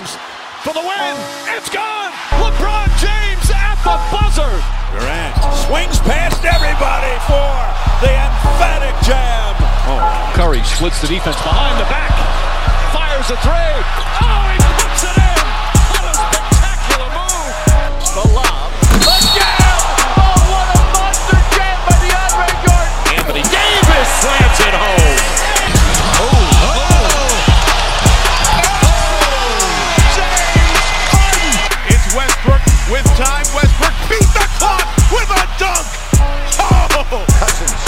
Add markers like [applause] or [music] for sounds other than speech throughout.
James for the win. It's gone. LeBron James at the buzzer. Durant swings past everybody for the emphatic jam. Oh, Curry splits the defense behind the back. Fires a three. Oh, he puts it in. What a spectacular move. The lob. The jam. Oh, what a monster jam by DeAndre Jordan. Anthony Davis slams it home. With time. Westbrook beat the clock with a dunk. Oh, Cousins.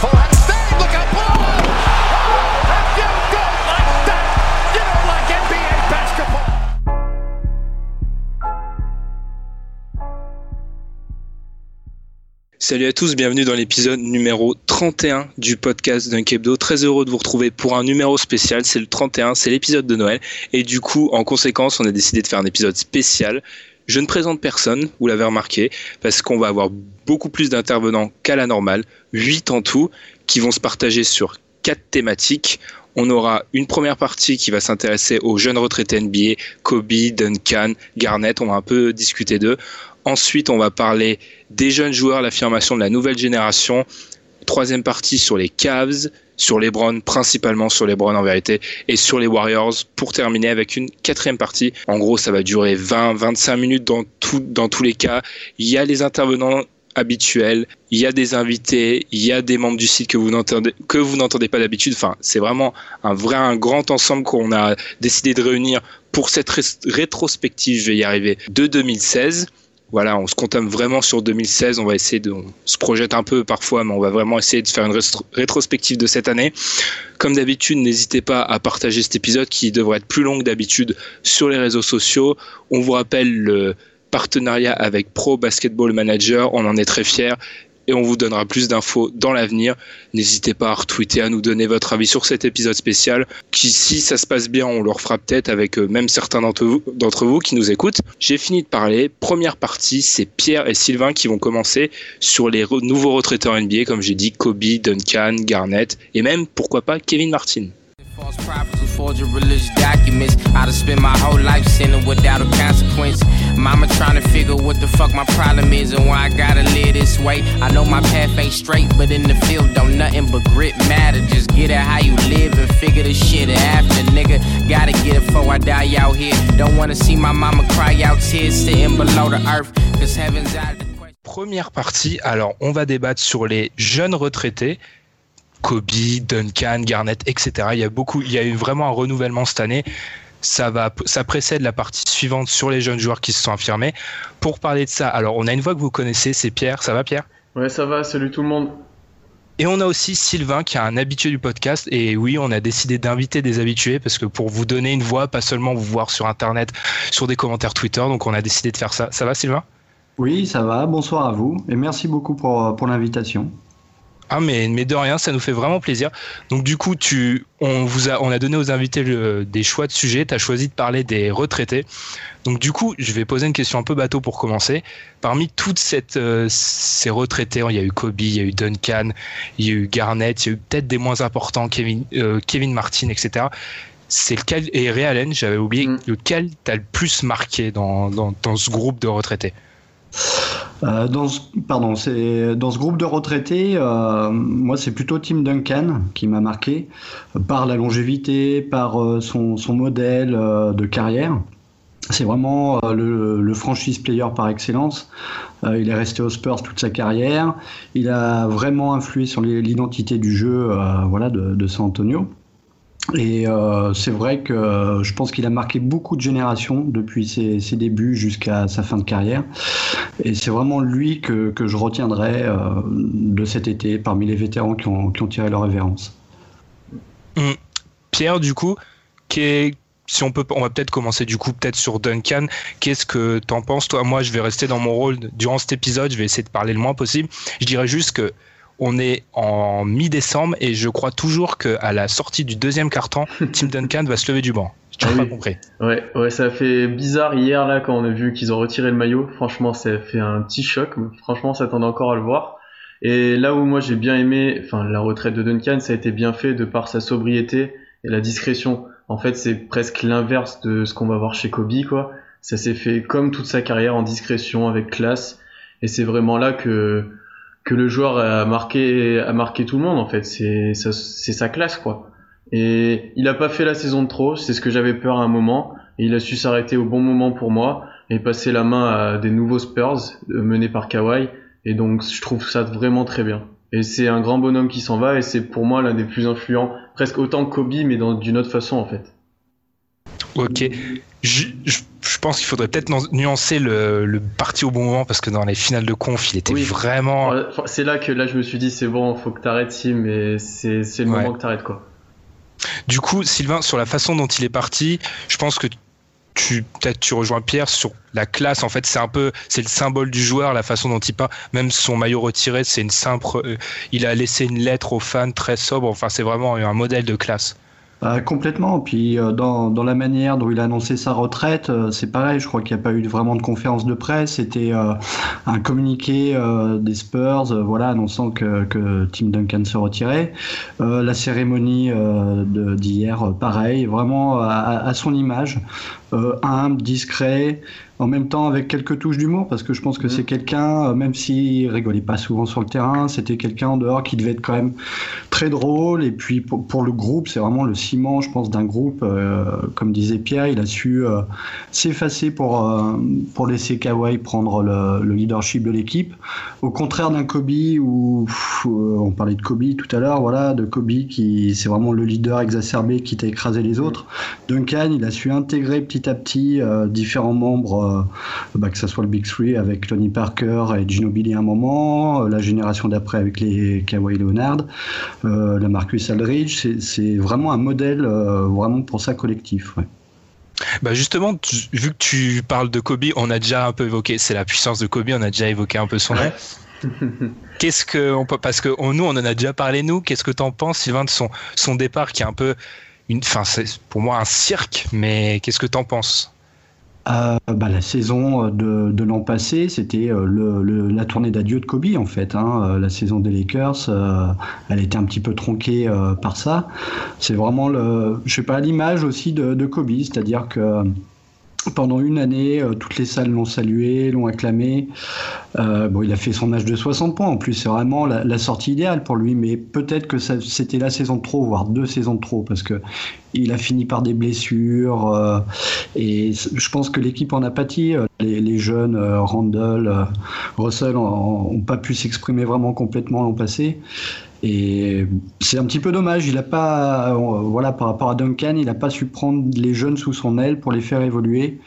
Pull out of stage. Look out, pull. Oh, if you don't like that, you don't like NBA basketball. Salut à tous, bienvenue dans l'épisode numéro 31 du podcast Dunk Hebdo. Très heureux de vous retrouver pour un numéro spécial, c'est le 31, c'est l'épisode de Noël. Et du coup, en conséquence, on a décidé de faire un épisode spécial. Je ne présente personne, vous l'avez remarqué, parce qu'on va avoir beaucoup plus d'intervenants qu'à la normale, 8 en tout, qui vont se partager sur quatre thématiques. On aura une première partie qui va s'intéresser aux jeunes retraités NBA, Kobe, Duncan, Garnett, on va un peu discuter d'eux. Ensuite, on va parler des jeunes joueurs, l'affirmation de la nouvelle génération. Troisième partie sur les Cavs, sur les Browns, principalement sur les Browns en vérité, et sur les Warriors pour terminer avec une quatrième partie. En gros, ça va durer 20-25 minutes dans, tous les cas. Il y a les intervenants habituels, il y a des invités, il y a des membres du site que vous n'entendez pas d'habitude. Enfin, c'est vraiment un vrai grand ensemble qu'on a décidé de réunir pour cette ré- rétrospective, je vais y arriver, de 2016 voilà, on se contente vraiment sur 2016. On va essayer de, se projette un peu parfois, mais on va vraiment essayer de faire une rétro- rétrospective de cette année. Comme d'habitude, n'hésitez pas à partager cet épisode qui devrait être plus long que d'habitude sur les réseaux sociaux. On vous rappelle le partenariat avec Pro Basketball Manager. On en est très fiers et on vous donnera plus d'infos dans l'avenir. N'hésitez pas à retweeter, à nous donner votre avis sur cet épisode spécial, qui si ça se passe bien, on le refera peut-être avec euh, même certains d'entre vous, qui nous écoutent. J'ai fini de parler. Première partie, c'est Pierre et Sylvain qui vont commencer sur les nouveaux retraités en NBA, comme j'ai dit, Kobe, Duncan, Garnett, et même, pourquoi pas, Kevin Martin. False prophets who forge religious documents. I'd have spent my whole life sinning without a consequence. Mama trying to figure what the fuck my problem is and why I gotta live this way. I know my path ain't straight, but in the field don't nothing but grit matter. Just get it how you live and figure the shit after, nigga. Gotta get it before I die out here. Don't wanna see my mama cry out tears sitting below the earth. Cause heaven's out of the question. Première partie, alors on va débattre sur les jeunes retraités, Kobe, Duncan, Garnett, etc. Il y a beaucoup, il y a eu vraiment un renouvellement cette année. Ça va, ça précède la partie suivante sur les jeunes joueurs qui se sont affirmés. Pour parler de ça, alors on a une voix que vous connaissez, c'est Pierre. Ça va Pierre? Ouais, ça va, salut tout le monde. Et on a aussi Sylvain qui est un habitué du podcast. Et oui, on a décidé d'inviter des habitués parce que pour vous donner une voix, pas seulement vous voir sur Internet, sur des commentaires Twitter. Donc on a décidé de faire ça. Ça va Sylvain? Oui, ça va. Bonsoir à vous et merci beaucoup pour, pour l'invitation. Ah mais, mais de rien, ça nous fait vraiment plaisir. Donc du coup, tu, on vous a, on a donné aux invités le- des choix de sujets. Tu as choisi de parler des retraités. Donc du coup, je vais poser une question un peu bateau pour commencer. Parmi toutes cette, euh, ces retraités, il y a eu Kobe, il y a eu Duncan, il y a eu Garnett, il y a eu peut-être des moins importants, Kevin, euh, Kevin Martin, etc. C'est lequel et Ray Allen, j'avais oublié, Mm. lequel t'as le plus marqué dans, dans, dans ce groupe de retraités? Euh, dans ce, dans ce groupe de retraités, euh, moi c'est plutôt Tim Duncan qui m'a marqué par la longévité, par euh, son, son modèle de carrière. c'est vraiment le, franchise player par excellence. il est resté aux Spurs toute sa carrière. Il a vraiment influé sur l'identité du jeu voilà, de, San Antonio. Et euh, c'est vrai que euh, je pense qu'il a marqué beaucoup de générations depuis ses, débuts jusqu'à sa fin de carrière. Et c'est vraiment lui que, je retiendrai euh, de cet été parmi les vétérans qui ont, tiré leur révérence. Hum. Pierre, du coup, si on peut, on va peut-être commencer du coup peut-être sur Duncan. Qu'est-ce que t'en penses toi? Moi, je vais rester dans mon rôle durant cet épisode. Je vais essayer de parler le moins possible. Je dirais juste que on est en mi-décembre et je crois toujours qu'à la sortie du deuxième carton, [laughs] Tim Duncan va se lever du banc. Tu ah pas compris. Ouais, ouais, ça fait bizarre hier là quand on a vu qu'ils ont retiré le maillot. Franchement, ça a fait un petit choc. Franchement, ça s'attendait encore à le voir. Et là où moi j'ai bien aimé, enfin la retraite de Duncan, ça a été bien fait de par sa sobriété et la discrétion. En fait, c'est presque l'inverse de ce qu'on va voir chez Kobe, quoi. Ça s'est fait comme toute sa carrière en discrétion, avec classe. Et c'est vraiment là que que le joueur a marqué a marqué tout le monde en fait. C'est c'est sa classe quoi. Et il a pas fait la saison de trop c'est ce que j'avais peur à un moment. Et il a su s'arrêter au bon moment pour moi et passer la main à des nouveaux Spurs euh, menés par Kawhi. Et donc je trouve ça vraiment très bien. Et c'est un grand bonhomme qui s'en va et c'est pour moi l'un des plus influents presque autant que Kobe mais d'une autre façon en fait ok je, je, pense qu'il faudrait peut-être nuancer le, le, parti au bon moment parce que dans les finales de conf, il était vraiment. C'est là que là je me suis dit c'est bon, faut que t'arrêtes Sim, mais c'est le moment que t'arrêtes quoi. Du coup, Sylvain, sur la façon dont il est parti, je pense que tu peut-être tu rejoins Pierre sur la classe. En fait, c'est un peu c'est le symbole du joueur, la façon dont il part. Même son maillot retiré, c'est une simple. Euh, il a laissé une lettre aux fans très sobre. Enfin, c'est vraiment un modèle de classe. Euh, complètement. Puis euh, dans, dans, la manière dont il a annoncé sa retraite, euh, c'est pareil. Je crois qu'il n'y a pas eu vraiment de conférence de presse. C'était un communiqué des Spurs, voilà, annonçant que, que, Tim Duncan se retirait. la cérémonie d'hier, pareil, vraiment à, à son image, humble, discret en même temps avec quelques touches d'humour, parce que je pense que c'est mm. quelqu'un, euh, même s'il rigolait pas souvent sur le terrain, c'était quelqu'un en dehors qui devait être quand même très drôle. Et puis pour, le groupe, c'est vraiment le ciment, je pense, d'un groupe. Euh, comme disait Pierre, il a su euh, s'effacer pour, pour laisser Kawhi prendre le, leadership de l'équipe. Au contraire d'un Kobe où on parlait de Kobe tout à l'heure, voilà, de Kobe qui c'est vraiment le leader exacerbé qui t'a écrasé les autres. Duncan, il a su intégrer petit à petit différents membres euh, bah, que ce soit le Big Three avec Tony Parker et Ginobili à un moment, euh, la génération d'après avec les Kawhi Leonard, euh, le Marcus Aldridge, c'est vraiment un modèle vraiment pour ça collectif. Bah justement, vu que tu parles de Kobe, on a déjà un peu évoqué, c'est la puissance de Kobe, on a déjà évoqué un peu son nom. [laughs] Qu'est-ce que on peut, parce que nous, on en a déjà parlé nous. Qu'est-ce que tu en penses, Sylvain, de son son départ qui est un peu une, enfin, c'est pour moi un cirque, mais qu'est-ce que tu en penses? Euh, bah, la saison euh, de, de l'an passé, c'était euh, le, la tournée d'adieu de Kobe en fait. Hein. La saison des Lakers, elle était un petit peu tronquée par ça. C'est vraiment le, je sais pas, l'image aussi de, de Kobe, c'est-à-dire que pendant une année, euh, toutes les salles l'ont salué, l'ont acclamé. Euh, bon, il a fait son match de 60 points. En plus, c'est vraiment la, sortie idéale pour lui. Mais peut-être que c'était la saison de trop, voire deux saisons de trop, parce que il a fini par des blessures. Euh, et je pense que l'équipe en a pâti. Les, jeunes Randall, Russell n'ont pas pu s'exprimer vraiment complètement l'an passé. Et c'est un petit peu dommage. Il a pas, voilà, par rapport à Duncan, il n'a pas su prendre les jeunes sous son aile pour les faire évoluer,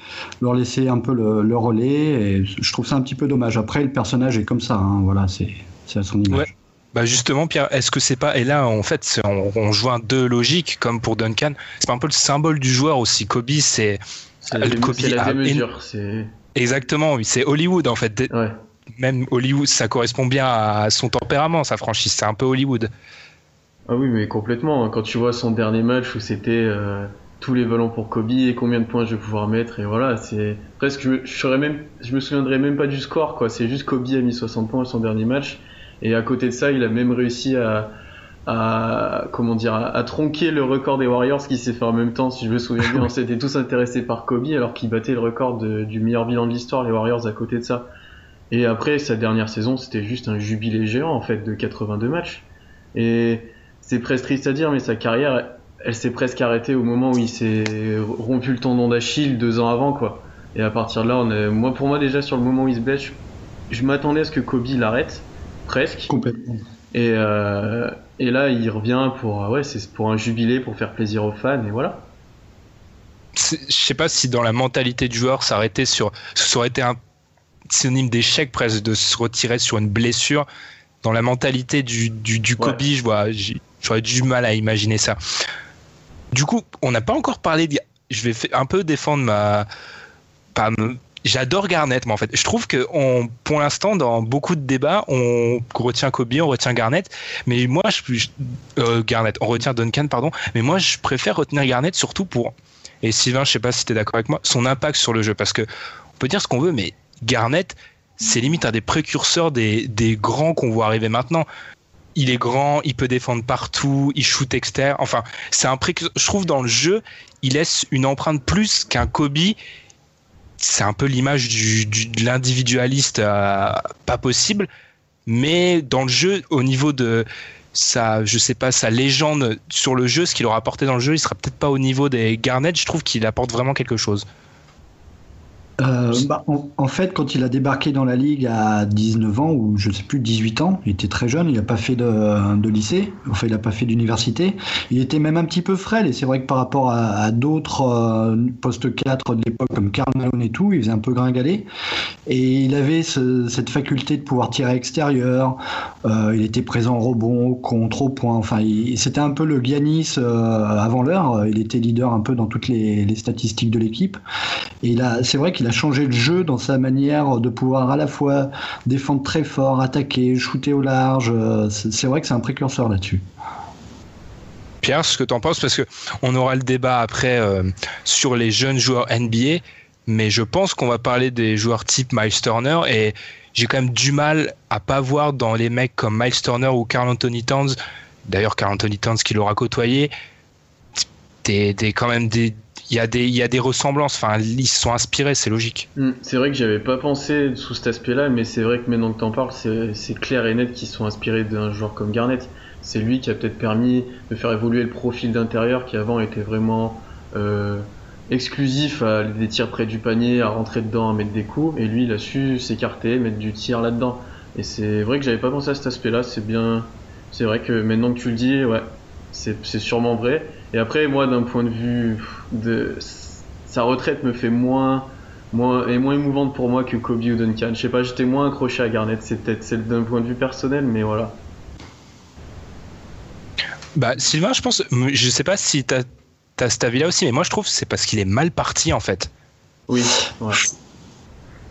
leur laisser un peu le, relais. Et je trouve ça un petit peu dommage. Après, le personnage est comme ça. Hein, voilà, c'est à son image. Bah justement, Pierre, est-ce que c'est pas et là en fait on, on joint deux logiques comme pour Duncan, c'est un peu le symbole du joueur aussi. Kobe, c'est Kobe la démesure, Exactement, oui, c'est Hollywood en fait. Ouais même Hollywood, ça correspond bien à son tempérament, sa franchise. C'est un peu Hollywood. Ah oui, mais complètement. Quand tu vois son dernier match où c'était euh, tous les ballons pour Kobe et combien de points je vais pouvoir mettre, et voilà, c'est presque. Je, je, même, je me souviendrai même pas du score, quoi. C'est juste Kobe a mis 60 points à son dernier match, et à côté de ça, il a même réussi à, à comment dire à, tronquer le record des Warriors qui s'est fait en même temps. Si je me souviens bien, [laughs] on s'était tous intéressés par Kobe alors qu'il battait le record du meilleur bilan de l'histoire, les Warriors à côté de ça. Et après, sa dernière saison, c'était juste un jubilé géant, en fait, de 82 matchs. Et c'est presque triste à dire, mais sa carrière, elle s'est presque arrêtée au moment où il s'est rompu le tendon d'Achille deux ans avant, quoi. Et à partir de là, on est... moi, pour moi, déjà, sur le moment où il se blesse, je, m'attendais à ce que Kobe l'arrête, presque. Complètement. Et, euh, et là, il revient pour, ouais, c'est pour un jubilé, pour faire plaisir aux fans, et voilà. Je sais pas si dans la mentalité du joueur, s'arrêter sur, ça aurait été un synonyme d'échec presque de se retirer sur une blessure. Dans la mentalité du, du, du Kobe, je vois, j'aurais du mal à imaginer ça. Du coup, on n'a pas encore parlé. De, je vais un peu défendre ma, J'adore Garnett, mais en fait, je trouve que on, pour l'instant, dans beaucoup de débats, on retient Kobe, on retient Garnett, mais moi, je, euh, Garnett, on retient Duncan, pardon, mais moi, je préfère retenir Garnett surtout pour, et Sylvain, je sais pas si tu es d'accord avec moi, son impact sur le jeu, parce que on peut dire ce qu'on veut, mais Garnett, c'est limite un des précurseurs des, grands qu'on voit arriver maintenant. Il est grand, il peut défendre partout, il shoot externe. Enfin, c'est un précurseur. Je trouve dans le jeu, il laisse une empreinte plus qu'un Kobe c'est un peu l'image de l'individualiste euh, pas possible, mais dans le jeu, au niveau de sa, je sais pas, sa légende sur le jeu, ce qu'il aura apporté dans le jeu, il sera peut-être pas au niveau des Garnett. Je trouve qu'il apporte vraiment quelque chose. Euh, bah, en, fait, quand il a débarqué dans la ligue à 19 ans, ou je sais plus, 18 ans, il était très jeune, il n'a pas fait de, de, lycée, enfin, il n'a pas fait d'université. Il était même un petit peu frêle, et c'est vrai que par rapport à, d'autres euh, postes 4 de l'époque, comme Karl Malone et tout, il faisait un peu gringaler. Et il avait cette faculté de pouvoir tirer extérieur, euh, il était présent au rebond, contre, au point, enfin, c'était un peu le Giannis avant l'heure, il était leader un peu dans toutes les, les statistiques de l'équipe. Et là, c'est vrai qu'il il a changé le jeu dans sa manière de pouvoir à la fois défendre très fort, attaquer, shooter au large. Euh, c'est vrai que c'est un précurseur là-dessus. Pierre, ce que tu en penses, parce que on aura le débat après euh, sur les jeunes joueurs NBA, mais je pense qu'on va parler des joueurs type Miles Turner et j'ai quand même du mal à pas voir dans les mecs comme Miles Turner ou Carl Anthony Towns, d'ailleurs Carl Anthony Towns qui l'aura côtoyé, des, quand même des, il y a des ressemblances. Enfin ils se sont inspirés c'est logique. Hmm, c'est vrai que j'avais pas pensé sous cet aspect là mais c'est vrai que maintenant que t'en parles c'est clair et net qu'ils sont inspirés d'un joueur comme Garnett. C'est lui qui a peut-être permis de faire évoluer le profil d'intérieur qui avant était vraiment euh, exclusif à des tirs près du panier à rentrer dedans à mettre des coups. Et lui il a su s'écarter mettre du tir là dedans et c'est vrai que j'avais pas pensé à cet aspect là c'est bien c'est vrai que maintenant que tu le dis ouais c'est sûrement vrai et après, moi, d'un point de vue de sa retraite me fait moins, moins est moins émouvante pour moi que Kobe ou Duncan. Je sais pas, j'étais moins accroché à Garnett. C'est peut-être d'un point de vue personnel, mais voilà. Bah, Sylvain, je pense, je sais pas si tu as cet avis-là aussi, mais moi je trouve que c'est parce qu'il est mal parti en fait. Oui, ouais.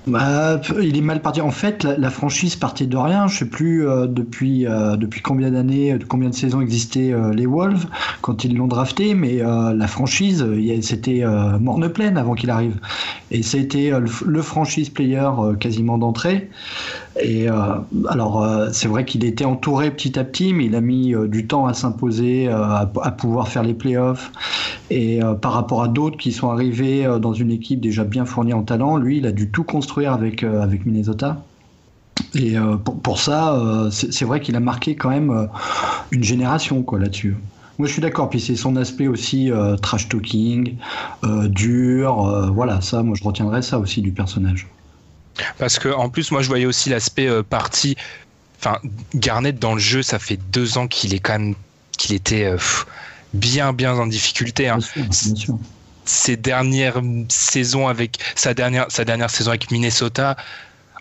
Bah, il est mal parti. En fait, la, franchise partait de rien. Je sais plus euh, depuis euh, depuis combien d'années, combien de saisons existaient euh, les Wolves quand ils l'ont drafté, mais la franchise, c'était morne pleine avant qu'il arrive. Et ça a le franchise player quasiment d'entrée. Et alors, c'est vrai qu'il était entouré petit à petit, mais il a mis du temps à s'imposer, à, pouvoir faire les playoffs. Et par rapport à d'autres qui sont arrivés dans une équipe déjà bien fournie en talent, lui, il a dû tout construire avec, euh, avec Minnesota. Et euh, pour, ça, euh, c'est vrai qu'il a marqué quand même une génération là-dessus. Moi, je suis d'accord. Puis c'est son aspect aussi trash talking, dur. voilà, ça, moi, je retiendrai ça aussi du personnage. Parce que en plus, moi, je voyais aussi l'aspect partie. Enfin, Garnett dans le jeu, ça fait deux ans qu'il est quand même qu'il était bien, bien en difficulté. Hein. Bien sûr, bien sûr ses dernières saisons avec sa dernière sa dernière saison avec Minnesota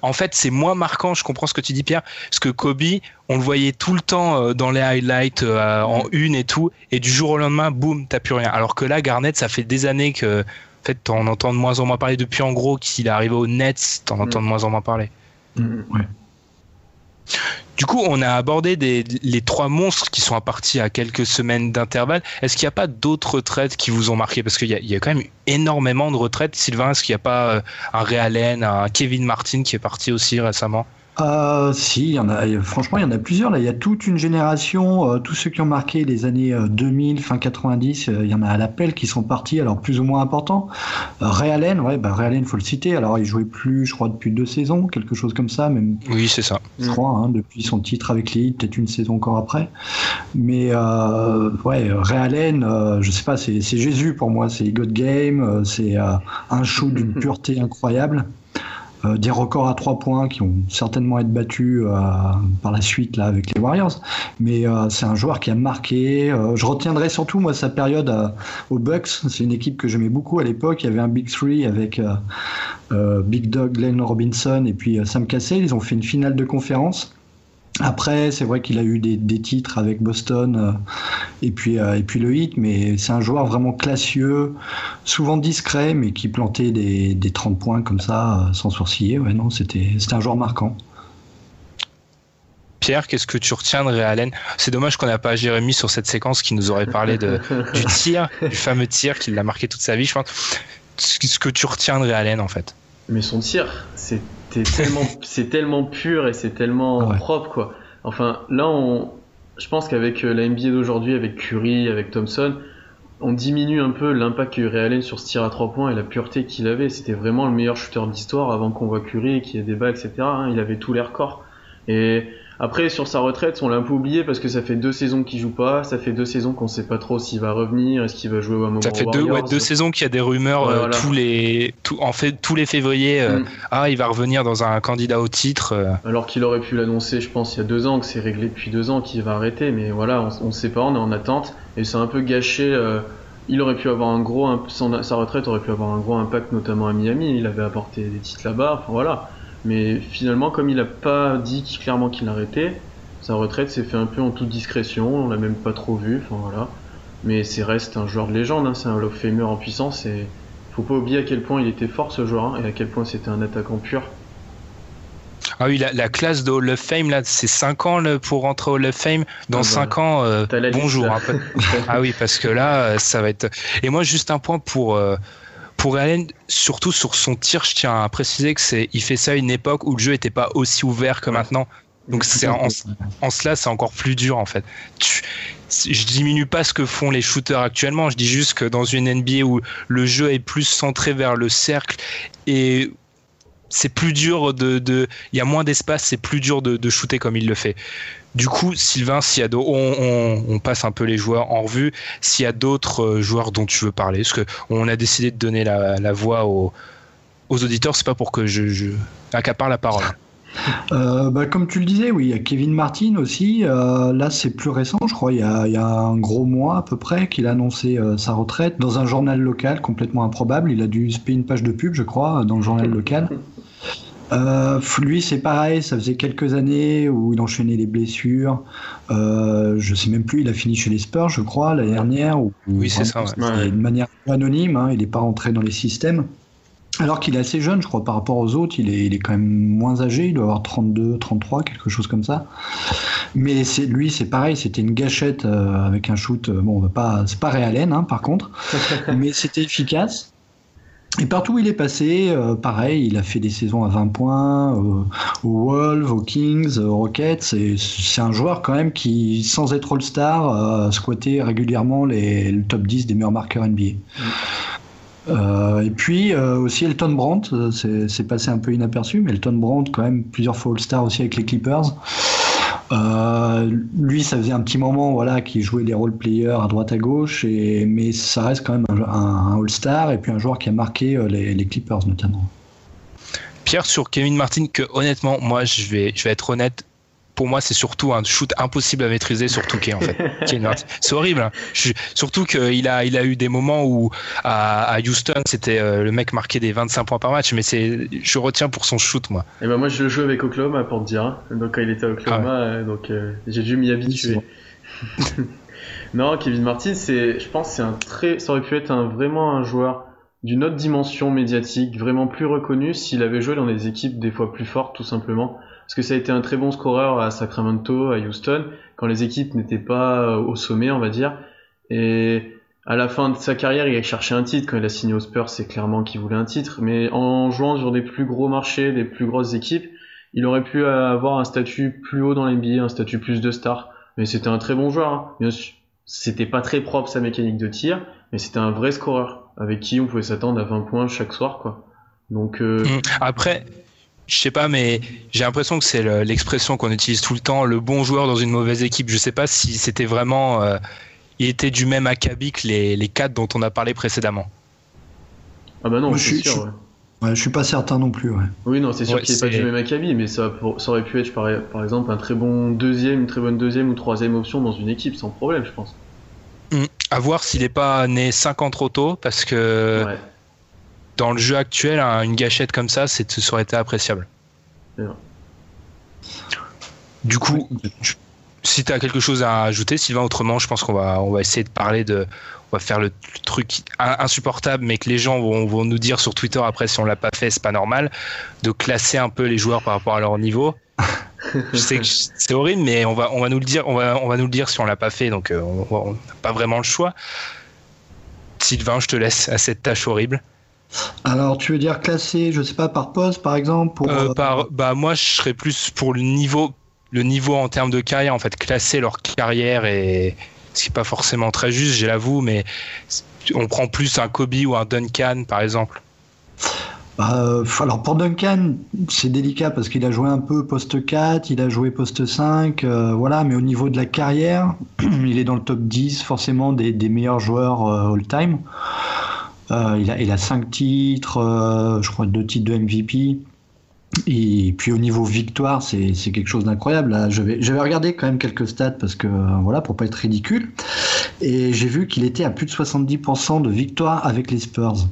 en fait, c'est moins marquant. Je comprends ce que tu dis, Pierre. Parce que Kobe, on le voyait tout le temps euh, dans les highlights, euh, en une et tout. Et du jour au lendemain, boum, t'as plus rien. Alors que là, Garnett, ça fait des années que, en fait, t'en entends de moins en moins parler. Depuis, en gros, qu'il est arrivé aux Nets, t'en entends de moins en moins parler. Mm, ouais. Du coup, on a abordé les trois monstres qui sont partis à quelques semaines d'intervalle. Est-ce qu'il n'y a pas d'autres retraites qui vous ont marqué? Parce qu'il y, a quand même énormément de retraites. Sylvain, est-ce qu'il n'y a pas euh, un Ray Allen, un Kevin Martin qui est parti aussi récemment? Euh, si, il y en a. Franchement, il y en a plusieurs. Là, il y a toute une génération. Euh, tous ceux qui ont marqué les années 2000, euh, fin 90, il y en a à l'appel qui sont partis. Alors plus ou moins importants. Ray Allen, ouais, bah Ray Allen, faut le citer. Alors il jouait plus, je crois, depuis deux saisons, quelque chose comme ça, même. Oui, c'est ça. Je crois, hein, depuis son titre avec les peut-être une saison encore après. Mais ouais, Ray Allen, je sais pas, c'est Jésus pour moi. C'est God Game, c'est un show d'une [laughs] pureté incroyable. Euh, des records à trois points qui ont certainement été battus euh, par la suite là avec les Warriors. Mais euh, c'est un joueur qui a marqué. je retiendrai surtout moi sa période aux Bucks. C'est une équipe que j'aimais beaucoup à l'époque. Il y avait un Big Three avec Big Dog, Glenn Robinson et puis Sam Cassell. Ils ont fait une finale de conférence. Après, c'est vrai qu'il a eu des, titres avec Boston euh, et, puis, euh, et puis le hit, mais c'est un joueur vraiment classieux, souvent discret, mais qui plantait des, des 30 points comme ça, euh, sans sourciller. Ouais, non, c'était un joueur marquant. Pierre, qu'est-ce que tu retiens de Ray Allen? C'est dommage qu'on n'a pas Jérémy sur cette séquence qui nous aurait parlé de, [laughs] du tir, du fameux tir qui l'a marqué toute sa vie, je pense. Ce que tu retiens de Ray Allen, en fait? Mais son tir, c'est tellement, c'est tellement pur et c'est tellement propre, quoi. Enfin, là, on, je pense qu'avec euh, la NBA d'aujourd'hui, avec Curry, avec Thompson, on diminue un peu l'impact qu'a eu Ray Allen sur ce tir à trois points et la pureté qu'il avait. C'était vraiment le meilleur shooter d'histoire avant qu'on voit Curry et qu'il y ait des balles, etc. Hein. il avait tous les records. Et après, sur sa retraite, on l'a un peu oublié parce que ça fait deux saisons qu'il joue pas. Ça fait deux saisons qu'on sait pas trop s'il va revenir, est-ce qu'il va jouer au moment Ça fait deux, ouais, deux saisons qu'il y a des rumeurs euh, tous les, en fait, tous les février. Euh, mm. Ah, il va revenir dans un candidat au titre. Euh. Alors qu'il aurait pu l'annoncer, je pense, il y a deux ans, que c'est réglé depuis deux ans qu'il va arrêter. Mais voilà, on, ne sait pas, on est en attente et c'est un peu gâché. il aurait pu avoir un gros, sa retraite aurait pu avoir un gros impact, notamment à Miami. Il avait apporté des titres là-bas. Enfin, voilà. Mais finalement, comme il n'a pas dit clairement qu'il arrêtait, sa retraite s'est fait un peu en toute discrétion, on l'a même pas trop vu, enfin voilà. Mais c'est reste un joueur de légende, hein, c'est un Hall Famer en puissance et faut pas oublier à quel point il était fort ce joueur hein, et à quel point c'était un attaquant pur. Ah oui, la, classe de Hall of Fame, là, c'est 5 ans pour rentrer au Hall of Fame. Dans 5 ah bah, ans, euh, bonjour. [laughs] ah oui, parce que là, euh, ça va être. Et moi, juste un point pour. Pour Allen, surtout sur son tir, je tiens à préciser que c'est, il fait ça à une époque où le jeu n'était pas aussi ouvert que maintenant. Donc c'est en, cela, c'est encore plus dur en fait. je diminue pas ce que font les shooters actuellement. Je dis juste que dans une NBA où le jeu est plus centré vers le cercle et c'est plus dur de, il y a moins d'espace, c'est plus dur de, de shooter comme il le fait. Du coup, Sylvain, s'il y a on, on, passe un peu les joueurs en revue. S'il y a d'autres euh, joueurs dont tu veux parler, parce qu'on a décidé de donner la, voix aux, auditeurs, c'est pas pour que je, je accapare la parole. [laughs] Euh, bah, comme tu le disais, oui, il y a Kevin Martin aussi. Euh, là, c'est plus récent, je crois. Il y, a, un gros mois à peu près qu'il a annoncé sa retraite dans un journal local complètement improbable. Il a dû se payer une page de pub, je crois, dans le journal local. Euh, lui, c'est pareil, ça faisait quelques années où il enchaînait les blessures. Euh, je sais même plus, il a fini chez les Spurs, je crois, l'année dernière. oui, c'est ça. Ouais. De manière anonyme, hein, il n'est pas rentré dans les systèmes. Alors qu'il est assez jeune, je crois, par rapport aux autres, il est, il est quand même moins âgé, il doit avoir 32, 33, quelque chose comme ça. Mais c'est, lui, c'est pareil, c'était une gâchette euh, avec un shoot. Euh, bon, on va pas, c'est pas réalène, hein, par contre, [laughs] mais c'était efficace. Et partout où il est passé, euh, pareil, il a fait des saisons à 20 points, euh, aux Wolves, aux Kings, aux Rockets. C'est un joueur quand même qui, sans être All-Star, euh, squattait régulièrement les, le top 10 des meilleurs marqueurs NBA. Euh, et puis aussi Elton Brandt, c'est passé un peu inaperçu, mais Elton Brandt quand même plusieurs fois All-Star aussi avec les Clippers. Euh, lui, ça faisait un petit moment voilà, qu'il jouait des role players à droite à gauche, et, mais ça reste quand même un, All-Star et puis un joueur qui a marqué euh, les, les, Clippers notamment. Pierre, sur Kevin Martin, que honnêtement, moi je vais, je vais être honnête, pour moi, c'est surtout un shoot impossible à maîtriser sur Touquet, en fait. [laughs] c'est horrible. Hein. surtout qu'il a, il a eu des moments où, à, Houston, c'était euh, le mec marqué des 25 points par match, mais c'est, je retiens pour son shoot, moi. Et eh ben moi, je le joue avec Oklahoma, pour te dire. Hein. Donc, quand il était à Oklahoma, ah euh, donc, euh, j'ai dû m'y habituer. [laughs] non, Kevin Martin, c'est, je pense, c'est un très, ça aurait pu être un, vraiment un joueur d'une autre dimension médiatique, vraiment plus reconnu s'il avait joué dans des équipes des fois plus fortes, tout simplement parce que ça a été un très bon scoreur à Sacramento, à Houston, quand les équipes n'étaient pas euh, au sommet, on va dire. Et à la fin de sa carrière, il a cherché un titre. Quand il a signé aux Spurs, c'est clairement qu'il voulait un titre. Mais en jouant sur des plus gros marchés, des plus grosses équipes, il aurait pu avoir un statut plus haut dans l'NBA, un statut plus de star. Mais c'était un très bon joueur. Hein. C'était pas très propre sa mécanique de tir, mais c'était un vrai scoreur avec qui on pouvait s'attendre à 20 points chaque soir, quoi. Donc euh, mm. après, je sais pas, mais j'ai l'impression que c'est l'expression qu'on utilise tout le temps, le bon joueur dans une mauvaise équipe. Je sais pas si c'était vraiment, euh, il était du même acabit que les, les quatre dont on a parlé précédemment. Ah bah non, c'est sûr. Ouais. je suis pas certain non plus. Ouais. Oui, non, c'est sûr qu'il n'est pas du même acabit, mais ça, ça, aurait pu être par, par, exemple un très bon deuxième, une très bonne deuxième ou troisième option dans une équipe sans problème, je pense. Mm. À voir s'il n'est pas né 5 ans trop tôt, parce que dans le jeu actuel, une gâchette comme ça, ça aurait été appréciable. Du coup, si tu as quelque chose à ajouter, Sylvain, autrement, je pense qu'on va, on va essayer de parler de. On va faire le, truc insupportable, mais que les gens vont, vont, nous dire sur Twitter après si on l'a pas fait, c'est pas normal, de classer un peu les joueurs par rapport à leur niveau. [laughs] je sais que c'est horrible, mais on va, on va nous le dire, on va, on va nous le dire si on l'a pas fait, donc euh, on n'a pas vraiment le choix. Sylvain, je te laisse à cette tâche horrible. Alors, tu veux dire classer, je sais pas, par poste, par exemple pour, euh, par, Bah, moi, je serais plus pour le niveau, le niveau en termes de carrière, en fait, classer leur carrière et ce qui n'est pas forcément très juste, je l'avoue, mais on prend plus un Kobe ou un Duncan, par exemple. Bah, alors pour Duncan, c'est délicat parce qu'il a joué un peu poste 4, il a joué poste 5, euh, voilà, mais au niveau de la carrière, [clears throat] il est dans le top 10 forcément des, meilleurs joueurs euh, all-time. Euh, il, a, il a 5 titres, je crois 2 titres de MVP. Et puis au niveau victoire, c'est quelque chose d'incroyable. J'avais regardé quand même quelques stats parce que voilà, pour pas être ridicule. Et j'ai vu qu'il était à plus de 70% de victoire avec les Spurs.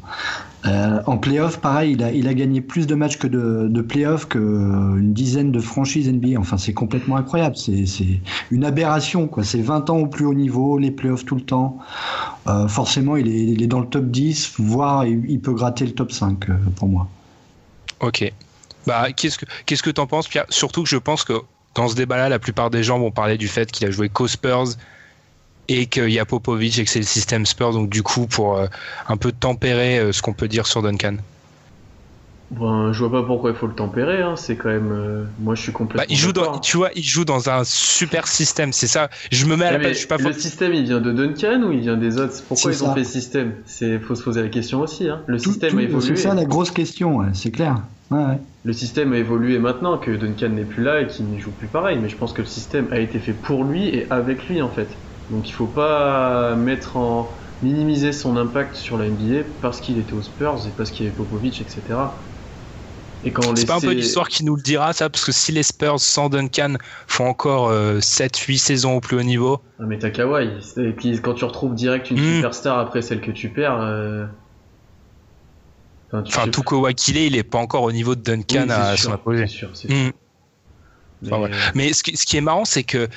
Euh, en playoff, pareil, il a, il a gagné plus de matchs que de, de playoff qu'une dizaine de franchises NBA. Enfin, c'est complètement incroyable. C'est une aberration, quoi. C'est 20 ans au plus haut niveau, les playoffs tout le temps. Euh, forcément, il est, il est, dans le top 10, voire il, peut gratter le top 5 euh, pour moi. Ok. Bah, qu'est-ce que qu'est-ce que t'en penses, Pierre? Surtout que je pense que dans ce débat-là, la plupart des gens vont parler du fait qu'il a joué co-Spurs et qu'il y a Popovic et que c'est le système Spurs, donc du coup, pour euh, un peu tempérer euh, ce qu'on peut dire sur Duncan. Bon, je vois pas pourquoi il faut le tempérer. Hein. C'est quand même. Euh, moi, je suis complètement. Bah, il joue dans, tu vois, il joue dans un super système. C'est ça. Je me mets à la place. Je suis pas le système, il vient de Duncan ou il vient des autres? Pourquoi ils ont fait système? C'est faut se poser la question aussi. Hein. Le système a évolué. C'est ça la grosse question. C'est clair. Ouais, Le système a évolué maintenant que Duncan n'est plus là et qu'il n'y joue plus pareil. Mais je pense que le système a été fait pour lui et avec lui en fait. Donc il faut pas mettre en minimiser son impact sur la NBA parce qu'il était aux Spurs et parce qu'il y avait Popovic, etc. Et quand c'est pas un peu l'histoire qui nous le dira ça parce que si les Spurs sans Duncan font encore 7-8 euh, saisons au plus haut niveau. Ah mais t'as Kawhi et puis quand tu retrouves direct une hmm. superstar après celle que tu perds. Euh, enfin, est, il est pas encore au niveau de Duncan à son apogée. Sûr, sûr. Mais... mais ce qui est marrant c'est que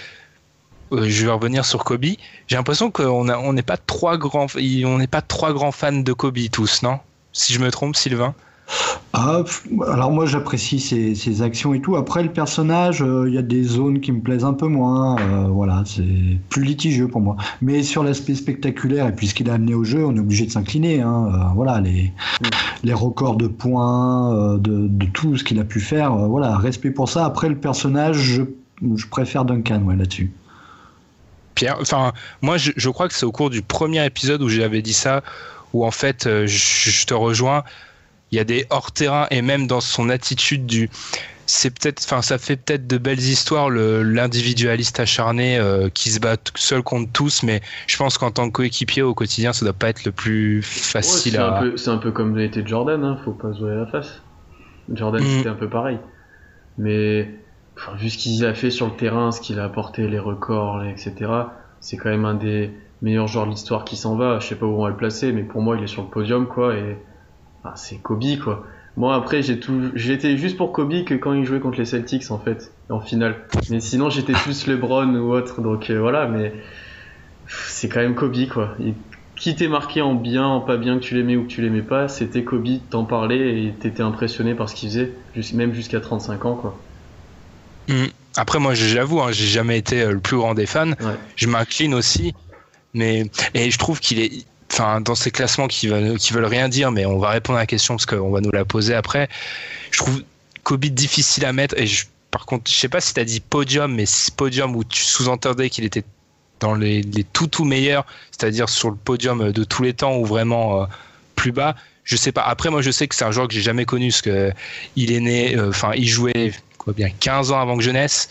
euh, je vais revenir sur Kobe. J'ai l'impression qu'on on n'est pas trois grands, on n'est pas trois grands fans de Kobe tous, non? Si je me trompe, Sylvain? Ah, alors moi j'apprécie ses, actions et tout. Après le personnage, euh, il y a des zones qui me plaisent un peu moins. Euh, voilà, c'est plus litigieux pour moi. Mais sur l'aspect spectaculaire et puis ce qu'il a amené au jeu, on est obligé de s'incliner. Hein. voilà, les, mm. les records de points, de, tout ce qu'il a pu faire. voilà, respect pour ça. Après le personnage, je, je préfère Duncan ouais, là-dessus. Pierre, enfin, moi, je, crois que c'est au cours du premier épisode où j'avais dit ça, où en fait, euh, je, te rejoins. Il y a des hors-terrain et même dans son attitude du, c'est peut-être, enfin, ça fait peut-être de belles histoires l'individualiste acharné euh, qui se bat seul contre tous, mais je pense qu'en tant que coéquipier au quotidien, ça doit pas être le plus facile à. c'est un peu comme l'était Jordan, hein, faut pas se voir la face. Jordan, mm. c'était un peu pareil, mais vu ce qu'il a fait sur le terrain, ce qu'il a apporté, les records, etc., c'est quand même un des meilleurs joueurs de l'histoire qui s'en va. Je sais pas où on va le placer, mais pour moi, il est sur le podium, quoi, et c'est Kobe, quoi. Moi, après, j'ai tout, j'étais juste pour Kobe que quand il jouait contre les Celtics, en fait, en finale. Mais sinon, j'étais plus LeBron ou autre, donc euh, voilà, mais c'est quand même Kobe, quoi. qui t'est marqué en bien, en pas bien, que tu l'aimais ou que tu l'aimais pas, c'était Kobe, t'en parlais et t'étais impressionné par ce qu'il faisait, même jusqu'à 35 ans, quoi. Mm. Après, moi, j'avoue, hein, j'ai jamais été euh, le plus grand des fans. Je m'incline aussi, mais et je trouve qu'il est, enfin, dans ces classements qui veulent, veulent rien dire, mais on va répondre à la question parce qu'on va nous la poser après. Je trouve Kobe difficile à mettre. Et par contre, je sais pas si tu as dit podium, mais podium où tu sous-entendais qu'il était dans les, tout tout meilleurs, c'est-à-dire sur le podium de tous les temps ou vraiment plus bas. Je sais pas. Après, moi, je sais que c'est un joueur que j'ai jamais connu parce que il est né, enfin, il jouait bien 15 ans avant que je naisse.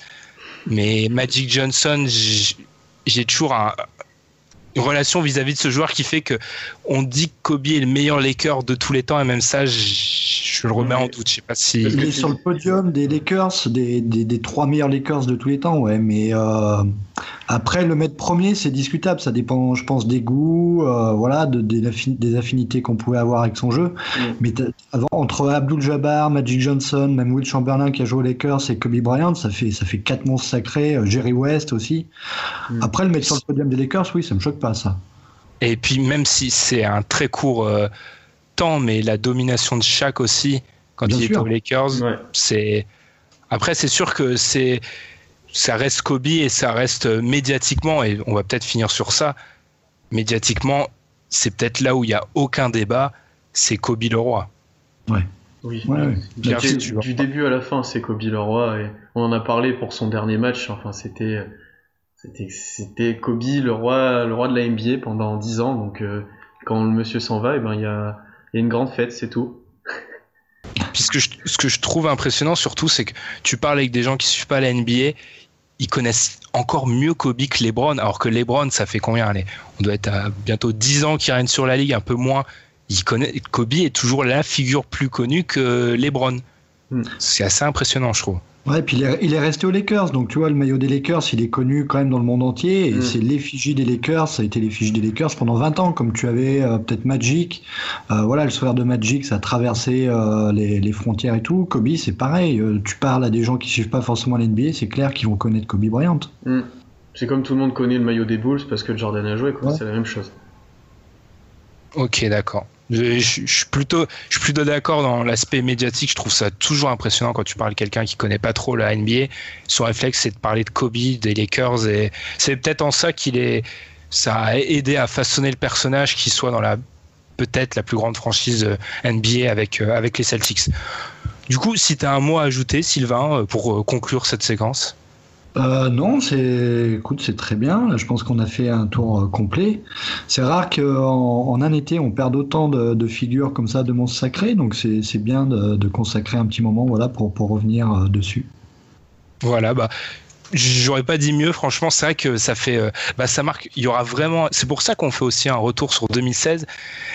Mais Magic Johnson, j'ai toujours un, relation vis-à-vis de ce joueur qui fait que on dit que Kobe est le meilleur Laker de tous les temps et même ça le remets en doute je sais pas si il est sur le podium des Lakers des, des, des, trois meilleurs Lakers de tous les temps ouais mais euh, après le mettre premier c'est discutable ça dépend je pense des goûts euh, voilà de, des affinités qu'on pouvait avoir avec son jeu. Mais avant, entre Abdul Jabbar Magic Johnson même Will Chamberlain qui a joué aux Lakers et Kobe Bryant ça fait ça fait quatre monstres sacrés euh, Jerry West aussi. Après le mettre sur le podium des Lakers oui ça me choque pas ça. Et puis même si c'est un très court euh, temps, mais la domination de Shaq aussi quand il est aux Lakers, c'est après c'est sûr que c'est ça reste Kobe et ça reste médiatiquement et on va peut-être finir sur ça. Médiatiquement, c'est peut-être là où il y a aucun débat, c'est Kobe le roi. Ouais. Oui, du, début à la fin, c'est Kobe le roi et on en a parlé pour son dernier match. Enfin, c'était c'était Kobe, le roi, le roi de la NBA pendant 10 ans. Donc euh, quand le monsieur s'en va, et eh ben il y a, y a, une grande fête, c'est tout. Puisque ce que je trouve impressionnant surtout, c'est que tu parles avec des gens qui suivent pas la NBA, ils connaissent encore mieux Kobe que LeBron, alors que LeBron, ça fait combien allez, On doit être à bientôt 10 ans qu'il règne sur la ligue, un peu moins. Il connaît, Kobe est toujours la figure plus connue que LeBron. Hmm. C'est assez impressionnant, je trouve. Ouais, puis il est, resté aux Lakers, donc tu vois, le maillot des Lakers, il est connu quand même dans le monde entier, et mm. c'est l'effigie des Lakers, ça a été l'effigie des Lakers pendant 20 ans, comme tu avais euh, peut-être Magic, euh, voilà, le soir de Magic, ça a traversé euh, les, frontières et tout. Kobe, c'est pareil, tu parles à des gens qui suivent pas forcément l'NBA, c'est clair qu'ils vont connaître Kobe Bryant. Mm. C'est comme tout le monde connaît le maillot des Bulls parce que Jordan a joué, c'est la même chose. Ok, d'accord. Je, suis plutôt, je suis plutôt d'accord dans l'aspect médiatique. Je trouve ça toujours impressionnant quand tu parles quelqu'un qui connaît pas trop la NBA. Son réflexe, c'est de parler de Kobe, des Lakers, et c'est peut-être en ça qu'il est, ça a aidé à façonner le personnage qui soit dans la peut-être la plus grande franchise NBA avec euh, avec les Celtics. Du coup, si tu as un mot à ajouter, Sylvain, euh, pour euh, conclure cette séquence? Euh, non, c'est, écoute, c'est très bien. je pense qu'on a fait un tour euh, complet. C'est rare qu'en en un été, on perde autant de, figures comme ça de monstres sacrés. Donc, c'est, bien de, consacrer un petit moment, voilà, pour, pour revenir euh, dessus. Voilà, bah, j'aurais pas dit mieux franchement c'est vrai que ça fait euh, bah ça marque il y aura vraiment c'est pour ça qu'on fait aussi un retour sur 2016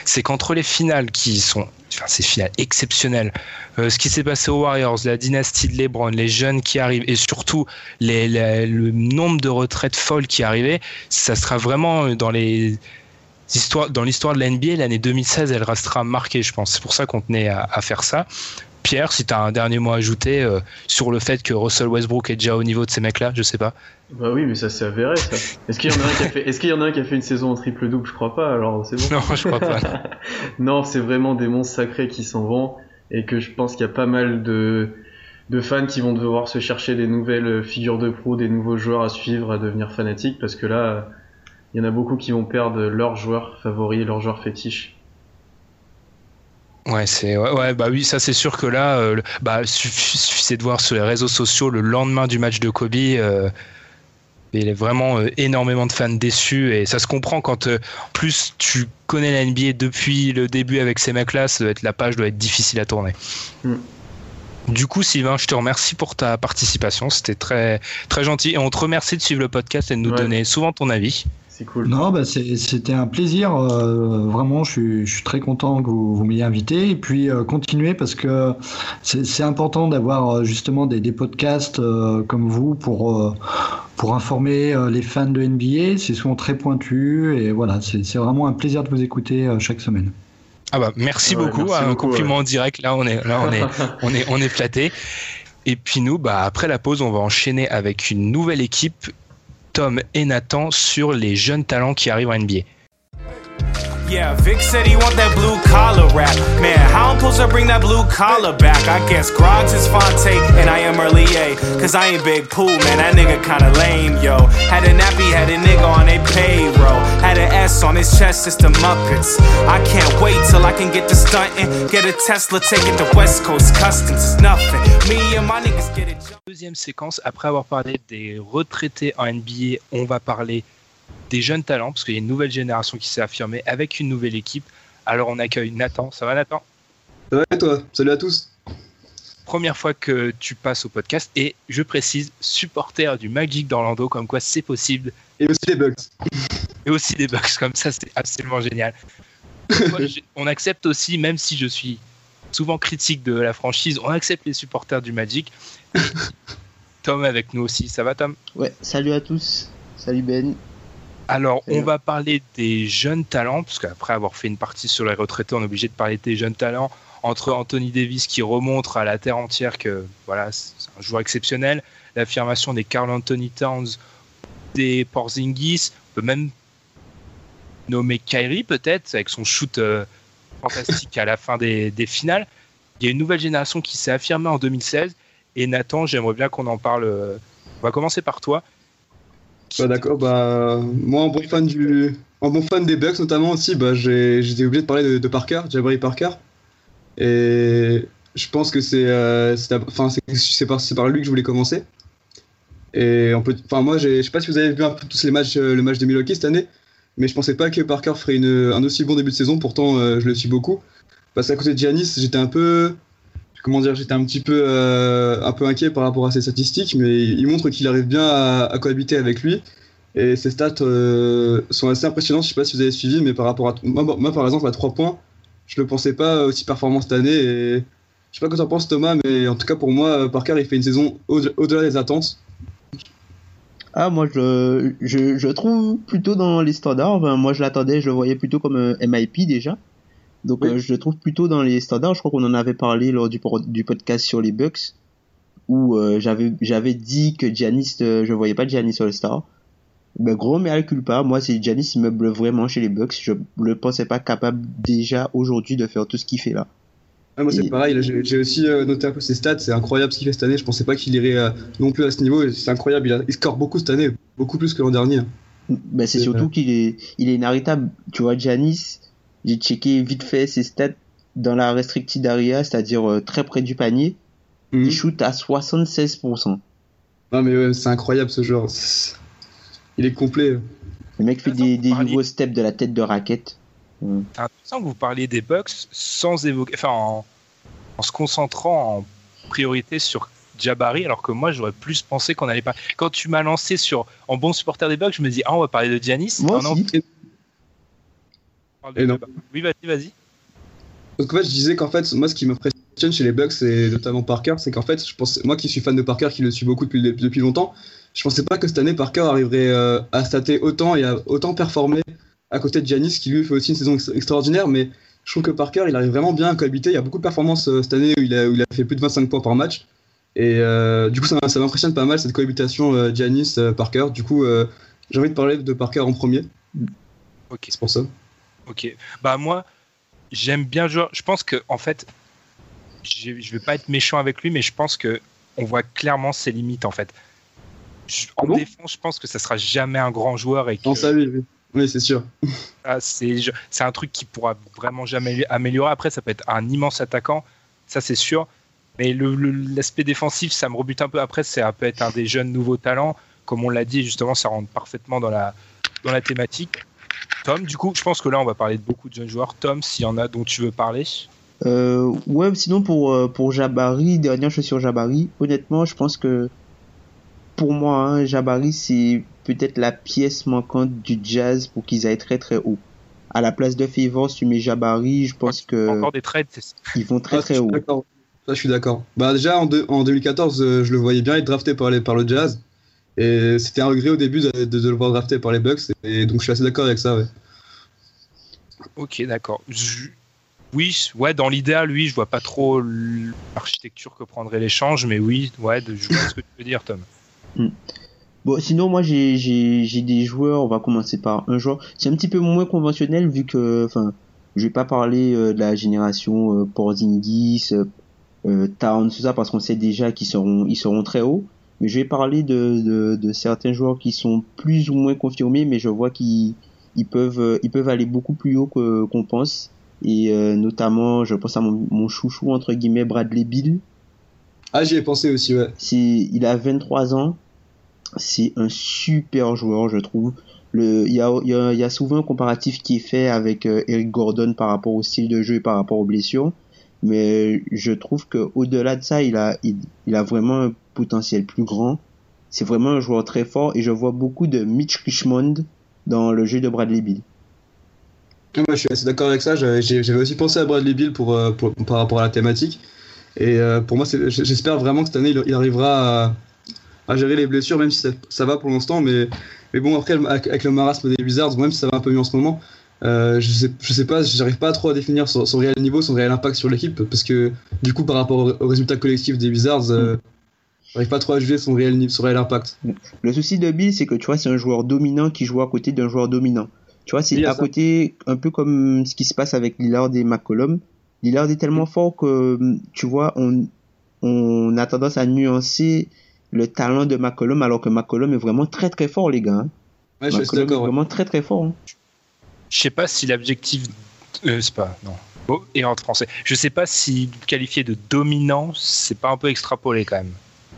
c'est qu'entre les finales qui sont enfin ces finales exceptionnelles euh, ce qui s'est passé aux Warriors la dynastie de LeBron les jeunes qui arrivent et surtout le nombre de retraites folles qui arrivaient ça sera vraiment dans les l'histoire de la NBA l'année 2016 elle restera marquée je pense. C'est pour ça qu'on tenait à faire ça Pierre, si tu as un dernier mot à ajouter euh, sur le fait que Russell Westbrook est déjà au niveau de ces mecs-là, je sais pas. Bah oui, mais ça s'est avéré ça. Est-ce qu'il y en a un qui a fait, est-ce qu'il y en a un qui a fait une saison en triple double Je crois pas. Alors c'est bon. Non, je crois pas. [laughs] non, c'est vraiment des monstres sacrés qui s'en vont et que je pense qu'il y a pas mal de de fans qui vont devoir se chercher des nouvelles figures de pro, des nouveaux joueurs à suivre, à devenir fanatiques parce que là, il y en a beaucoup qui vont perdre leurs joueurs favoris, leurs joueurs fétiches. Ouais, c'est ouais, bah oui, ça c'est sûr que là, euh, bah suffisait de voir sur les réseaux sociaux le lendemain du match de Kobe. Euh, il y a vraiment euh, énormément de fans déçus et ça se comprend quand plus tu connais la NBA depuis le début avec ces mecs-là, être la page doit être difficile à tourner. Mm. Du coup, Sylvain, je te remercie pour ta participation. C'était très très gentil et on te remercie de suivre le podcast et de nous donner souvent ton avis. C'est cool. Non, bah c'était un plaisir. Euh, vraiment, je suis, je suis, très content que vous, vous m'ayez invité. Et puis, euh, continuez parce que c'est important d'avoir euh, justement des, des podcasts comme vous pour, pour informer les fans de NBA. C'est souvent très pointu. Et voilà, c'est vraiment un plaisir de vous écouter chaque semaine. Ah bah, merci beaucoup. un compliment en direct. Là, on est, là, on est, [laughs] on est, on est flatté. Et puis nous, bah, après la pause, on va enchaîner avec une nouvelle équipe Tom et Nathan sur les jeunes talents qui arrivent en NBA. Yeah, Vic said he want that blue collar rap. Man, how I'm supposed to bring that blue collar back? I guess Grogs is Fonte and I am early A. Cause I ain't Big Pooh, man, that nigga kinda lame, yo. Had a nappy, had a nigga on a payroll. Had an X on his chest, it's the Muppets. I can't wait till I can get to stunting. Get a Tesla, take it to West Coast Customs, it's nothing. Me and my niggas get it. Deuxième séquence, après avoir parlé des retraités en NBA, on va parler des jeunes talents, parce qu'il y a une nouvelle génération qui s'est affirmée avec une nouvelle équipe. Alors on accueille Nathan. Ça va Nathan? Ça va et toi? Salut à tous. Première fois que tu passes au podcast et je précise, supporter du Magic d'Orlando, comme quoi c'est possible. Et aussi des bugs. Et aussi des bugs, comme ça c'est absolument génial. [laughs] on accepte aussi, même si je suis souvent critique de la franchise, on accepte les supporters du Magic. [laughs] Tom avec nous aussi, ça va Tom? Ouais, salut à tous. Salut Ben. Alors, on va parler des jeunes talents, parce qu'après avoir fait une partie sur les retraités, on est obligé de parler des jeunes talents. Entre Anthony Davis qui remontre à la terre entière que voilà, c'est un joueur exceptionnel, l'affirmation des Carl Anthony Towns, des Porzingis, on peut même nommer Kyrie peut-être, avec son shoot euh, fantastique à la fin des, des, finales. Il y a une nouvelle génération qui s'est affirmée en 2016. Et Nathan, j'aimerais bien qu'on en parle. Euh, on va commencer par toi. Bah, d'accord, bah, moi en bon fan du, bon fan des Bucks notamment aussi, bah, j'étais obligé de parler de, Parker, Jabari Parker. Et je pense que c'est euh, par, par lui que je voulais commencer. Et on peut, moi, je sais pas si vous avez vu un peu tous les matchs, euh, le match de Milwaukee cette année, mais je pensais pas que Parker ferait une, un aussi bon début de saison. Pourtant, euh, je le suis beaucoup. Parce qu'à côté de Giannis, j'étais un peu, comment dire, j'étais un petit peu, euh, un peu inquiet par rapport à ses statistiques, mais il montre qu'il arrive bien à, cohabiter avec lui. Et ses stats euh, sont assez impressionnantes. Je sais pas si vous avez suivi, mais par rapport à moi, moi par exemple à 3 points, je le pensais pas aussi performant cette année. Et je sais pas quoi t'en penses Thomas, mais en tout cas pour moi, Parker il fait une saison au-delà des attentes. Ah, moi, je, je, je, trouve plutôt dans les standards. moi, je l'attendais, je le voyais plutôt comme MIP déjà. Donc, oui. euh, je le trouve plutôt dans les standards. Je crois qu'on en avait parlé lors du, du podcast sur les Bucks, où euh, j'avais j'avais dit que Giannis, euh, je voyais pas Giannis All-Star. Mais gros, mais à culpa, moi, c'est Giannis, il me bluffe vraiment chez les Bucks. Je le pensais pas capable déjà aujourd'hui de faire tout ce qu'il fait là. Ah, moi, c'est pareil. J'ai aussi euh, noté un peu ses stats. C'est incroyable ce qu'il fait cette année. Je pensais pas qu'il irait euh, non plus à ce niveau. C'est incroyable. Il, a, il, score beaucoup cette année, beaucoup plus que l'an dernier. Bah, c'est surtout qu'il est, il est inarrêtable. Tu vois, Giannis, j'ai checké vite fait ses stats dans la restricted area, c'est-à-dire euh, très près du panier. Mhm. Il shoot à 76%. Non, mais ouais, c'est incroyable ce joueur. Il est complet. Le mec fait des, des nouveaux steps de la tête de raquette. C'est intéressant que vous parliez des Bucks sans évoquer, enfin en, en, se concentrant en priorité sur Jabari, alors que moi j'aurais plus pensé qu'on allait pas. Quand tu m'as lancé sur en bon supporter des Bucks, je me dis ah on va parler de Giannis. Moi non, aussi. Non. Et non. Oui vas-y vas-y. Donc en fait je disais qu'en fait moi ce qui m'impressionne chez les Bucks et notamment Parker, c'est qu'en fait je pense moi qui suis fan de Parker, qui le suis beaucoup depuis, depuis longtemps, je pensais pas que cette année Parker arriverait euh, à stater autant et à autant performer à côté de Giannis qui lui fait aussi une saison extraordinaire mais je trouve que Parker il arrive vraiment bien à cohabiter il y a beaucoup de performances euh, cette année où il, a, où il, a, fait plus de 25 points par match et euh, du coup ça, ça m'impressionne pas mal cette cohabitation euh, Giannis Parker du coup euh, j'ai envie de parler de Parker en premier ok c'est pour ça ok bah moi j'aime bien jouer je pense que en fait je vais pas être méchant avec lui mais je pense que on voit clairement ses limites en fait je, en ah bon défense je pense que ça sera jamais un grand joueur et que, non, ça, oui, oui. Oui, c'est sûr. [laughs] Ah, c'est un truc qui pourra vraiment jamais améliorer. Après, ça peut être un immense attaquant, ça c'est sûr. Mais l'aspect défensif, ça me rebute un peu. Après, ça peut être un des jeunes nouveaux talents. Comme on l'a dit, justement, ça rentre parfaitement dans la, dans la thématique. Tom, du coup, je pense que là, on va parler de beaucoup de jeunes joueurs. Tom, s'il y en a dont tu veux parler. Euh, ouais, sinon pour, pour Jabari, dernière chose sur Jabari, honnêtement, je pense que pour moi, hein, Jabari, c'est peut-être la pièce manquante du jazz pour qu'ils aillent très très haut. À la place de Favors, tu mets Jabari, je pense que. Encore des trades, Ils vont très ah, très haut. Ça, je suis d'accord. Bah, déjà, en, de, en 2014, euh, je le voyais bien être drafté par, les, par le jazz. Et c'était un regret au début de, de, de, le voir drafté par les Bucks. Et donc, je suis assez d'accord avec ça, ouais. Ok, d'accord. Je... Oui, ouais, dans l'idéal, oui, je vois pas trop l'architecture que prendrait l'échange, mais oui, ouais, de, je vois ce que tu veux dire, Tom. Mm. Bon, sinon, moi, j'ai, des joueurs, on va commencer par un joueur. C'est un petit peu moins conventionnel vu que, enfin, je vais pas parler euh, de la génération euh, Porzingis, euh, Town, tout ça, parce qu'on sait déjà qu'ils seront, ils seront très hauts. Mais je vais parler de, de, de, certains joueurs qui sont plus ou moins confirmés, mais je vois qu'ils, ils peuvent, euh, ils peuvent aller beaucoup plus haut que qu'on pense. Et euh, notamment, je pense à mon, mon chouchou entre guillemets Bradley Bill. Ah, j'y ai pensé aussi, ouais. C'est, il a 23 ans. C'est un super joueur, je trouve. Le, il y a, il y a, y a souvent un comparatif qui est fait avec euh, Eric Gordon par rapport au style de jeu et par rapport aux blessures. Mais je trouve que au-delà de ça, il a, il, il a vraiment un potentiel plus grand. C'est vraiment un joueur très fort et je vois beaucoup de Mitch Richmond dans le jeu de Bradley Bill. Ouais, je suis assez d'accord avec ça. J'avais aussi pensé à Bradley Bill euh, pour- par rapport à la thématique. Et euh, pour moi, j'espère vraiment que cette année, il, arrivera à, gérer les blessures, même si ça, va pour l'instant. Mais, bon, après, avec, le marasme des Wizards, même si ça va un peu mieux en ce moment, euh, je, sais, sais pas, j'arrive pas trop à définir son, réel niveau, son réel impact sur l'équipe. Parce que du coup, par rapport au, résultat collectif des Wizards, j'arrive pas trop à juger son réel, ni- son réel impact. Le souci de Bill, c'est que tu vois, c'est un joueur dominant qui joue à côté d'un joueur dominant. Tu vois, c'est à ça. côté, un peu comme ce qui se passe avec Lillard et McCollum. Lillard est tellement fort que, tu vois, on, on a tendance à nuancer le talent de McCollum, alors que McCollum est vraiment très très fort, les gars. hein. Ouais, je suis est ouais. vraiment très très fort. hein. Je sais pas si l'objectif. Euh, c'est pas. Non. Oh, et en français. Je sais pas si qualifier de dominant, c'est pas un peu extrapolé quand même.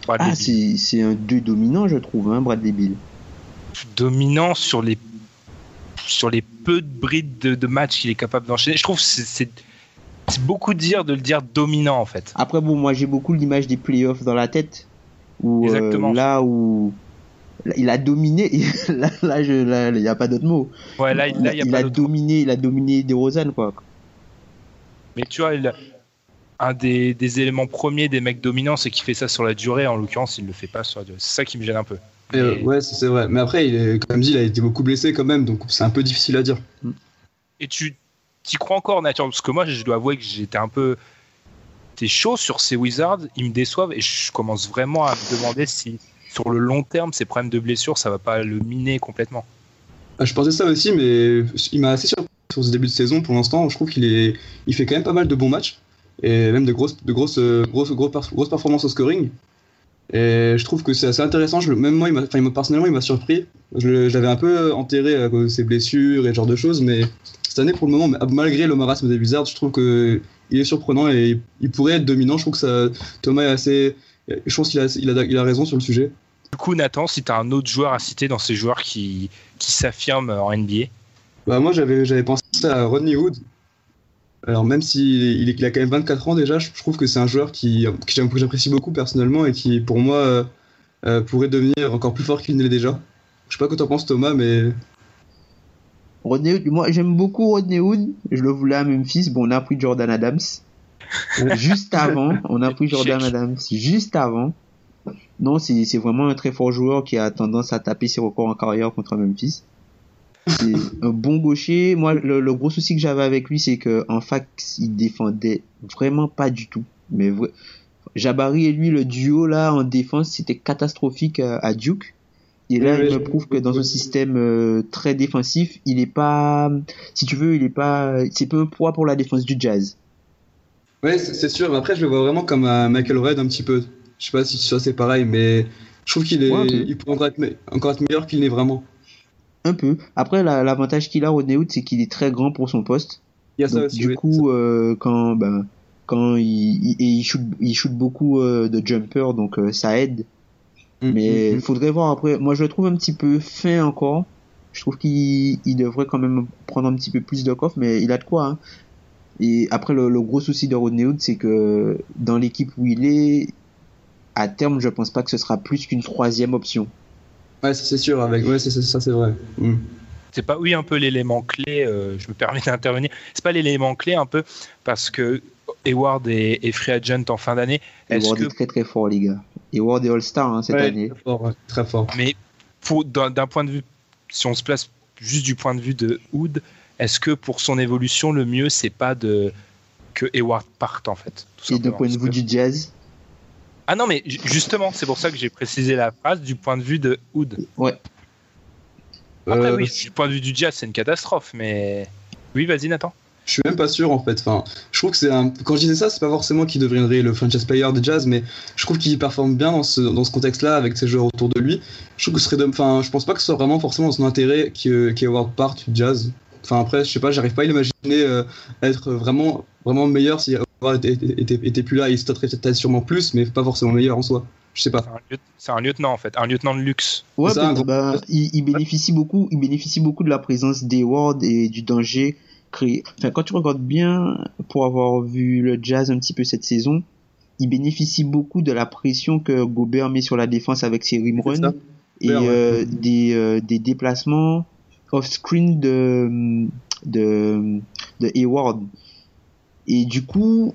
Ah, c'est un 2 dominant, je trouve, hein, Bradley Bill. dominant sur les sur les peu de brides de, de matchs qu'il est capable d'enchaîner. Je trouve que c'est- beaucoup dire de le dire dominant en fait. Après, bon, moi j'ai beaucoup l'image des playoffs dans la tête. Où, euh, Exactement. là où il a dominé, [laughs] là, là, je- là, il n'y a pas d'autre mot. Ouais, là, là, il y a il pas a d'autre- dominé, il a dominé DeRozan, quoi. Mais tu vois, il- un des, des éléments premiers des mecs dominants, c'est qu'il fait ça sur la durée. En l'occurrence, il le fait pas sur la durée. C'est ça qui me gêne un peu. Et, euh, ouais, c'est vrai. Mais après, il est, comme dit, il a été beaucoup blessé quand même, donc c'est un peu difficile à dire. Et tu y crois encore, Nature Parce que moi, je dois avouer que j'étais un peu. T'es chaud sur ces Wizards, ils me déçoivent et je commence vraiment à me demander si, sur le long terme, ces problèmes de blessure, ça va pas le miner complètement. Ah, Je pensais ça aussi, mais il m'a assez surpris sur ce début de saison. Pour l'instant, je trouve qu'il est, il fait quand même pas mal de bons matchs et même de grosses, de grosses, euh, grosses, grosses, per- grosses performances au scoring. Et je trouve que c'est assez intéressant. Je, même moi, il enfin, personnellement, il m'a surpris. Je, l'avais un peu enterré à cause de ses blessures et ce genre de choses, mais cette année, pour le moment, malgré le marasme des Wizards, je trouve que il est surprenant et il pourrait être dominant. Je trouve que ça, Thomas est assez, je pense qu'il a, il a, il a raison sur le sujet. Du coup, Nathan, si tu as un autre joueur à citer dans ces joueurs qui, qui s'affirment en NBA, Bah moi j'avais pensé à Rodney Hood. Alors même s'il est- il, a quand même 24 ans déjà, je trouve que c'est un joueur qui, que j'apprécie beaucoup personnellement et qui pour moi euh, euh, pourrait devenir encore plus fort qu'il ne l'est déjà. Je sais pas quoi t'en penses Thomas, mais Rodney Hood, moi j'aime beaucoup Rodney Hood, je le voulais à Memphis, bon on a pris Jordan Adams. [laughs] juste avant, on a pris Jordan Check. Adams juste avant. Non, c'est c'est vraiment un très fort joueur qui a tendance à taper ses records en carrière contre Memphis. C'est un bon gaucher. Moi, le, le gros souci que j'avais avec lui, c'est que en fac, il défendait vraiment pas du tout. Mais vrai- Jabari et lui, le duo là en défense, c'était catastrophique à, à Duke. Et là, Oui, oui, il me prouve que dans un système euh, très défensif, il est pas, si tu veux, il est pas, c'est pas un poids pour la défense du Jazz. ouais c'est sûr. Après je le vois vraiment comme un Michael Red un petit peu. Je sais pas si ça c'est pareil, mais je trouve qu'il est, Ouais, il être, encore être meilleur qu'il n'est vraiment. Un peu. Après, la- l'avantage qu'il a, Rodney Hood, c'est qu'il est très grand pour son poste. Ça du oui. coup, euh, quand, ben, quand il, il, il shoot, il shoot beaucoup euh, de jumper, donc euh, ça aide. Mm, Mais mm, il mm. faudrait voir après. Moi, je le trouve un petit peu fin encore. Je trouve qu'il il devrait quand même prendre un petit peu plus de coffre, mais il a de quoi. Hein. Et après, le, le gros souci de Rodney Hood, c'est que dans l'équipe où il est, à terme, je pense pas que ce sera plus qu'une troisième option. Ouais, ça, c'est sûr. Avec, ouais, c'est- c'est- ça c'est vrai. Mm. c'est pas, oui, un peu l'élément clé, euh, je me permets [laughs] d'intervenir, c'est pas l'élément clé un peu parce que Hayward est, est free agent en fin d'année. Hayward que, est très très fort, les gars. Hayward est All-Star hein, cette Ouais, année. Très fort, très fort. mais pour- d'un point de vue, si on se place juste du point de vue de Hood, est-ce que pour son évolution, le mieux, c'est pas de que Hayward parte en fait tout Et d'un point de vue que- du Jazz, Ah non, mais ju- justement, c'est pour ça que j'ai précisé la phrase du point de vue de Hood. ouais. Après, Euh, oui, du point de vue du jazz, c'est une catastrophe, mais. Oui, vas-y, Nathan. je suis même pas sûr en fait. Enfin, je trouve que c'est un. Quand je disais ça, c'est pas forcément qu'il deviendrait le franchise player des Jazz, mais je trouve qu'il performe bien dans ce, dans ce contexte-là avec ses joueurs autour de lui. Je trouve que ce serait. Enfin, je pense pas que ce soit vraiment forcément dans son intérêt qu'Howard parte du Jazz. Enfin, après, je sais pas, j'arrive pas à l'imaginer euh, être vraiment, vraiment meilleur si Était, était, plus là. Il se peut-être sûrement plus, mais pas forcément meilleur en soi. Je sais pas. C'est un, lieutenant en fait, un lieutenant de luxe. Ouais, bah, il, bénéficie beaucoup, il bénéficie beaucoup de la présence d'Hayward et du danger Enfin, quand tu regardes bien, pour avoir vu le Jazz un petit peu cette saison, il bénéficie beaucoup de la pression que Gobert met sur la défense avec ses rim runs et euh, des, euh, des déplacements off-screen de, de, de Hayward. Et du coup,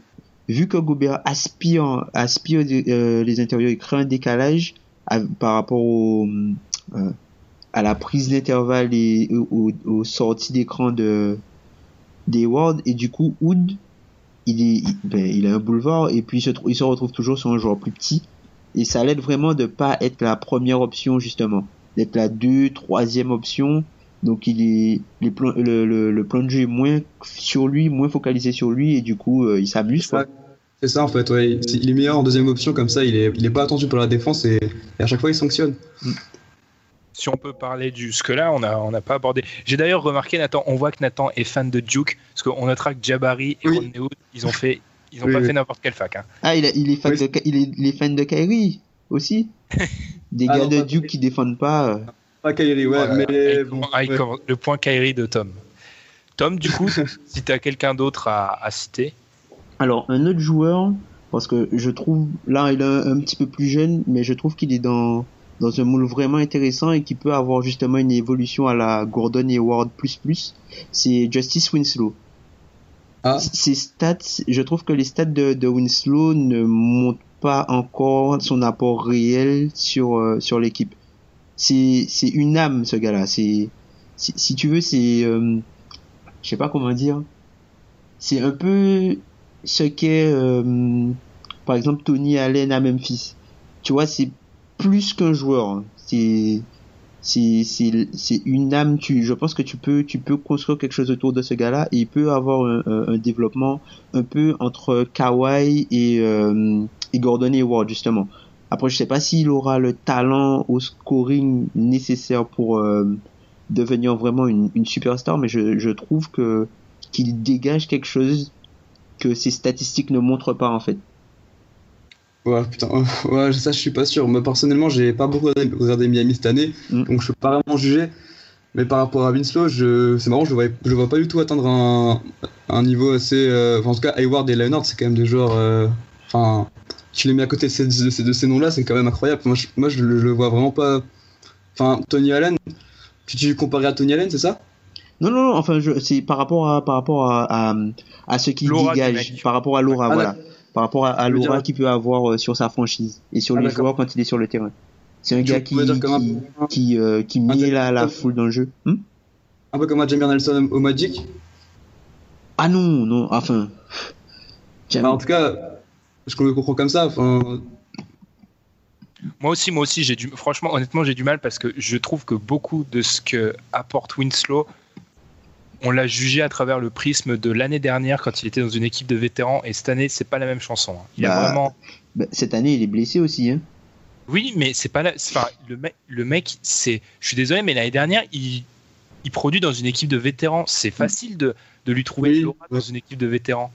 vu que Gobert aspire, aspire euh, les intérieurs et crée un décalage par rapport au, à la prise d'intervalle et aux, aux sorties d'écran de, des wards et du coup Wood il est ben, il a un boulevard et puis il se, il se retrouve toujours sur un joueur plus petit. Et ça l'aide vraiment de pas être la première option justement. D'être la deux troisième option donc il est les le, le, le, plan de jeu est moins sur lui moins focalisé sur lui et du coup euh, il s'amuse c'est ça en fait ouais il est meilleur en deuxième option comme ça il est il est pas attendu pour la défense et, à chaque fois il sanctionne mm si on peut parler du. Ce que là, on n'a on a pas abordé. J'ai d'ailleurs remarqué, Nathan, on voit que Nathan est fan de Duke, parce qu'on notera que Jabari et oui. ils ont fait. Ils ont pas fait n'importe quel fac. Hein. Ah, il, il, est fan de, il, est, il est fan de Kyrie aussi. [laughs] Des ah gars de Duke qui défendent pas. Pas Kyrie, ouais, mais. Bon, ah, Le point Kyrie de Tom. Tom, du coup, [laughs] si tu as quelqu'un d'autre à, à, citer. Alors, un autre joueur, parce que je trouve, là, il est un petit peu plus jeune, mais je trouve qu'il est dans dans un moule vraiment intéressant et qui peut avoir justement une évolution à la Gordon et Ward plus plus, c'est Justice Winslow. Ah. Ses stats, je trouve que les stats de, de Winslow ne montrent pas encore son apport réel sur euh, sur l'équipe. C'est c'est une âme ce gars-là. C'est si, tu veux c'est euh, je sais pas comment dire. C'est un peu ce qu'est euh, par exemple Tony Allen à Memphis. Tu vois, c'est plus qu'un joueur. Hein. C'est c'est c'est une âme tu je pense que tu peux tu peux construire quelque chose autour de ce gars-là et il peut avoir un, développement un peu entre Kawhi et euh, et Gordon Hayward justement après je sais pas s'il aura le talent au scoring nécessaire pour euh, devenir vraiment une, une superstar mais je, je trouve que qu'il dégage quelque chose que ses statistiques ne montrent pas en fait Ouais, putain, [laughs] ouais, ça je suis pas sûr. Moi personnellement, j'ai pas beaucoup regardé Miami cette année, mm. donc je peux pas vraiment juger. Mais par rapport à Winslow, je... c'est marrant, je vois, je vois pas du tout atteindre un, un niveau assez. Euh, en tout cas, Hayward et Leonard, c'est quand même des joueurs. Euh, tu les mets à côté de ces, de ces, noms-là, c'est quand même incroyable. Moi, je, moi, je, le vois vraiment pas. Enfin, Tony Allen, tu, tu comparais à Tony Allen, c'est ça? Non, non, non, enfin, c'est par rapport à, par rapport à, à, à ce qu'il dégage, par rapport à Laura, ah, voilà par rapport à, l'aura qu'il peut avoir euh, sur sa franchise et sur ah, les joueurs quand il est sur le terrain. C'est un gars qui, qui, qui, euh, qui, met la, la foule dans le jeu. Hmm un peu comme un Jamie Nelson au Magic Ah non, non, enfin. Bah, en tout cas, je le comprends comme ça. Enfin, moi aussi, moi aussi, j'ai du, franchement, honnêtement, j'ai du mal parce que je trouve que beaucoup de ce que apporte Winslow on l'a jugé à travers le prisme de l'année dernière quand il était dans une équipe de vétérans et cette année c'est pas la même chanson. Hein. Il a bah, vraiment. Bah, cette année il est blessé aussi. Hein. Oui, mais c'est pas enfin, le mec, le mec, c'est. Je suis désolé, mais l'année dernière il, il produit dans une équipe de vétérans. C'est facile de, de lui trouver oui, dans une équipe de vétérans.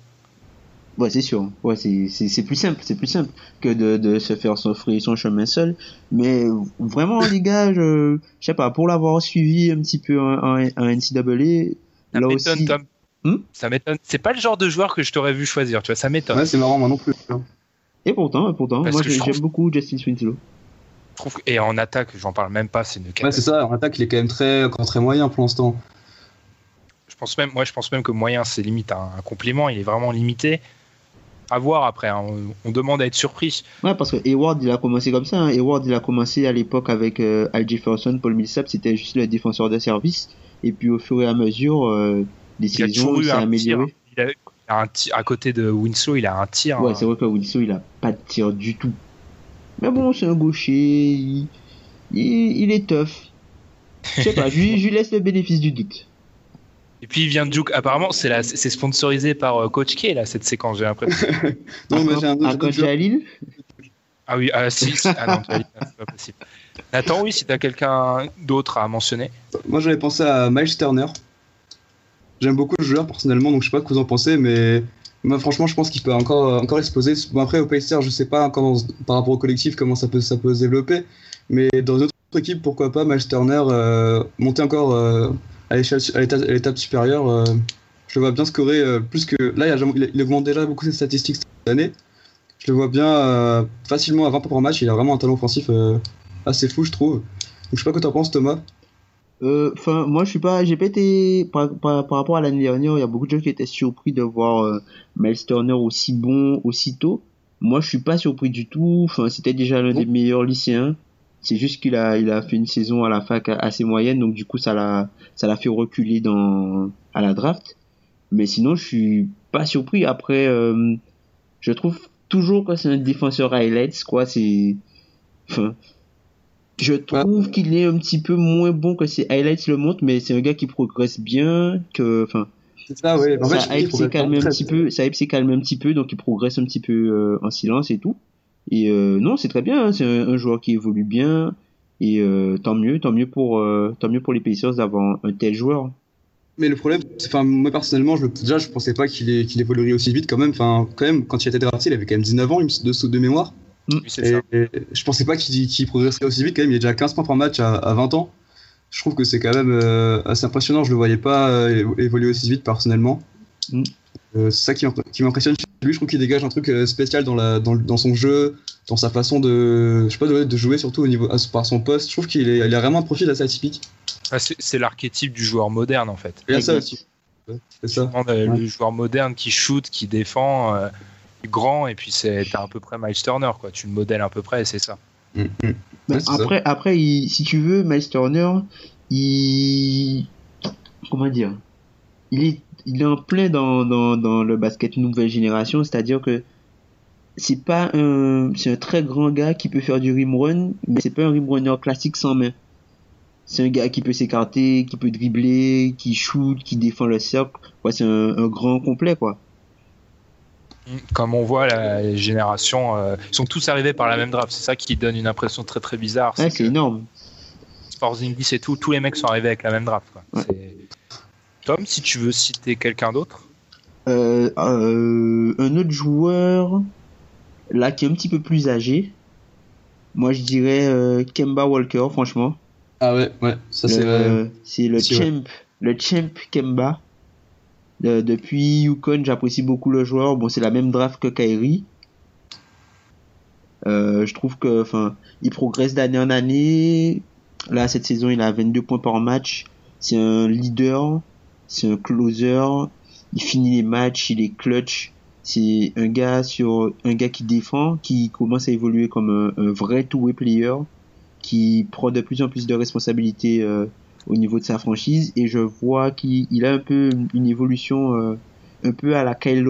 Ouais, c'est sûr. Ouais, c'est plus simple, c'est plus simple que de, de se faire s'offrir son chemin seul. Mais vraiment, les gars, je, je sais pas, pour l'avoir suivi un petit peu en, en, en NCAA, ça m'étonne, Tom. Hmm? Ça m'étonne. C'est pas le genre de joueur que je t'aurais vu choisir, tu vois, ça m'étonne. Ouais, c'est marrant, moi non plus. Et pourtant, pourtant, moi j'aime beaucoup Justin Winslow. Et en attaque, j'en parle même pas, c'est une Ouais, c'est ça, en attaque, il est quand même très, très moyen pour l'instant. Je pense même, moi, je pense même que moyen, c'est limite un, compliment, il est vraiment limité. À voir après, hein. on, demande à être surpris. Ouais, parce que Hayward, il a commencé comme ça. Hein. Hayward, il a commencé à l'époque avec euh, Al Jefferson, Paul Millsap, c'était juste le défenseur de service. Et puis au fur et à mesure, euh, les saisons, s'est amélioré. Il a, un tir, à côté de Winslow, il a un tir. Ouais, c'est vrai que Winslow, il a pas de tir du tout. Mais bon, c'est un gaucher, il, il, est tough. Je sais pas, je, lui laisse le bénéfice du doute. Et puis il vient de Duke. Apparemment, c'est la- c'est sponsorisé par euh, Coach K là cette séquence. J'ai l'impression. [laughs] Non, mais j'ai un Un autre coach à Lille? Ah oui, ah si. si. Ah non, c'est pas possible. Nathan, oui, si t'as quelqu'un d'autre à mentionner. Moi, j'avais pensé à Miles Turner. J'aime beaucoup le joueur personnellement, donc je sais pas ce que vous en pensez, mais moi, franchement, je pense qu'il peut encore, encore exploser. Bon, après, au Pacers, je sais pas comment, par rapport au collectif comment ça peut, ça peut se développer, mais dans une autre équipe, pourquoi pas Miles Turner euh, monter encore euh, à l'étape supérieure. euh, je le vois bien scorer euh, plus que. Là, il, a, il, augmente déjà beaucoup ses statistiques cette année. Je le vois bien euh, facilement à 20 points par match. Il a vraiment un talent offensif assez fou, je trouve. Donc, je sais pas quoi t'en penses, Thomas. Euh, Enfin, moi, je suis pas, j'ai pas été par, par, par rapport à l'année dernière. Il y a beaucoup de gens qui étaient surpris de voir euh, Miles Turner aussi bon aussitôt. Moi, je suis pas surpris du tout. Enfin, c'était déjà l'un des meilleurs lycéens. C'est juste qu'il a, il a fait une saison à la fac assez moyenne, donc du coup, ça l'a, ça l'a fait reculer dans à la draft. Mais sinon, je suis pas surpris. Après, euh, je trouve toujours que c'est un défenseur highlights, quoi. C'est, enfin, je trouve qu'il est un petit peu moins bon que ses highlights le montrent, mais c'est un gars qui progresse bien, que, enfin, ça, ouais. En fait, hype s'est calmé un petit peu, sa hype s'est calmé un petit peu, donc il progresse un petit peu euh, en silence et tout. Et euh, non, c'est très bien, hein, c'est un, un joueur qui évolue bien, et euh, tant mieux, tant mieux pour, euh, tant mieux pour les Pacers d'avoir un tel joueur. Mais le problème, c'est, enfin, moi personnellement, je, déjà, je pensais pas qu'il, est- évoluerait aussi vite quand même. Enfin, quand même, quand il a été drafté, il avait quand même 19 ans, il me- de, de mémoire. Oui, c'est Et, ça. et je pensais pas qu'il, progresserait aussi vite quand même. Il a déjà 15 points par match à, à 20 ans. Je trouve que c'est quand même euh, assez impressionnant. Je le voyais pas évoluer aussi vite personnellement. Mm. Euh, c'est ça qui, m'imp- qui m'impressionne chez lui. Je trouve qu'il dégage un truc euh, spécial dans, la, dans, le- dans son jeu, dans sa façon de, je sais pas, de, de jouer surtout au niveau, à- par son poste. Je trouve qu'il est, il a vraiment un profil assez atypique. Ah, c'est l'archétype du joueur moderne en fait. Il y a ça aussi. Ouais, C'est ça. Euh, Le joueur moderne qui shoot, qui défend, euh, grand, et puis c'est t'as à peu près Miles Turner, quoi. Tu le modèles à peu près, et c'est ça. Mm, mm. Ouais, ça. après, après, il- si tu veux, Miles Turner, il, comment dire, il est, il est en plein dans, dans, dans le basket nouvelle génération, c'est-à-dire que c'est pas un, c'est un très grand gars qui peut faire du rim run, mais c'est pas un rim runner classique sans main. C'est un gars qui peut s'écarter, qui peut dribbler, qui shoot, qui défend le cercle. Ouais, c'est un, un grand complet, quoi. Comme on voit, la génération, euh, ils sont tous arrivés par la même draft. C'est ça qui donne une impression très très bizarre. C'est énorme. Porzingis et tout, tous les mecs sont arrivés avec la même draft. Quoi. Ouais. Tom, si tu veux citer quelqu'un d'autre, Euh, euh, un autre joueur, là, qui est un petit peu plus âgé, moi je dirais euh, Kemba Walker, franchement. Ah ouais, ouais, ça c'est. Le- c'est champ, le champ Kemba. Depuis Yukon, j'apprécie beaucoup le joueur. Bon, c'est la même draft que Kyrie. Euh, je trouve que, enfin, il progresse d'année en année. Là, cette saison, il a 22 points par match. C'est un leader, c'est un closer. Il finit les matchs, il est clutch. C'est un gars sur un gars qui défend, qui commence à évoluer comme un, un vrai two-way player, qui prend de plus en plus de responsabilités euh, au niveau de sa franchise. Et je vois qu'il il a un peu une, évolution euh, un peu à la Kyle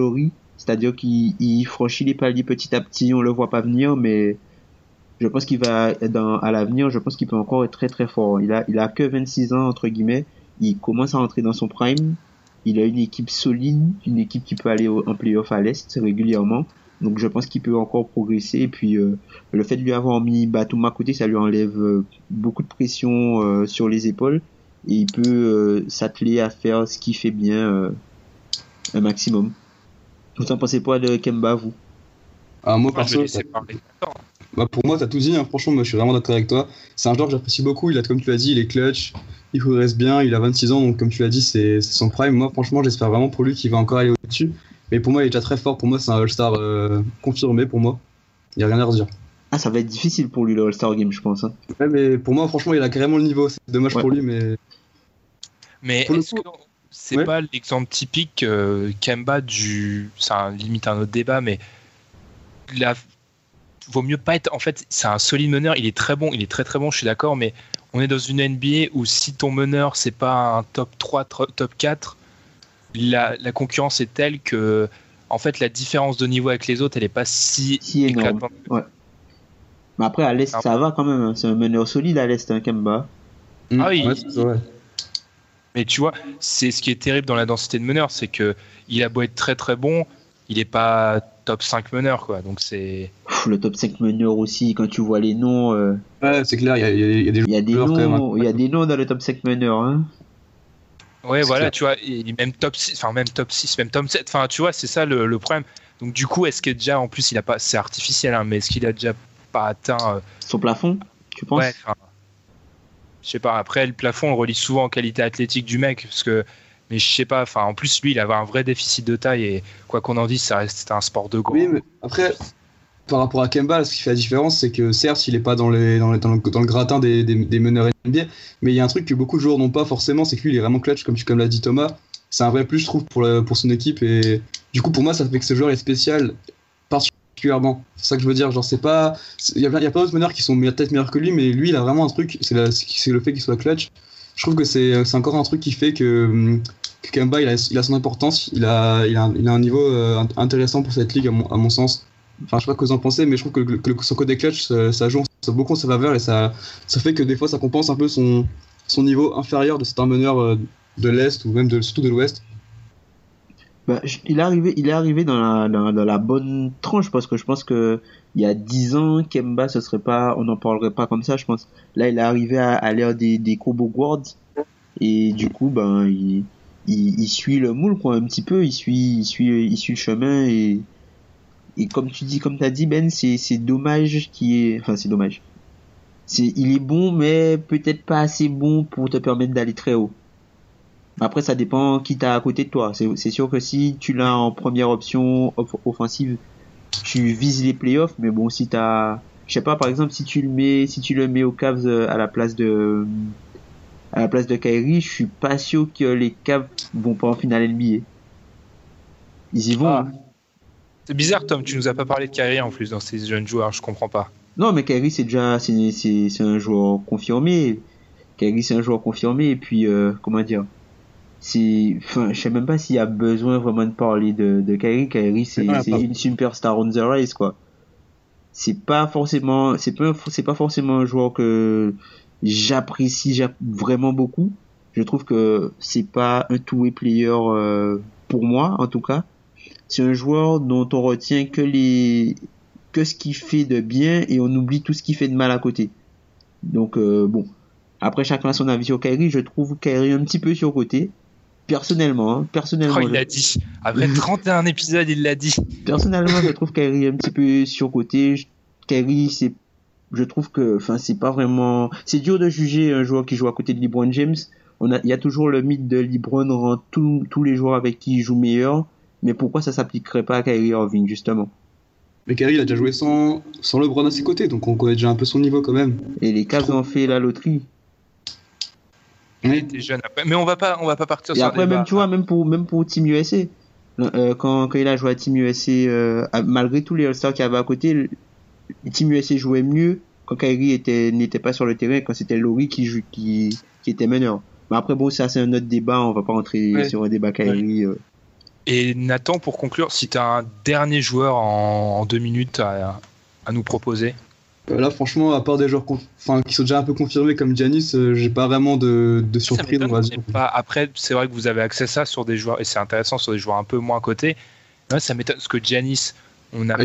c'est-à-dire qu'il il franchit les paliers petit à petit. On le voit pas venir, mais je pense qu'il va dans à l'avenir. Je pense qu'il peut encore être très très fort. Il a il a que 26 ans entre guillemets. Il commence à entrer dans son prime. Il a une équipe solide, une équipe qui peut aller au- en playoff à l'Est régulièrement. Donc je pense qu'il peut encore progresser. Et puis euh, le fait de lui avoir mis Batum à côté, ça lui enlève euh, beaucoup de pression euh, sur les épaules. Et il peut euh, s'atteler à faire ce qu'il fait bien euh, un maximum. Vous en pensez quoi de Kemba, vous? Ah, moi, Moi, je vais perso, parler. Bah, pour moi, t'as tout dit. hein. Franchement, moi, je suis vraiment d'accord avec toi. C'est un joueur que j'apprécie beaucoup. Il a, comme tu l'as dit, il est clutch. Il progresse bien. Il a 26 ans, donc comme tu l'as dit, c'est son prime. Moi, franchement, j'espère vraiment pour lui qu'il va encore aller au-dessus. Mais pour moi, il est déjà très fort. Pour moi, c'est un All-Star euh, confirmé. Pour moi, il y a rien à redire. Ah, ça va être difficile pour lui le All-Star Game, je pense. hein. Ouais, mais pour moi, franchement, il a carrément le niveau. C'est dommage Ouais. pour lui, mais Mais est-ce coup- que c'est Ouais. pas l'exemple typique euh, Kemba du. C'est un- limite un autre débat, mais la... vaut mieux pas être. En fait, c'est un solide meneur. Il est très bon. Il est très très bon. Je suis d'accord, mais on est dans une NBA où si ton meneur c'est pas un top 3, tro- top 4, la, la concurrence est telle que. En fait, la différence de niveau avec les autres, elle est pas si, Si énorme. éclatante. Ouais. Mais après, à l'Est, Ah. ça va quand même. hein. C'est un meneur solide à l'Est, hein, Kemba. Ah oui. Ouais, c'est vrai. Mais tu vois, c'est ce qui est terrible dans la densité de meneurs, c'est que il a beau être très très bon, il est pas top 5 meneurs quoi. Donc c'est le top 5 meneurs aussi quand tu vois les noms. Euh, ouais, c'est clair, il y a, y a, des, y a des noms, il y a des noms dans le top 5 meneurs. Hein. Ouais, voilà, tu vois, et même top 6, enfin même top 6, même top 7, enfin tu vois, c'est ça le, le, problème. Donc du coup, est-ce que déjà en plus il a pas c'est artificiel hein, mais est-ce qu'il a déjà pas atteint euh, son plafond, tu penses? Ouais, je sais pas, après le plafond on relie souvent en qualité athlétique du mec parce que mais je sais pas, enfin en plus lui il avait un vrai déficit de taille et quoi qu'on en dise, ça reste un sport de gros. Oui, mais après par rapport à Kemba, ce qui fait la différence, c'est que certes, il est pas dans, le, gratin des, meneurs NBA, mais il y a un truc que beaucoup de joueurs n'ont pas forcément, c'est que lui, il est vraiment clutch, comme, l'a dit Thomas. C'est un vrai plus, je trouve, pour, pour son équipe. Et du coup, pour moi, ça fait que ce joueur est spécial particulièrement. C'est ça que je veux dire. Genre, c'est pas. Il y a, y a pas d'autres meneurs qui sont peut-être meilleurs que lui, mais lui, il a vraiment un truc, c'est le fait qu'il soit clutch. Je trouve que c'est encore un truc qui fait que, que Kemba, il a, son importance, il a, un, niveau euh, intéressant pour cette ligue, à mon, sens. Enfin, je sais pas ce que vous en pensez, mais je trouve que, son côté clutch, ça, joue beaucoup en sa faveur et ça, fait que des fois, ça compense un peu son, niveau inférieur de certains meneurs euh, de l'Est ou même de, surtout de l'Ouest. Bah, il, est arrivé, il est arrivé dans, la bonne tranche parce que je pense que il y a 10 ans, Kemba, ce serait pas, on n'en parlerait pas comme ça, je pense. Là, il est arrivé à, l'ère des, des Kobo Guards et du coup, ben, il, suit le moule, quoi, un petit peu, il suit, il suit, il suit le chemin et, et comme tu dis, comme t'as dit Ben, c'est dommage qui est, enfin c'est dommage. Il est bon, mais peut-être pas assez bon pour te permettre d'aller très haut. Après, ça dépend qui t'as à côté de toi. C'est sûr que si tu l'as en première option offensive, tu vises les playoffs. Mais bon, si t'as, je sais pas, par exemple, si tu le mets, si tu le mets aux Cavs euh, à la place de, à la place de Kyrie, je suis pas sûr que les Cavs vont pas en finale NBA. Ils y vont. Ah. Hein. C'est bizarre, Tom, tu nous as pas parlé de Kyrie en plus dans ces jeunes joueurs, je comprends pas. Non, mais Kyrie, c'est déjà, c'est, un joueur confirmé. Kyrie, c'est un joueur confirmé, et puis, euh, comment dire, c'est, enfin, je sais même pas s'il y a besoin vraiment de parler de, de Kyrie. Kyrie, c'est, une superstar on the rise, quoi. C'est pas forcément, c'est pas, c'est pas forcément un joueur que j'apprécie vraiment beaucoup. Je trouve que c'est pas un two-way player euh, pour moi, en tout cas c'est un joueur dont on retient que les que ce qu'il fait de bien et on oublie tout ce qu'il fait de mal à côté. Donc euh, bon, après chacun a son avis sur Kyrie, je trouve Kyrie un petit peu surcoté. Personnellement, hein, personnellement. Oh, il l'a dit. Après [laughs] 31 épisodes, il l'a dit. Personnellement, je trouve Kyrie un petit peu surcoté. Kyrie, c'est je trouve que enfin c'est pas vraiment c'est dur de juger un joueur qui joue à côté de LeBron James. On a il y a toujours le mythe de LeBron rend tous les joueurs avec qui il joue meilleur mais pourquoi ça s'appliquerait pas à Kyrie Irving, justement? Mais Kyrie, il a déjà joué sans, sans LeBron à ses côtés, donc on connaît déjà un peu son niveau quand même. Et les Cavs ont fait la loterie. Il était jeune après. Mais on va pas, on va pas partir Et après, même, tu vois, même pour, même pour Team USA, euh, quand, quand il a joué à Team USA, euh, malgré tous les All-Stars qu'il y avait à côté, Team USA jouait mieux quand Kyrie était, n'était pas sur le terrain, quand c'était Laurie qui, qui, qui était meneur. Mais après, bon, ça, c'est un autre débat, on va pas rentrer sur un débat Kyrie. Euh. Et Nathan, pour conclure, si tu as un dernier joueur en, deux minutes à, nous proposer Là, franchement, à part des joueurs qui sont déjà un peu confirmés comme Giannis, euh, j'ai pas vraiment de, de surprise. après, c'est vrai que vous avez accès à ça sur des joueurs, et c'est intéressant sur des joueurs un peu moins cotés. ça m'étonne, parce que Giannis, on a.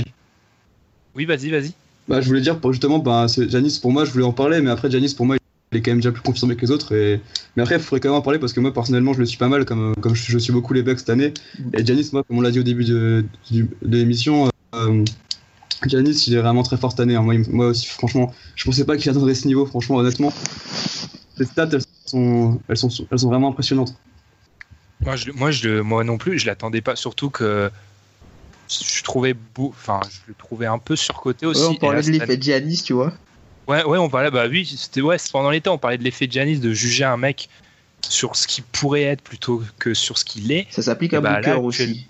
Oui, vas-y, vas-y. Bah, je voulais dire, pour, justement, bah, Giannis, pour moi, je voulais en parler, mais après, Giannis, pour moi, il est quand même déjà plus confirmé que les autres. Et... Mais après, il faudrait quand même en parler parce que moi, personnellement, je le suis pas mal, comme, comme je, suis beaucoup les Bucks cette année. Et Janis, moi, comme on l'a dit au début de, de, l'émission, euh, Janis, il est vraiment très fort cette année. Hein. Moi, moi, aussi, franchement, je pensais pas qu'il atteindrait ce niveau, franchement, honnêtement. Les stats, elles sont, elles sont, elles sont vraiment impressionnantes. Moi, je, moi, je, moi non plus, je l'attendais pas, surtout que je trouvais beau, enfin, je le trouvais un peu surcoté aussi. on parlait de l'effet Giannis, tu vois. Ouais, ouais, on parlait, bah oui, c'était ouais, pendant l'été, on parlait de l'effet Janis, de juger un mec sur ce qu'il pourrait être plutôt que sur ce qu'il est. Ça s'applique à bah, Booker aussi.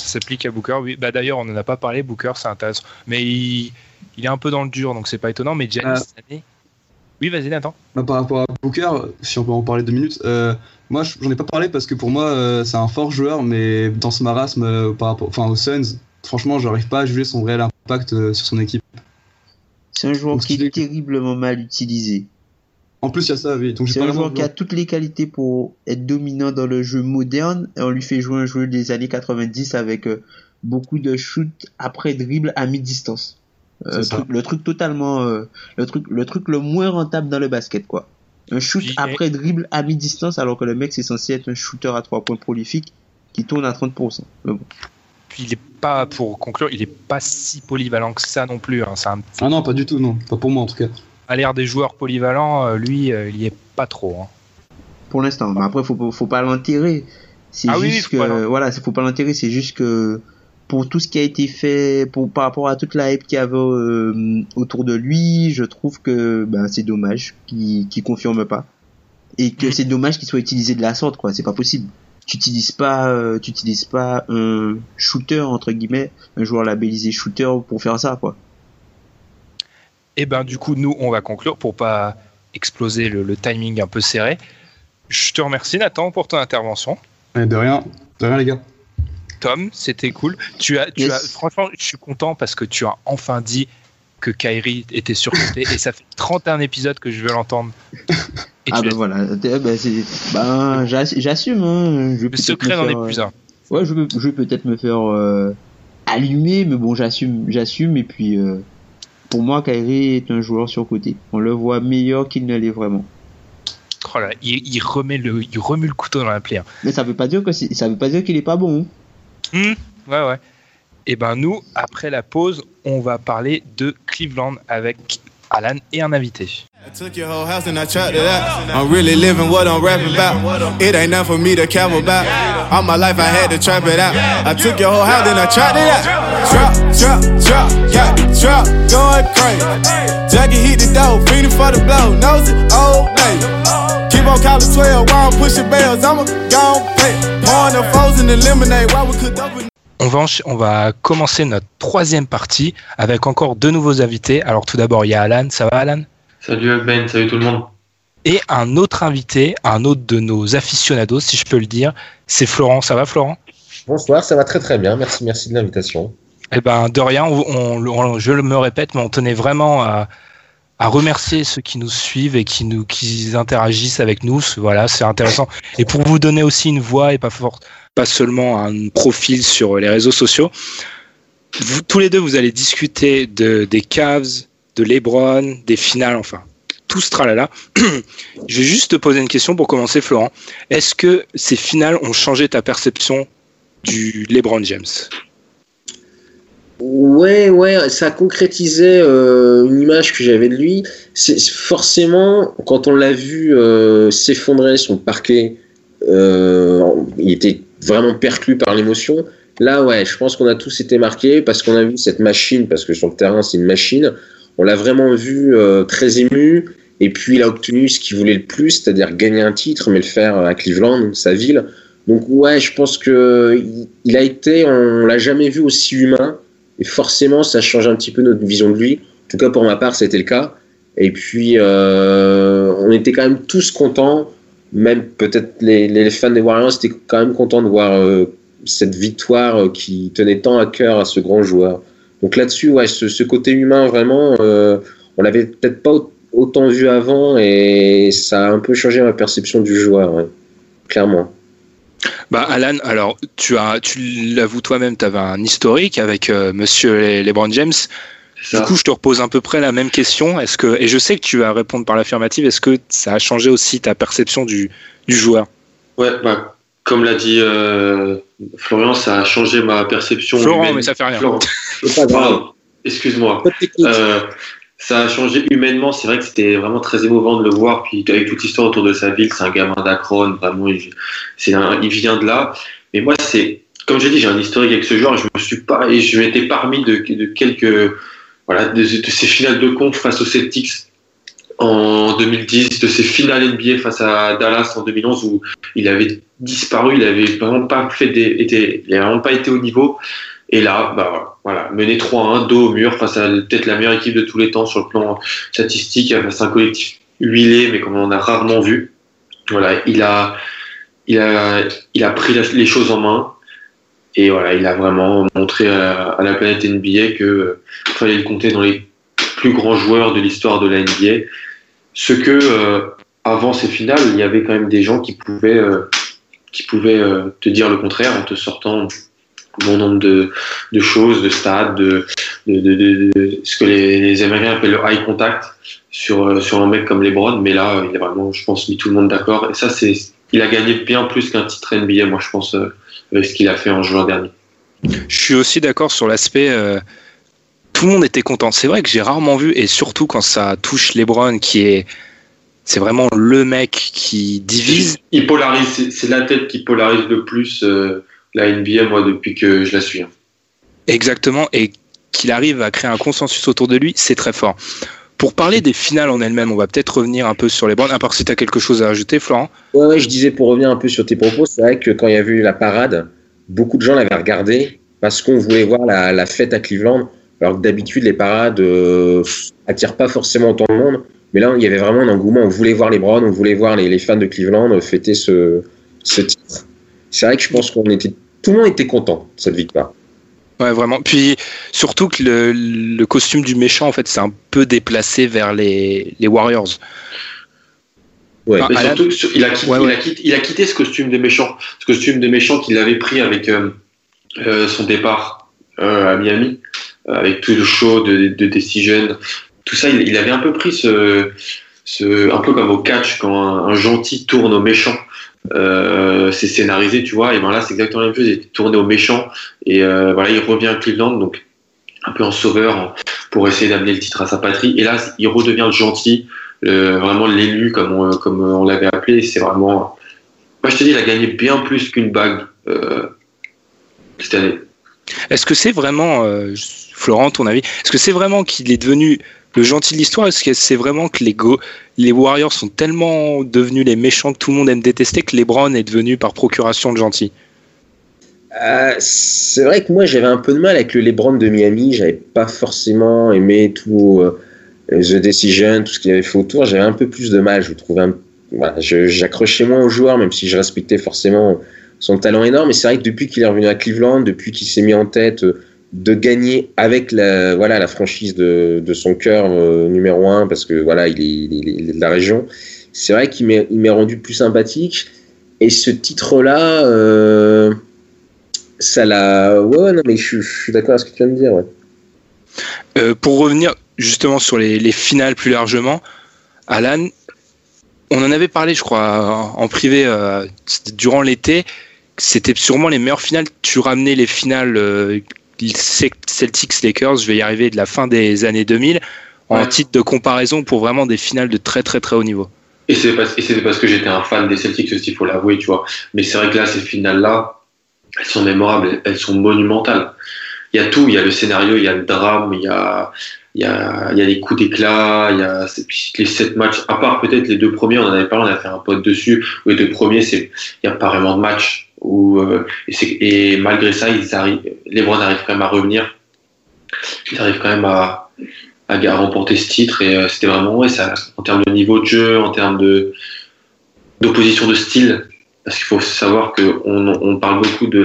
Ça s'applique à Booker, oui. Bah d'ailleurs, on n'en a pas parlé, Booker, c'est intéressant. Mais il, il, est un peu dans le dur, donc c'est pas étonnant. Mais Janis, euh... Oui, vas-y, Nathan. Bah, par rapport à Booker, si on peut en parler deux minutes, euh, moi, j'en ai pas parlé parce que pour moi, euh, c'est un fort joueur, mais dans ce marasme, euh, par rapport, enfin, aux Suns, franchement, j'arrive pas à juger son réel impact sur son équipe. C'est un joueur qui est terriblement mal utilisé. En plus, il y a ça, oui. Donc, C'est un joueur qui a toutes les qualités pour être dominant dans le jeu moderne et on lui fait jouer un jeu des années 90 avec euh, beaucoup de shoots après dribble à mi-distance. Euh, C'est ça. truc- le truc totalement euh, le truc le truc le moins rentable dans le basket quoi. Un shoot Puis, après dribble à mi-distance alors que le mec c'est censé être un shooter à trois points prolifique qui tourne à 30%. Mais bon. Puis il est pas, pour conclure, il est pas si polyvalent que ça non plus. hein. Un Ah non, pas du tout, non. Pas pour moi, en tout cas. À l'air des joueurs polyvalents, euh, lui, euh, il y est pas trop. hein. pour l'instant. Mais après, faut, faut pas l'enterrer. C'est Ah oui, juste pas voilà, faut pas l'enterrer. C'est juste que pour tout ce qui a été fait, pour par rapport à toute la hype qu'il y avait euh, autour de lui, je trouve que ben, c'est dommage qu'il qu'il confirme pas et que Mhm. c'est dommage qu'il soit utilisé de la sorte, quoi. C'est pas possible. Tu utilises pas, euh, tu utilises pas un shooter entre guillemets, un joueur labellisé shooter pour faire ça, quoi. Et ben du coup, nous, on va conclure pour pas exploser le, le timing un peu serré. Je te remercie Nathan pour ton intervention. Ouais, de rien. De rien, les gars. Tom, c'était cool. Tu as, tu Yes. as, franchement, je suis content parce que tu as enfin dit que Kyrie était surcoté et ça fait 31 épisodes que je veux l'entendre. Et [laughs] Ah tu ben as- voilà, Eh ben, ben j'ass- j'assume. Hein. Le secret me n'en est euh, plus un. Ouais, je vais, je vais peut-être me faire euh, allumer, mais bon, j'assume, j'assume. Et puis, euh, pour moi, Kyrie est un joueur surcoté. On le voit meilleur qu'il ne l'est vraiment. Oh là, il, il remet le, il remue le couteau dans la plaie. hein. Mais ça veut pas dire que ça veut pas dire qu'il est pas bon. hein. Hmm, ouais, ouais. Et ben nous, après la pause, on va parler de Cleveland avec Alan et un invité. I took your whole house and I chopped it out. I'm really living what I'm rapping about. It ain't nothing for me to cap about. All my life I had to trap it out. I took your whole house and I chopped it out. Drop, drop, drop, the drop going crazy. Jackie hit the door, feeding for the blow, knows it, old name. Keep on calling 12 while I'm pushing bells? I'm a gone play. Pouring the foes in the lemonade while we could open. On va, on va commencer notre troisième partie avec encore deux nouveaux invités. Alors tout d'abord, il y a Alan. Ça va Alan? Salut Ben, salut tout le monde. Et un autre invité, un autre de nos aficionados, si je peux le dire, c'est Florent. Ça va Florent? Bonsoir, ça va très très bien, merci, merci de l'invitation. Eh ben, de rien, je me répète, mais on tenait vraiment à, remercier ceux qui nous suivent et qui interagissent avec nous. Voilà, c'est intéressant. Et pour vous donner aussi une voix et pas pas seulement un profil sur les réseaux sociaux, tous les deux, vous allez discuter de, des Cavs, de LeBron, des finales, enfin, tout ce tralala. je vais juste te poser une question pour commencer, Florent. Est-ce que ces finales ont changé ta perception du LeBron James? Ouais, ouais, ça concrétisait euh, une image que j'avais de lui. C'est forcément quand on l'a vu euh, s'effondrer son parquet, euh, il était vraiment perclus par l'émotion. Là, ouais, je pense qu'on a tous été marqués parce qu'on a vu cette machine, parce que sur le terrain c'est une machine. On l'a vraiment vu euh, très ému. Et puis il a obtenu ce qu'il voulait le plus, c'est-à-dire gagner un titre, mais le faire à Cleveland, sa ville. Donc ouais, je pense que il- a été, on l'a jamais vu aussi humain. Et forcément, ça change un petit peu notre vision de lui. En tout cas, pour ma part, c'était le cas. Et puis, euh, on était quand même tous contents. Même peut-être les, fans des Warriors étaient quand même contents de voir euh, cette victoire euh, qui tenait tant à cœur à ce grand joueur. Donc là-dessus, ouais, ce, ce côté humain, vraiment, euh, on l'avait peut-être pas au- autant vu avant et ça a un peu changé ma perception du joueur, clairement. Bah Alan, alors tu as, tu l'avoues toi-même, tu avais un historique avec euh, Monsieur Le- LeBron James. Du coup, je te repose à peu près la même question. Est-ce que et je sais que tu vas répondre par l'affirmative. Est-ce que ça a changé aussi ta perception du, du joueur? Ouais, bah, comme l'a dit euh, Florian, ça a changé ma perception. Florent, humaine. mais ça fait rien. Florent. [laughs] Pas grave. Excuse-moi. Pas de technique. Euh, ça a changé humainement. C'est vrai que c'était vraiment très émouvant de le voir. Puis avec toute l'histoire autour de sa ville, c'est un gamin d'Akron. Vraiment, il, vient de là. Mais moi, c'est comme j'ai dit, j'ai un historique avec ce joueur. Je me suis pas et je m'étais parmi de, quelques voilà de, ces finales de conf face aux Celtics en 2010, de ces finales NBA face à Dallas en 2011 où il avait disparu, il avait vraiment pas fait des, été, il avait vraiment pas été au niveau. Et là, bah voilà, mené 3-1, dos au mur face à peut-être la meilleure équipe de tous les temps sur le plan statistique, face à un collectif huilé, mais comme on a rarement vu. Voilà, il a, il a, il a pris les choses en main. Et voilà, il a vraiment montré à, la planète NBA que euh, fallait le compter dans les plus grands joueurs de l'histoire de la NBA. ce que euh, avant ces finales, il y avait quand même des gens qui pouvaient, euh, qui pouvaient te dire le contraire en te sortant bon nombre de, de choses, de stades, de, de, de, de ce que les, les, Américains appellent le high contact sur, sur un mec comme LeBron. Mais là, il a vraiment, je pense, mis tout le monde d'accord. Et ça, c'est, il a gagné bien plus qu'un titre NBA, moi, je pense, avec ce qu'il a fait en juin dernier. Je suis aussi d'accord sur l'aspect. Euh, tout le monde était content. C'est vrai que j'ai rarement vu, et surtout quand ça touche LeBron, qui est. C'est vraiment le mec qui divise. Il polarise, c'est la tête qui polarise le plus euh, la NBA, moi, depuis que je la suis. Hein. Exactement, et qu'il arrive à créer un consensus autour de lui, c'est très fort. Pour parler des finales en elles-mêmes, on va peut-être revenir un peu sur les bandes, à part si tu as quelque chose à ajouter, Florent? Ouais, je disais pour revenir un peu sur tes propos, c'est vrai que quand il y a eu la parade, beaucoup de gens l'avaient regardé parce qu'on voulait voir la, la, fête à Cleveland. Alors que d'habitude, les parades euh, attirent pas forcément autant de monde. Mais là, il y avait vraiment un engouement. On voulait voir les Browns, on voulait voir les, les fans de Cleveland fêter ce, ce titre. C'est vrai que je pense qu'on était, tout le monde était content de cette victoire. Ouais, vraiment. Puis surtout que le, le costume du méchant, en fait, c'est un peu déplacé vers les, les Warriors. Ouais. Enfin, surtout, il, a quitté, ouais, ouais. il, a quitté, il, a quitté, ce costume des méchants, ce costume des méchants qu'il avait pris avec euh, euh, son départ euh, à Miami, avec tout le show de, de Decision, tout ça, il, il, avait un peu pris ce, ce, un peu comme au catch quand un, un gentil tourne au méchant. Euh, c'est scénarisé, tu vois, et ben là c'est exactement la même chose, il est tourné au méchant, et euh, voilà, il revient à Cleveland, donc un peu en sauveur pour essayer d'amener le titre à sa patrie, et là il redevient gentil, le, vraiment l'élu comme on, comme on l'avait appelé, c'est vraiment, moi je te dis, il a gagné bien plus qu'une bague euh, cette année. Est-ce que c'est vraiment, euh, Florent, ton avis, est-ce que c'est vraiment qu'il est devenu le gentil de l'histoire Est-ce que c'est vraiment que les, les Warriors sont tellement devenus les méchants que tout le monde aime détester que LeBron est devenu par procuration le gentil euh, C'est vrai que moi j'avais un peu de mal avec le LeBron de Miami. J'avais pas forcément aimé tout euh, The Decision, tout ce qu'il avait fait autour. J'avais un peu plus de mal. Je trouvais un... j'accrochais moins au joueur, même si je respectais forcément son talent énorme. Et c'est vrai que depuis qu'il est revenu à Cleveland, depuis qu'il s'est mis en tête. Euh, de gagner avec la voilà la franchise de, de son cœur euh, numéro un parce que voilà il est, de la région. C'est vrai qu'il m'est rendu plus sympathique. Et ce titre là euh, ça l'a ouais non mais je, suis d'accord avec ce que tu viens de dire ouais. euh, pour revenir justement sur les, les, finales plus largement Alan on en avait parlé je crois en privé durant l'été. C'était sûrement les meilleures finales. Tu ramenais les finales Celtics Lakers, je vais y arriver de la fin des années 2000 en ouais. titre de comparaison pour vraiment des finales de très très très haut niveau. Et c'est parce, parce, que j'étais un fan des Celtics aussi, il faut l'avouer, tu vois. Mais c'est vrai que là, ces finales-là, elles sont mémorables, elles sont monumentales. Il y a tout, il y a le scénario, il y a le drame, il y a, il y a, il y a les coups d'éclat, il y a les sept matchs, à part peut-être les deux premiers, on en avait parlé, on a fait un pote dessus, où les deux premiers, c'est, il n'y a pas vraiment de match. Euh, et, et, malgré ça, les Browns arrivent quand même à revenir. Ils arrivent quand même à, remporter ce titre. Et euh, c'était vraiment, ouais, ça, en termes de niveau de jeu, en termes d'opposition de style. Parce qu'il faut savoir qu'on on parle beaucoup de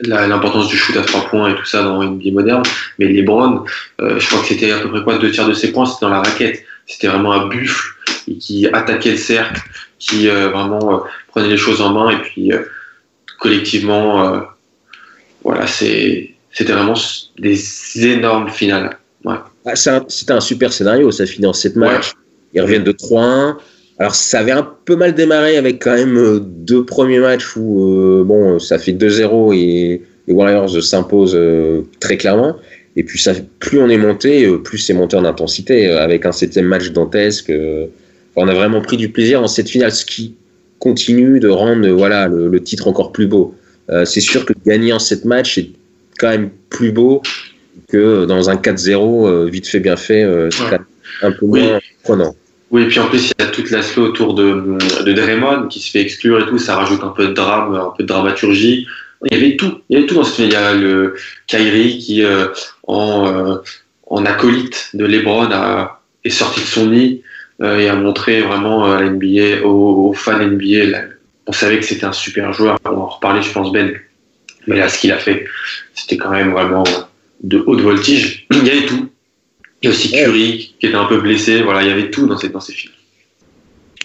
l'importance du shoot à trois points et tout ça dans une NBA moderne. Mais les Browns, euh, je crois que c'était à peu près quoi deux tiers de ses points, c'était dans la raquette. C'était vraiment un buffle qui attaquait le cercle, qui euh, vraiment euh, prenait les choses en main et puis euh, collectivement, voilà, c'était vraiment des énormes finales. Ouais. Ah, c'était un super scénario, ça finit en 7 matchs. Ouais. Ils reviennent de 3-1. Alors ça avait un peu mal démarré avec quand même deux premiers matchs où euh, bon ça fait 2-0 et les Warriors s'imposent euh, très clairement. Et puis ça, plus on est monté, plus c'est monté en intensité avec un septième match dantesque. Euh, on a vraiment pris du plaisir dans cette finale, ce qui continue de rendre voilà le, le titre encore plus beau. Euh, c'est sûr que gagner en 7 matchs c'est quand même plus beau que dans un 4-0 euh, vite fait bien fait, euh, ouais. un peu moins oui. prenant. Oui, et puis en plus, il y a toute la slow autour de, de Draymond qui se fait exclure et tout, ça rajoute un peu de drame, un peu de dramaturgie. Il y avait tout, il y avait tout dans ce film. Il y a le Kyrie qui, en, en acolyte de LeBron, a, est sorti de son nid et a montré vraiment à l'NBA, aux, aux, fans NBA, là, on savait que c'était un super joueur. On va en reparler, je pense, Ben. Mais là, ce qu'il a fait, c'était quand même vraiment de haute voltige. Il y avait tout. Il y a aussi Curry qui était un peu blessé. Voilà, il y avait tout dans ces, dans ces films.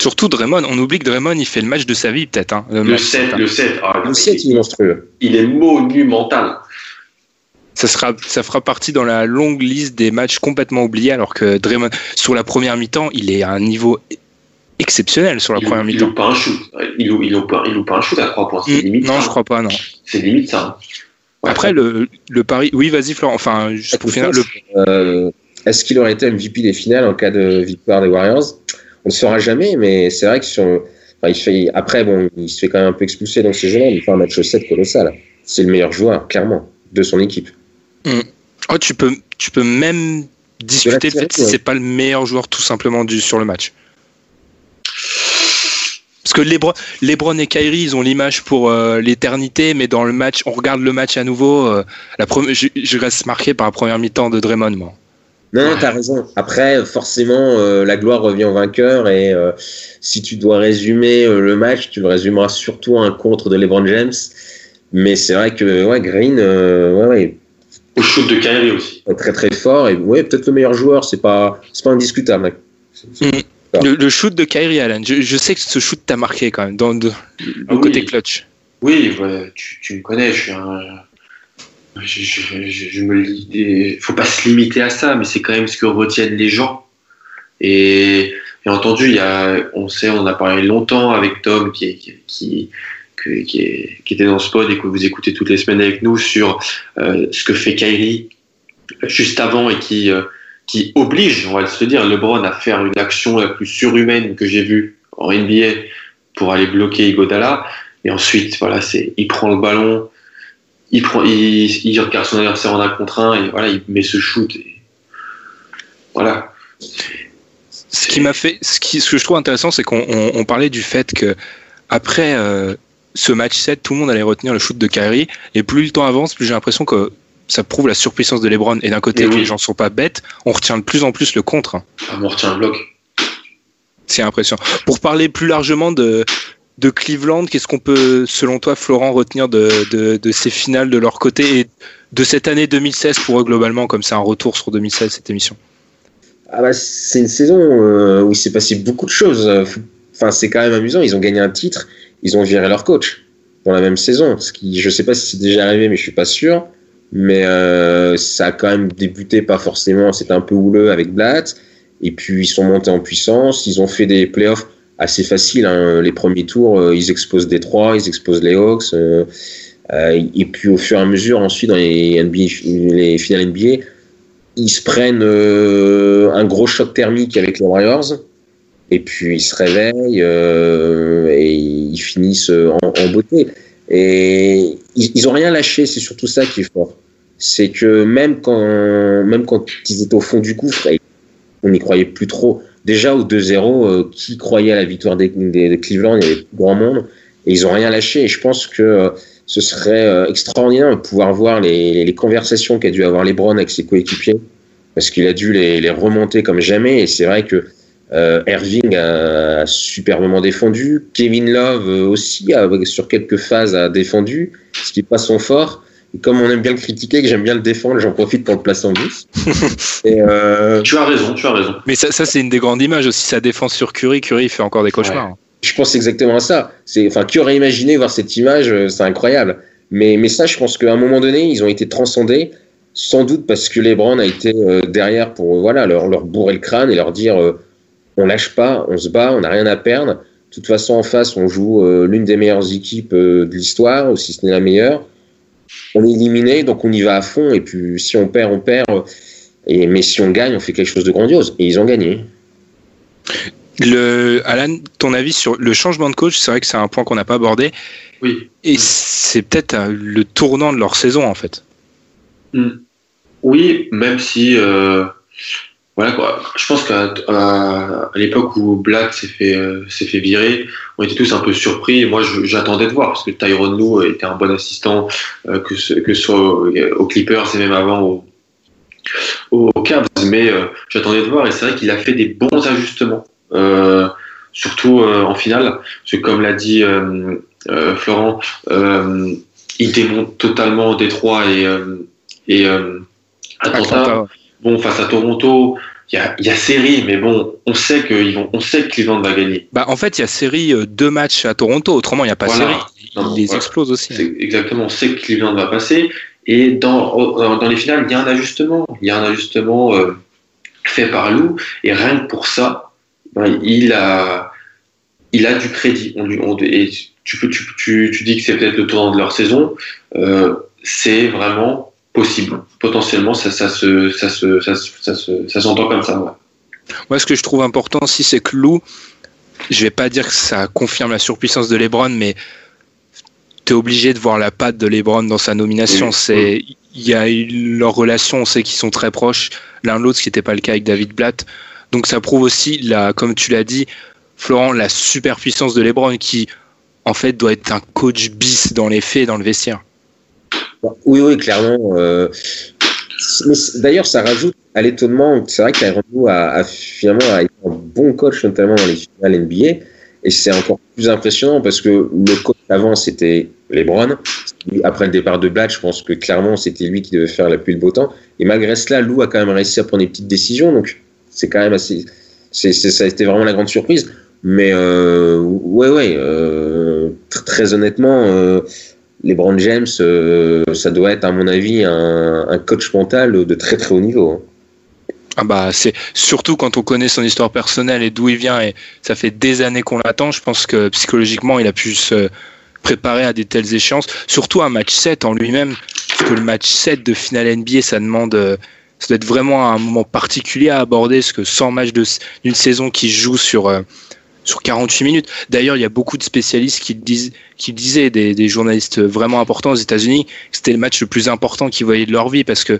Surtout Draymond, on oublie que Draymond il fait le match de sa vie peut-être. Hein, le, match 7, le 7, ah, Le 7, il est monstrueux. il est monumental. Ça sera ça fera partie dans la longue liste des matchs complètement oubliés alors que Draymond sur la première mi-temps il est à un niveau exceptionnel sur la Il, première il mi-temps. loupe pas un shoot. Il, loupe- il, loupe pas, il loupe pas un shoot à 3 points. C'est limite non, ça. je crois pas non. C'est limite ça. Ouais. Après le, le pari, oui vas-y Florent, enfin juste pour finir le Euh, Est-ce qu'il aurait été MVP des finales en cas de victoire des Warriors? On ne saura jamais, mais c'est vrai que sur, enfin, il fait, après, bon, il se fait quand même un peu expulser dans ces jeux-là, mais il fait un match 7 colossal. C'est le meilleur joueur, clairement, de son équipe. Oh, tu peux, tu peux même discuter le série, fait si ouais. c'est pas le meilleur joueur tout simplement du, sur le match. Parce que Lebron, Lebron et Kyrie, ils ont l'image pour euh, l'éternité, mais dans le match, on regarde le match à nouveau. euh, la première, je, je reste marqué par la première mi-temps de Draymond, moi. Non, non, t'as raison. Après, forcément, euh, la gloire revient au vainqueur et euh, si tu dois résumer euh, le match, tu le résumeras surtout à un contre de LeBron James. Mais c'est vrai que ouais, Green, ouais, ouais, Au shoot de Kyrie aussi. très très fort et ouais, peut-être le meilleur joueur. C'est pas, c'est pas indiscutable. mec. Le, le shoot de Kyrie Allen, je, je sais que ce shoot t'a marqué quand même, dans le Ah oui. côté clutch. Oui, ouais, tu, tu me connais, je suis un. Je, je, je, je me lis des- faut pas se limiter à ça, mais c'est quand même ce que retiennent les gens. Et bien entendu, il y a, on sait, on a parlé longtemps avec Tom qui, est- qui, qui, était dans ce pod et que vous écoutez toutes les semaines avec nous sur euh, ce que fait Kyrie juste avant et qui, euh, qui oblige, on va se dire, LeBron à faire une action la plus surhumaine que j'ai vue en NBA pour aller bloquer Igodala. Et ensuite, voilà, il prend le ballon, il prend, il, il regarde son adversaire en un contre un et voilà, il met ce shoot. Et voilà. Ce qui m'a fait, ce, qui, ce que je trouve intéressant, c'est qu'on on- on parlait du fait que après euh, ce match 7, tout le monde allait retenir le shoot de Kyrie, et plus le temps avance, plus j'ai l'impression que ça prouve la surpuissance de LeBron. Et d'un côté, que les gens sont pas bêtes, on retient de plus en plus le contre. hein. Ah, on retient un bloc. C'est impressionnant. Pour parler plus largement de, de Cleveland, qu'est-ce qu'on peut, selon toi, Florent, retenir de, de, de ces finales de leur côté et de cette année 2016 pour eux globalement, comme c'est un retour sur 2016 cette émission? Ah bah, c'est une saison euh, où il s'est passé beaucoup de choses. Enfin, c'est quand même amusant. Ils ont gagné un titre, ils ont viré leur coach dans la même saison. Ce qui, je sais pas si c'est déjà arrivé, mais je suis pas sûr. Mais euh, ça a quand même débuté pas forcément. C'était un peu houleux avec Blatt. Et puis ils sont montés en puissance. Ils ont fait des playoffs assez faciles. hein. Les premiers tours, euh, ils exposent Détroit, ils exposent les Hawks. euh, et puis au fur et à mesure, ensuite dans les, NBA, les finales NBA, ils se prennent un gros choc thermique avec les Warriors. Et puis ils se réveillent euh, et ils finissent en, beauté. Et ils, ils ont rien lâché, c'est surtout ça qui est fort. C'est que même quand, même quand ils étaient au fond du gouffre, on n'y croyait plus trop. Déjà au 2-0, euh, qui croyait à la victoire des, des- de Cleveland? Il y avait grand monde. Et ils ont rien lâché. Et je pense que euh, ce serait euh, extraordinaire de pouvoir voir les, les conversations qu'a dû avoir LeBron avec ses coéquipiers. Parce qu'il a dû les, les remonter comme jamais. Et c'est vrai que euh, Irving a superbement défendu. Kevin Love euh, aussi, a, sur quelques phases, a défendu, ce qui n'est pas son fort. Et comme on aime bien le critiquer, que j'aime bien le défendre, j'en profite pour le placer en douce. [laughs] Et euh, Tu as raison, tu as raison. Mais ça, ça c'est une des grandes images aussi, sa défense sur Curry. Curry il fait encore des cauchemars. je pense exactement à ça. C'est, enfin, qui aurait imaginé voir cette image euh, C'est incroyable. Mais, mais ça, je pense qu'à un moment donné, ils ont été transcendés, sans doute parce que LeBron a été euh, derrière pour euh, voilà leur, leur bourrer le crâne et leur dire euh, on lâche pas, on se bat, on n'a rien à perdre. De toute façon, en face, on joue euh, l'une des meilleures équipes euh, de l'histoire, ou si ce n'est la meilleure. On est éliminé, donc on y va à fond. Et puis, si on perd, on perd. Et, mais si on gagne, on fait quelque chose de grandiose. Et ils ont gagné. Le, Alan, ton avis sur le changement de coach, c'est vrai que c'est un point qu'on n'a pas abordé. Oui. Et c'est peut-être euh, le tournant de leur saison en fait. Mm. Oui, même si euh, voilà quoi. Je pense qu'à à, à l'époque où Black s'est fait euh, s'est fait virer, on était tous un peu surpris. Moi, j'attendais de voir parce que Tyron Lue était un bon assistant, euh, que ce, que soit au- aux Clippers et même avant au- aux, aux Cavs. Mais euh, j'attendais de voir et c'est vrai qu'il a fait des bons ajustements, euh, surtout euh, en finale. Parce que comme l'a dit euh, Florent, il démonte totalement Détroit et et. Bon, face à Toronto, il y a, y a, série, mais bon, on sait que ils vont, on sait que Cleveland va gagner. Bah, en fait, il y a série euh, deux matchs à Toronto. Autrement, il n'y a pas série. Ils les explosent aussi. Exactement. On sait que Cleveland va passer. Et dans, dans les finales, il y a un ajustement. Il y a un ajustement euh, fait par Lou. Et rien que pour ça, ben, il a, il a du crédit. On et tu, peux, tu, tu, tu dis que c'est peut-être le tournant de leur saison. Euh, c'est vraiment possible. Potentiellement, ça, ça, se, ça, se, ça, ça, ça s'entend comme ça. Ouais. Moi, ce que je trouve important aussi, c'est que Lou, je vais pas dire que ça confirme la surpuissance de LeBron, mais tu es obligé de voir la patte de LeBron dans sa nomination. C'est il y a leur relation, on sait qu'ils sont très proches l'un de l'autre, ce qui n'était pas le cas avec David Blatt. Donc ça prouve aussi, la, comme tu l'as dit, Florent, la superpuissance de LeBron qui, en fait, doit être un coach bis dans les faits, dans le vestiaire. Oui, oui, clairement. Euh, d'ailleurs, ça rajoute à l'étonnement. C'est vrai qu'Aaron a, a finalement été un bon coach, notamment dans les finales NBA. Et c'est encore plus impressionnant parce que le coach avant, c'était LeBron. Après le départ de Blatt, je pense que clairement, c'était lui qui devait faire la pluie le beau temps. Et malgré cela, Lou a quand même réussi à prendre des petites décisions. Donc, c'est quand même assez. ça a été vraiment la grande surprise. Mais euh, ouais, ouais, euh, très honnêtement, euh, LeBron James, euh, ça doit être, à mon avis, un, coach mental de très très haut niveau. Hein. Ah bah c'est surtout quand on connaît son histoire personnelle et d'où il vient et ça fait des années qu'on l'attend. Je pense que psychologiquement il a pu se préparer à des telles échéances. Surtout un match 7 en lui-même, parce que le match 7 de finale NBA ça demande ça doit être vraiment un moment particulier à aborder, parce que 100 matchs d'une saison qui joue sur sur 48 minutes. D'ailleurs, il y a beaucoup de spécialistes qui, disent, disaient, des, journalistes vraiment importants aux États-Unis, que c'était le match le plus important qu'ils voyaient de leur vie parce que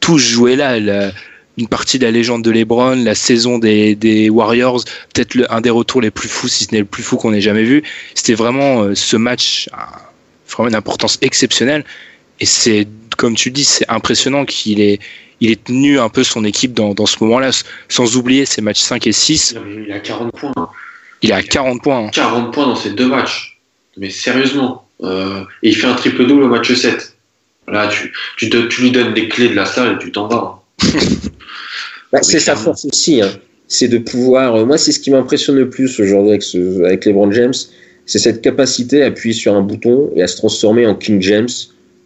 tout jouait là. Une partie de la légende de LeBron, la saison des, Warriors, peut-être un des retours les plus fous, si ce n'est le plus fou qu'on ait jamais vu. C'était vraiment euh, ce match, vraiment une importance exceptionnelle. Et c'est, comme tu dis, c'est impressionnant qu'il ait, tenu un peu son équipe dans, dans ce moment-là, sans oublier ses matchs 5 et 6. Il a 40 points. Il est à 40 points. 40 points dans ces deux matchs. Mais sérieusement. Euh, et il fait un triple-double au match 7. Là, tu, tu, te, tu, lui donnes des clés de la salle et tu t'en vas. [laughs] bah, c'est sa force aussi. Hein. C'est de pouvoir. Euh, moi, c'est ce qui m'impressionne le plus aujourd'hui avec, ce, avec LeBron James. C'est cette capacité à appuyer sur un bouton et à se transformer en King James.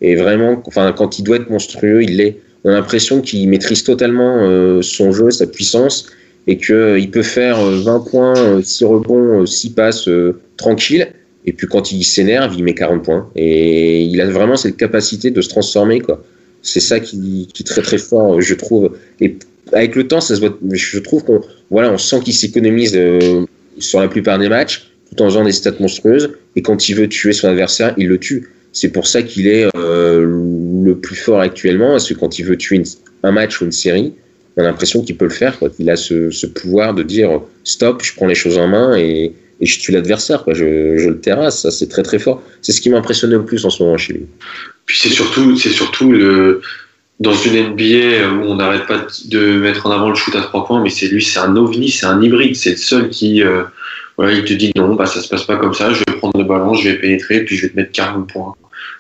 Et vraiment, enfin, quand il doit être monstrueux, il l'est. On a l'impression qu'il maîtrise totalement euh, son jeu, sa puissance et qu'il euh, peut faire 20 euh, points, 6 euh, rebonds, 6 passes tranquille. Et puis quand il s'énerve, il met 40 points. Et il a vraiment cette capacité de se transformer. quoi. C'est ça qui, qui, est très très fort, je trouve. Et avec le temps, ça se voit, je trouve qu'on voilà, on sent qu'il s'économise sur la plupart des matchs, tout en faisant des stats monstrueuses. Et quand il veut tuer son adversaire, il le tue. C'est pour ça qu'il est le plus fort actuellement, parce que quand il veut tuer un match ou une série, on a l'impression qu'il peut le faire. Quoi. Il a ce, pouvoir de dire stop, je prends les choses en main et, je tue l'adversaire. Je, le terrasse. Ça, c'est très très fort. C'est ce qui m'impressionne le plus en ce moment chez lui. Puis c'est surtout, c'est surtout dans une NBA où on n'arrête pas de mettre en avant le shoot à trois points, mais c'est lui, c'est un ovni, c'est un hybride, c'est le seul qui, euh, voilà, il te dit non, bah ça se passe pas comme ça, je vais prendre le ballon, je vais pénétrer, puis je vais te mettre 40 points.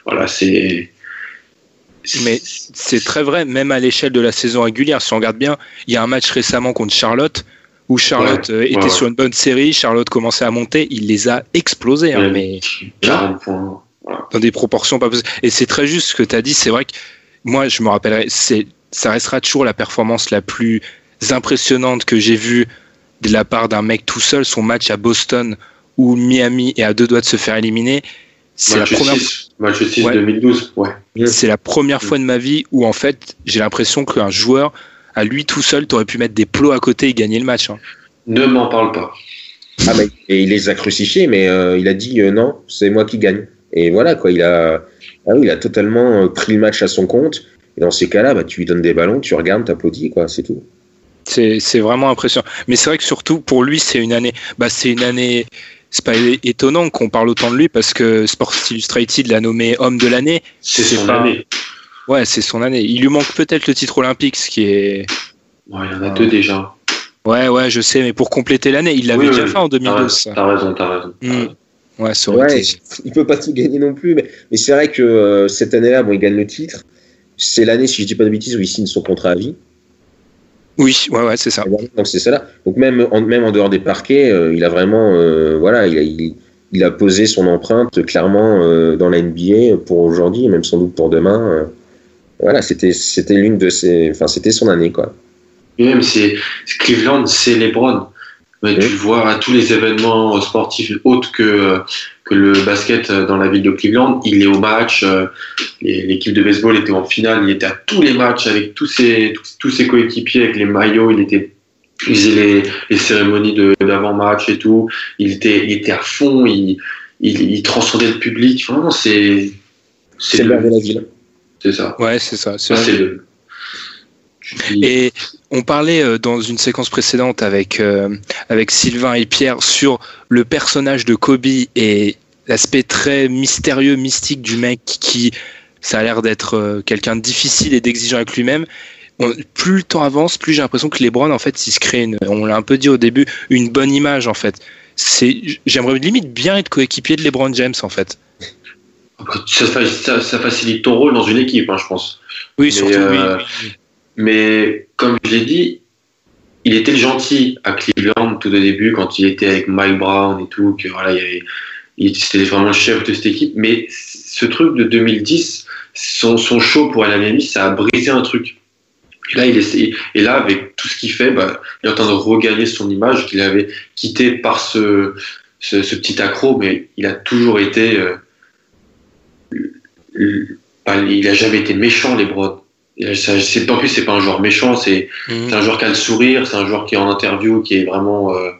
Voilà, c'est mais c'est très vrai, même à l'échelle de la saison régulière. Si on regarde bien, il y a un match récemment contre Charlotte où Charlotte ouais, euh, était ouais, sur une bonne série, Charlotte commençait à monter, il les a explosés, hein, mais 40 points. dans des proportions pas possibles. Et c'est très juste ce que tu as dit, c'est vrai que moi je me rappellerai, c'est ça restera toujours la performance la plus impressionnante que j'ai vue de la part d'un mec tout seul, son match à Boston où Miami est à deux doigts de se faire éliminer. C'est la première 6, match 6 ouais. 2012, ouais. C'est la première fois de ma vie où en fait j'ai l'impression qu'un joueur à lui tout seul t'aurais pu mettre des plots à côté et gagner le match. Hein. Ne m'en parle pas. Ah mais, et il les a crucifiés, mais euh, il a dit euh, non, c'est moi qui gagne. Et voilà quoi, il a, ah oui, il a totalement euh, pris le match à son compte. Et dans ces cas-là, bah, tu lui donnes des ballons, tu regardes, t'applaudis, quoi, c'est tout. C'est vraiment impressionnant. Mais c'est vrai que surtout pour lui, c'est une année, bah, c'est une année c'est pas étonnant qu'on parle autant de lui parce que Sports Illustrated l'a nommé homme de l'année. C'est son pas... année. Ouais, c'est son année. Il lui manque peut-être le titre olympique, ce qui est. Ouais, il y en a deux déjà. Ouais, ouais, je sais, mais pour compléter l'année, il l'avait oui, déjà oui, fait en 2012. T'as raison, t'as raison. Mmh. Ouais, ça aurait ouais, été... Il peut pas tout gagner non plus, mais, mais c'est vrai que euh, cette année-là, bon, il gagne le titre. C'est l'année, si je dis pas de bêtises, où il signe son contrat à vie. Oui, ouais, ouais, c'est ça. Donc c'est ça là. Donc même en, même en dehors des parquets, euh, il a vraiment, euh, voilà, il a, il, il a, posé son empreinte clairement euh, dans la NBA pour aujourd'hui, et même sans doute pour demain. voilà, c'était c'était l'une de ses, enfin c'était son année quoi. Et même c'est Cleveland, c'est LeBron. Mais tu le vois à tous les événements sportifs autres que, que le basket dans la ville de Cleveland. Il est au match. L'équipe de baseball était en finale. Il était à tous les matchs avec tous ses, tous, tous ses coéquipiers, avec les maillots. Il était il faisait les, les cérémonies d'avant-match et tout. Il était, il était à fond. Il, il, il transcendait le public. Vraiment, c'est. C'est le de la ville. C'est ça. Ouais, c'est ça. C'est ah, le. Et on parlait euh, dans une séquence précédente avec, euh, avec Sylvain et Pierre sur le personnage de Kobe et l'aspect très mystérieux, mystique du mec qui, ça a l'air d'être euh, quelqu'un de difficile et d'exigeant avec lui-même. plus le temps avance, plus j'ai l'impression que LeBron, en fait, il se crée, une, on l'a un peu dit au début, une bonne image, en fait. C'est, j'aimerais limite bien être coéquipier de LeBron James, en fait. Ça, ça, ça facilite ton rôle dans une équipe, hein, je pense. Oui, Mais surtout, euh, oui. Mais comme je l'ai dit, il était gentil à Cleveland tout au début quand il était avec Mike Brown et tout, que voilà, il, c'était vraiment le chef de cette équipe. Mais ce truc de 2010, son, show pour Miami, ça a brisé un truc. Et là, il essaie, et là, avec tout ce qu'il fait, bah, il est en train de regagner son image qu'il avait quitté par ce, petit accro, mais il a toujours été. Euh, il a jamais été méchant, les c'est, en plus, c'est pas un joueur méchant, c'est, Mhm. c'est un joueur qui a le sourire, c'est un joueur qui est en interview, qui est vraiment euh,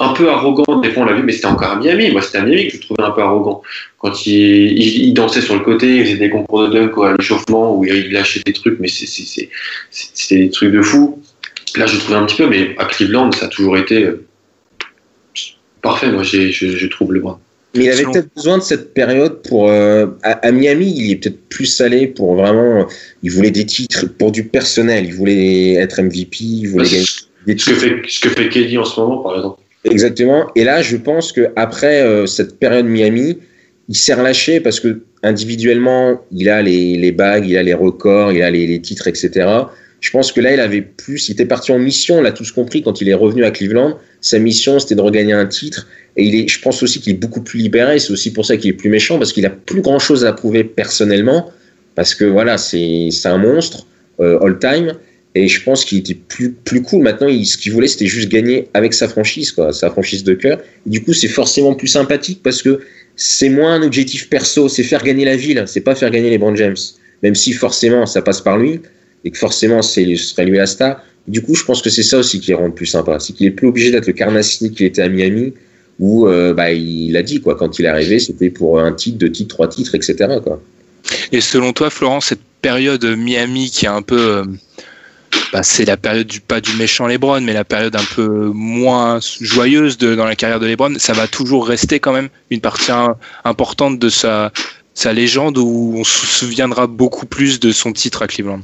un peu arrogant. Des fois, on l'a vu, mais c'était encore à Miami. Moi, c'était à Miami que je le trouvais un peu arrogant. Quand il, il, il dansait sur le côté, il faisait des concours de dunk à l'échauffement, où il lâchait des trucs, mais c'était des trucs de fou. Là, je le trouvais un petit peu, mais à Cleveland, ça a toujours été euh, parfait. Moi, j'ai, je, je trouve le bras. Mais il avait peut-être besoin de cette période pour. euh, à, à Miami, il est peut-être plus salé pour vraiment. Il voulait des titres pour du personnel. Il voulait être MVP. Il voulait gagner des Ce que fait, ce que fait Kelly en ce moment, par exemple. Exactement. Et là, je pense que après euh, cette période Miami, il s'est relâché parce que individuellement, il a les, les bagues, il a les records, il a les, les titres, etc. Je pense que là, il avait plus. Il était parti en mission. On l'a tous compris quand il est revenu à Cleveland. Sa mission, c'était de regagner un titre. Et il est, je pense aussi qu'il est beaucoup plus libéré. C'est aussi pour ça qu'il est plus méchant parce qu'il a plus grand chose à prouver personnellement. Parce que voilà, c'est un monstre euh, all time. Et je pense qu'il était plus, cool. Maintenant, il, ce qu'il voulait, c'était juste gagner avec sa franchise, sa franchise de cœur. Et du coup, c'est forcément plus sympathique parce que c'est moins un objectif perso, c'est faire gagner la ville, c'est pas faire gagner les Brand James. Même si forcément ça passe par lui et que forcément c'est ce serait lui la star. Du coup, je pense que c'est ça aussi qui rend le plus sympa, c'est qu'il est plus obligé d'être le carnassier qu'il était à Miami où euh, bah, il a dit quoi quand il est arrivé, c'était pour un titre, deux titres, trois titres, etc. Et selon toi, Florent, cette période Miami qui est un peu, euh, bah, c'est la période du pas du méchant LeBron, mais la période un peu moins joyeuse dans la carrière de LeBron, ça va toujours rester quand même une partie importante de sa légende où on se souviendra beaucoup plus de son titre à Cleveland?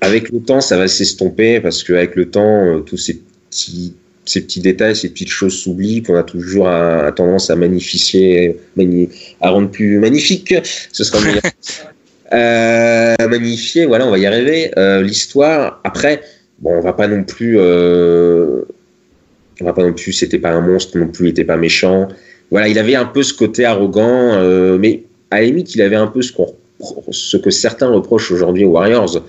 Avec le temps, ça va s'estomper parce qu'avec le temps, euh, tous ces petits, ces petits détails, ces petites choses s'oublient qu'on a toujours à, à tendance à magnifier, mani- à rendre plus magnifique. Ce sera [laughs] euh, magnifier, voilà, on va y arriver. Euh, L'histoire, après, bon, on va pas non plus, euh, on va pas non plus, c'était pas un monstre non plus, il était pas méchant. Voilà, il avait un peu ce côté arrogant, euh, mais à la limite, il avait un peu ce qu'on ce que certains reprochent aujourd'hui aux Warriors.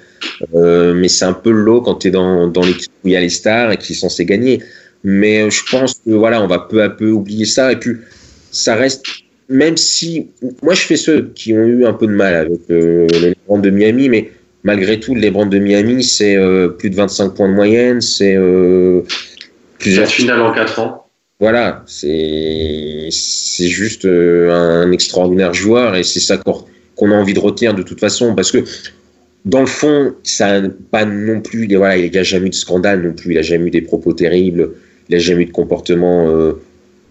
Euh, mais c'est un peu low quand tu es dans, dans l'équipe où il y a les stars et qui sont censés gagner. Mais euh, je pense que voilà, on va peu à peu oublier ça. Et puis, ça reste, même si. Moi, je fais ceux qui ont eu un peu de mal avec euh, les Lebron de Miami, mais malgré tout, les Lebron de Miami, c'est euh, plus de 25 points de moyenne, c'est plusieurs. Cette finale en 4 ans. Voilà, c'est c'est juste un extraordinaire joueur et c'est ça qu'on qu'on a envie de retenir de toute façon parce que dans le fond, ça pas non plus, il voilà, il n'a jamais eu de scandale non plus, il n'a jamais eu des propos terribles, il n'a jamais eu de comportement euh,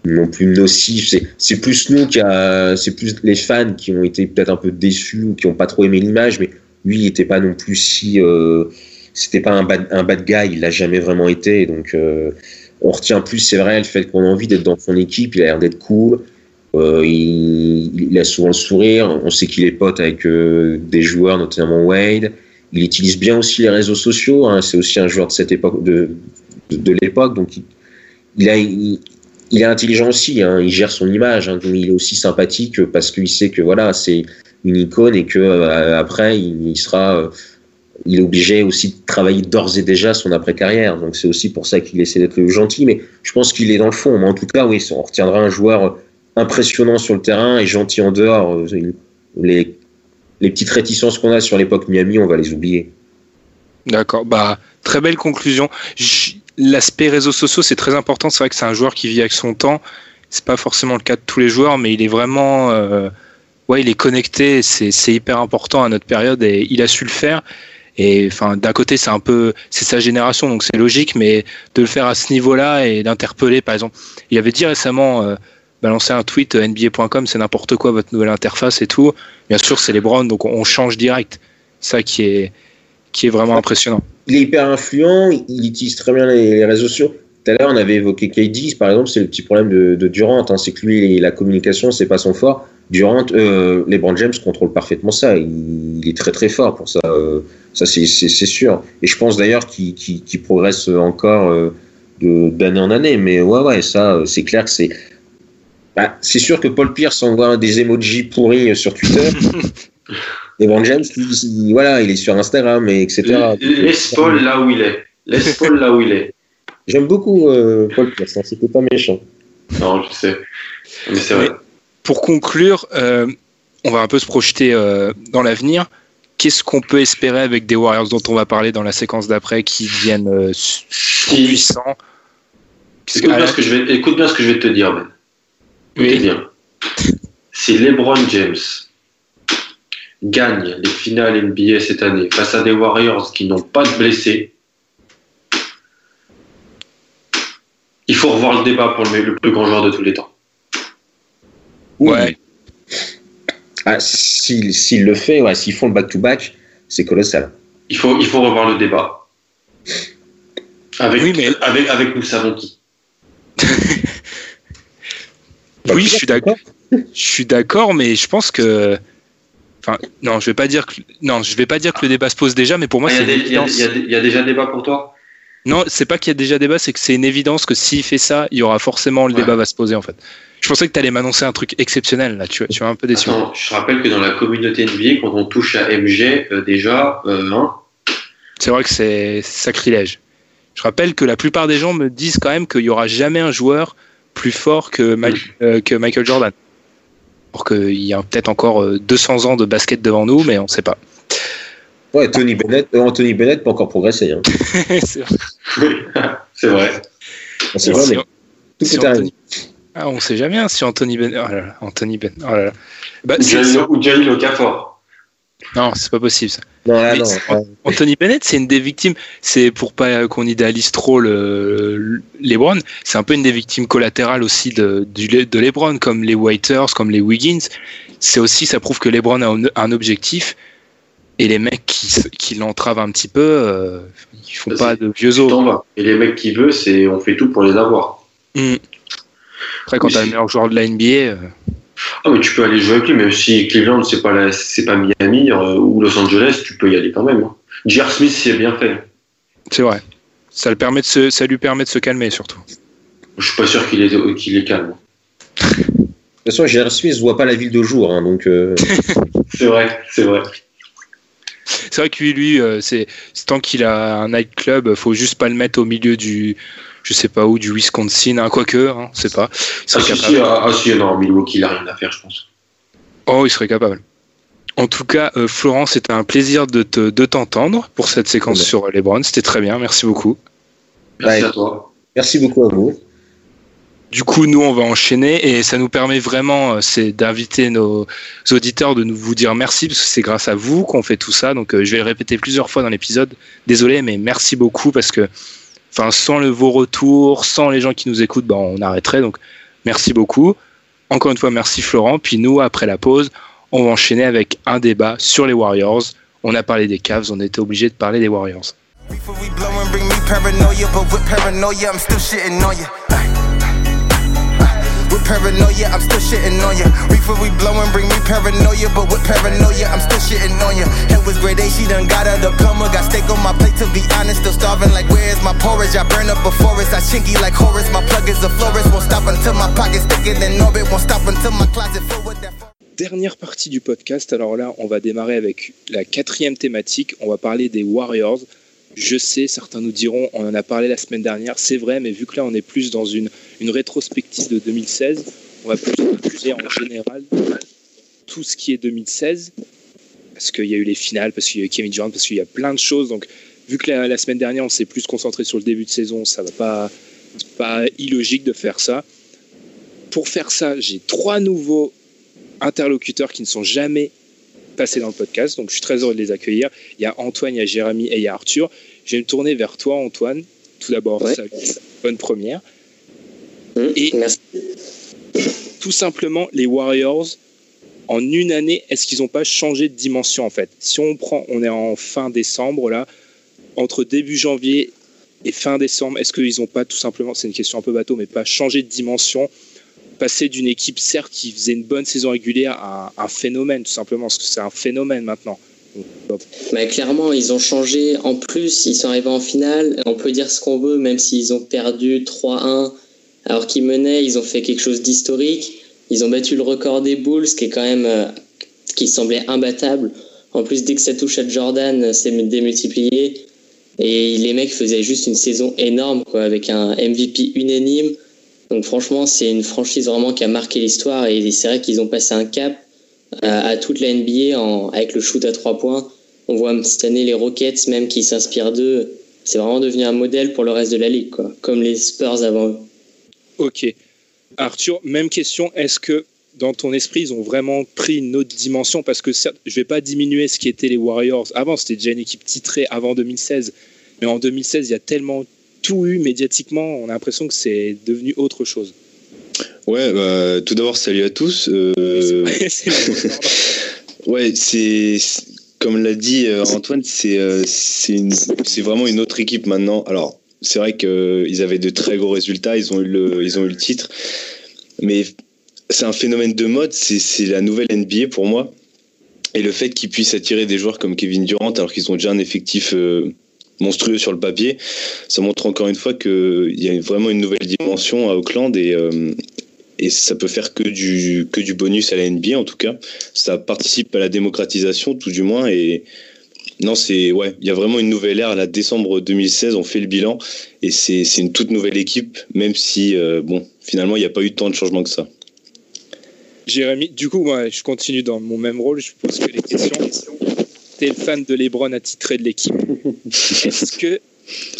non plus nocif. C'est, plus nous qui a, c'est plus les fans qui ont été peut-être un peu déçus ou qui n'ont pas trop aimé l'image, mais lui, il n'était pas non plus si, euh, c'était pas un bad, un bad guy, il l'a jamais vraiment été, donc euh, on retient plus, c'est vrai, le fait qu'on a envie d'être dans son équipe, il a l'air d'être cool. Euh, il, a souvent le sourire. On sait qu'il est pote avec euh, des joueurs, notamment Wade. il utilise bien aussi les réseaux sociaux. Hein. c'est aussi un joueur de cette époque, de, de, l'époque, donc il, est intelligent aussi. Hein. il gère son image. Hein. il est aussi sympathique parce qu'il sait que voilà, c'est une icône et que euh, après il, sera, il est obligé aussi de travailler d'ores et déjà son après carrière. Donc c'est aussi pour ça qu'il essaie d'être gentil. Mais je pense qu'il est dans le fond. Mais en tout cas, oui, on retiendra un joueur impressionnant sur le terrain et gentil en dehors. Euh, les, petites réticences qu'on a sur l'époque Miami, on va les oublier. D'accord, bah très belle conclusion. L'aspect réseaux sociaux, c'est très important. C'est vrai que c'est un joueur qui vit avec son temps. C'est pas forcément le cas de tous les joueurs, mais il est vraiment, euh, ouais, il est connecté. C'est hyper important à notre période et il a su le faire. Et d'un côté, c'est un peu, c'est sa génération, donc c'est logique, mais de le faire à ce niveau-là et d'interpeller, par exemple, il avait dit récemment. Euh, balancer un tweet euh, NBA.com, c'est n'importe quoi votre nouvelle interface et tout. Bien sûr, c'est les Browns, donc on change direct. Ça qui est, qui est vraiment impressionnant. Il est hyper influent, il utilise très bien les, réseaux sociaux. Tout à l'heure, on avait évoqué KD, par exemple, c'est le petit problème de, Durant, hein. c'est que lui, la communication, c'est pas son fort. Durant, euh, les Brand James contrôlent parfaitement ça. Il, est très très fort pour ça. Euh, ça, c'est sûr. Et je pense d'ailleurs qu'il progresse encore euh, d'année en année. Mais ouais, ouais, ça, c'est clair que c'est bah, c'est sûr que Paul Pierce envoie des emojis pourris sur Twitter. [laughs] Et Van James, il, voilà, il est sur Instagram, et etc. Laisse Paul là où il est. Laisse [laughs] Paul là où il est. J'aime beaucoup euh, Paul Pierce, hein, c'était pas méchant. Non, je sais. Mais c'est vrai. pour conclure, euh, on va un peu se projeter euh, dans l'avenir. Qu'est-ce qu'on peut espérer avec des Warriors dont on va parler dans la séquence d'après qui deviennent puissants? Écoute bien, ce que je vais, écoute bien ce que je vais te dire, Ben. Oui. bien. Si LeBron James gagne les finales NBA cette année face à des Warriors qui n'ont pas de blessés, il faut revoir le débat pour le, plus grand joueur de tous les temps. Ouais. Ah, s'il le fait, ouais, s'ils font le back-to-back, c'est colossal. Il faut, il faut revoir le débat. Avec, oui, mais... avec, avec nous savons [laughs] qui. Oui, je suis d'accord. Je suis d'accord, mais je pense que. Enfin, non, je vais pas dire que non, je vais pas dire que le débat se pose déjà, mais pour moi, ah, c'est une évidence. Il y, a déjà débat pour toi? Non, c'est pas qu'il y a déjà débat, c'est que c'est une évidence que s'il fait ça, il y aura forcément le débat va se poser en fait. Je pensais que tu allais m'annoncer un truc exceptionnel là, tu, tu es un peu déçu. je rappelle que dans la communauté NBA, quand on touche à MG, euh, déjà, euh, hein. c'est vrai que c'est sacrilège. Je rappelle que la plupart des gens me disent quand même qu'il y aura jamais un joueur plus fort que, euh, que Michael Jordan. Alors qu'il y a peut-être encore 200 euh, ans de basket devant nous, mais on ne sait pas. Ouais, Tony Bennett, euh, Anthony Bennett peut encore progresser. Hein. [laughs] c'est vrai. [laughs] c'est vrai. C'est vrai, tout est Anthony... Ah, on sait jamais hein, si Anthony Bennett. Oh là là, Anthony Bennett. Oh là là. Bah, ou Gianni Okafor. Non, c'est pas possible ça. Anthony Bennett, c'est une des victimes. C'est pour pas qu'on idéalise trop le, LeBron. C'est un peu une des victimes collatérales aussi de, de LeBron, comme les Waiters, comme les Wiggins. C'est aussi, ça prouve que LeBron a un, objectif. Et les mecs qui, qui l'entravent un petit peu, euh, ils font pas de vieux os. Et les mecs qui veulent, c'est on fait tout pour les avoir. Hmm. Après, quand t'as le meilleur joueur de la NBA. Euh, ah, mais tu peux aller jouer avec lui, même si Cleveland, c'est pas, c'est pas Miami euh, ou Los Angeles, tu peux y aller quand même. Hein. J.R. Smith, c'est bien fait. C'est vrai. Ça, le permet de se, ça lui permet de se calmer, surtout. Je suis pas sûr qu'il est, qu'il est calme. De toute façon, J.R. Smith ne voit pas la ville de jour, hein, donc. Euh. [laughs] c'est vrai, c'est vrai. C'est vrai que lui, lui euh, c'est tant qu'il a un nightclub, faut juste pas le mettre au milieu du, je sais pas où, du Wisconsin, hein, quoique, hein, c'est pas. Il serait ah, capable. ah, si, non, Milwaukee, il a rien à faire, je pense. Oh, il serait capable. En tout cas, euh, Florent, c'était un plaisir de, te, de t'entendre pour cette séquence sur les Browns. C'était très bien, merci beaucoup. Merci à toi. Merci beaucoup à vous. Du coup, nous, on va enchaîner et ça nous permet vraiment, euh, c'est d'inviter nos auditeurs de nous vous dire merci parce que c'est grâce à vous qu'on fait tout ça. Donc, euh, je vais le répéter plusieurs fois dans l'épisode. Désolé, mais merci beaucoup parce que Enfin, sans le, vos retours, sans les gens qui nous écoutent, ben, on arrêterait. Donc, merci beaucoup. Encore une fois, merci Florent. Puis nous, après la pause, on va enchaîner avec un débat sur les Warriors. On a parlé des Cavs, on était obligé de parler des Warriors. With paranoia, I'm still shitting on ya. Reefer we blowing, bring me paranoia, but with paranoia, I'm still shitting on ya. Head was grade A, she done got her diploma. Got steak on my plate to be honest, still starving like where's my porridge? I burn up a forest, I chinky like Horace. My plug is a florist, won't stop until my pocket's thicker than orbit, won't stop until my closet full with that. Dernière partie du podcast, alors là on va démarrer avec la quatrième thématique, on va parler des Warriors. Je sais, certains nous diront, on en a parlé la semaine dernière, c'est vrai, mais vu que là on est plus dans une, une rétrospective de 2016, on va plus en général tout ce qui est 2016, parce qu'il y a eu les finales, parce qu'il y a eu Kevin Durant, parce qu'il y a plein de choses. Donc, vu que la, la semaine dernière on s'est plus concentré sur le début de saison, ça va pas, pas illogique de faire ça. Pour faire ça, j'ai trois nouveaux interlocuteurs qui ne sont jamais passés dans le podcast, donc je suis très heureux de les accueillir. Il y a Antoine, il y a Jérémy et il y a Arthur. Je vais me tourner vers toi, Antoine. Tout d'abord, Ouais. bonne première. Hum, Et tout simplement, les Warriors, en une année, est-ce qu'ils n'ont pas changé de dimension en fait? Si on prend, on est en fin décembre là, entre début janvier et fin décembre, est-ce qu'ils n'ont pas tout simplement, c'est une question un peu bateau, mais pas changé de dimension passer d'une équipe certes qui faisait une bonne saison régulière à un, phénomène tout simplement parce que c'est un phénomène maintenant. Bah, clairement, ils ont changé. En plus, ils sont arrivés en finale. On peut dire ce qu'on veut, même s'ils ont perdu 3-1 alors qu'ils menaient, ils ont fait quelque chose d'historique. Ils ont battu le record des Bulls, qui est quand même euh, qui semblait imbattable. En plus, dès que ça touche à Jordan, c'est démultiplié. Et les mecs faisaient juste une saison énorme, quoi, avec un MVP unanime. Donc franchement, c'est une franchise vraiment qui a marqué l'histoire. Et c'est vrai qu'ils ont passé un cap à, à toute la NBA avec le shoot à trois points. On voit cette année les Rockets même qui s'inspirent d'eux. C'est vraiment devenu un modèle pour le reste de la ligue, quoi. Comme les Spurs avant eux. Ok. Arthur, même question. Est-ce que dans ton esprit, ils ont vraiment pris une autre dimension? Parce que certes, je ne vais pas diminuer ce qui était les Warriors. Avant, c'était déjà une équipe titrée avant 2016. Mais en 2016, il y a tellement tout eu médiatiquement. On a l'impression que c'est devenu autre chose. Ouais, bah, tout d'abord, salut à tous. Euh, ouais, c'est [laughs] comme l'a dit euh, Antoine, c'est euh, c'est vraiment une autre équipe maintenant. Alors, c'est vrai qu'ils avaient de très gros résultats, ils ont eu le, ils ont eu le titre, mais c'est un phénomène de mode. C'est c'est la nouvelle NBA pour moi. Et le fait qu'ils puissent attirer des joueurs comme Kevin Durant, alors qu'ils ont déjà un effectif euh, monstrueux sur le papier, ça montre encore une fois qu'il y a vraiment une nouvelle dimension à Auckland et, euh, et ça peut faire que du, que du bonus à la NBA en tout cas. Ça participe à la démocratisation tout du moins et non, c'est ouais, il y a vraiment une nouvelle ère. Là, décembre 2016, on fait le bilan et c'est une toute nouvelle équipe, même si euh, bon, finalement, il n'y a pas eu tant de changements que ça. Jérémy, du coup, moi, je continue dans mon même rôle. Je pose que les questions. T'es le fan de LeBron attitré de l'équipe. [laughs] Est-ce que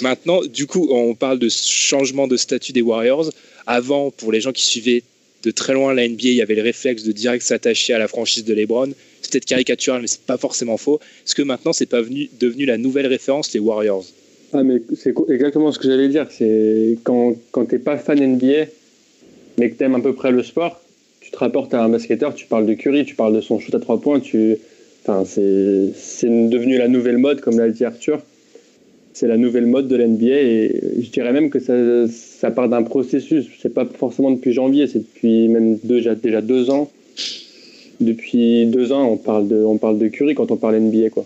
maintenant, du coup, on parle de changement de statut des Warriors. Avant, pour les gens qui suivaient de très loin la NBA, il y avait le réflexe de direct s'attacher à la franchise de LeBron. C'est peut-être caricatural, mais c'est pas forcément faux. Est-ce que maintenant, c'est pas venu, devenu la nouvelle référence, les Warriors? Ah, mais c'est exactement ce que j'allais dire. C'est quand, quand t'es pas fan NBA, mais que t'aimes à peu près le sport, tu te rapportes à un basketteur, tu parles de Curry, tu parles de son shoot à trois points, tu. Enfin, c'est c'est devenu la nouvelle mode, comme l'a dit Arthur. C'est la nouvelle mode de l'NBA et je dirais même que ça, ça part d'un processus. C'est pas forcément depuis janvier, c'est depuis même déjà, déjà deux ans. Depuis deux ans, on parle de, on parle de Curry quand on parle NBA, quoi.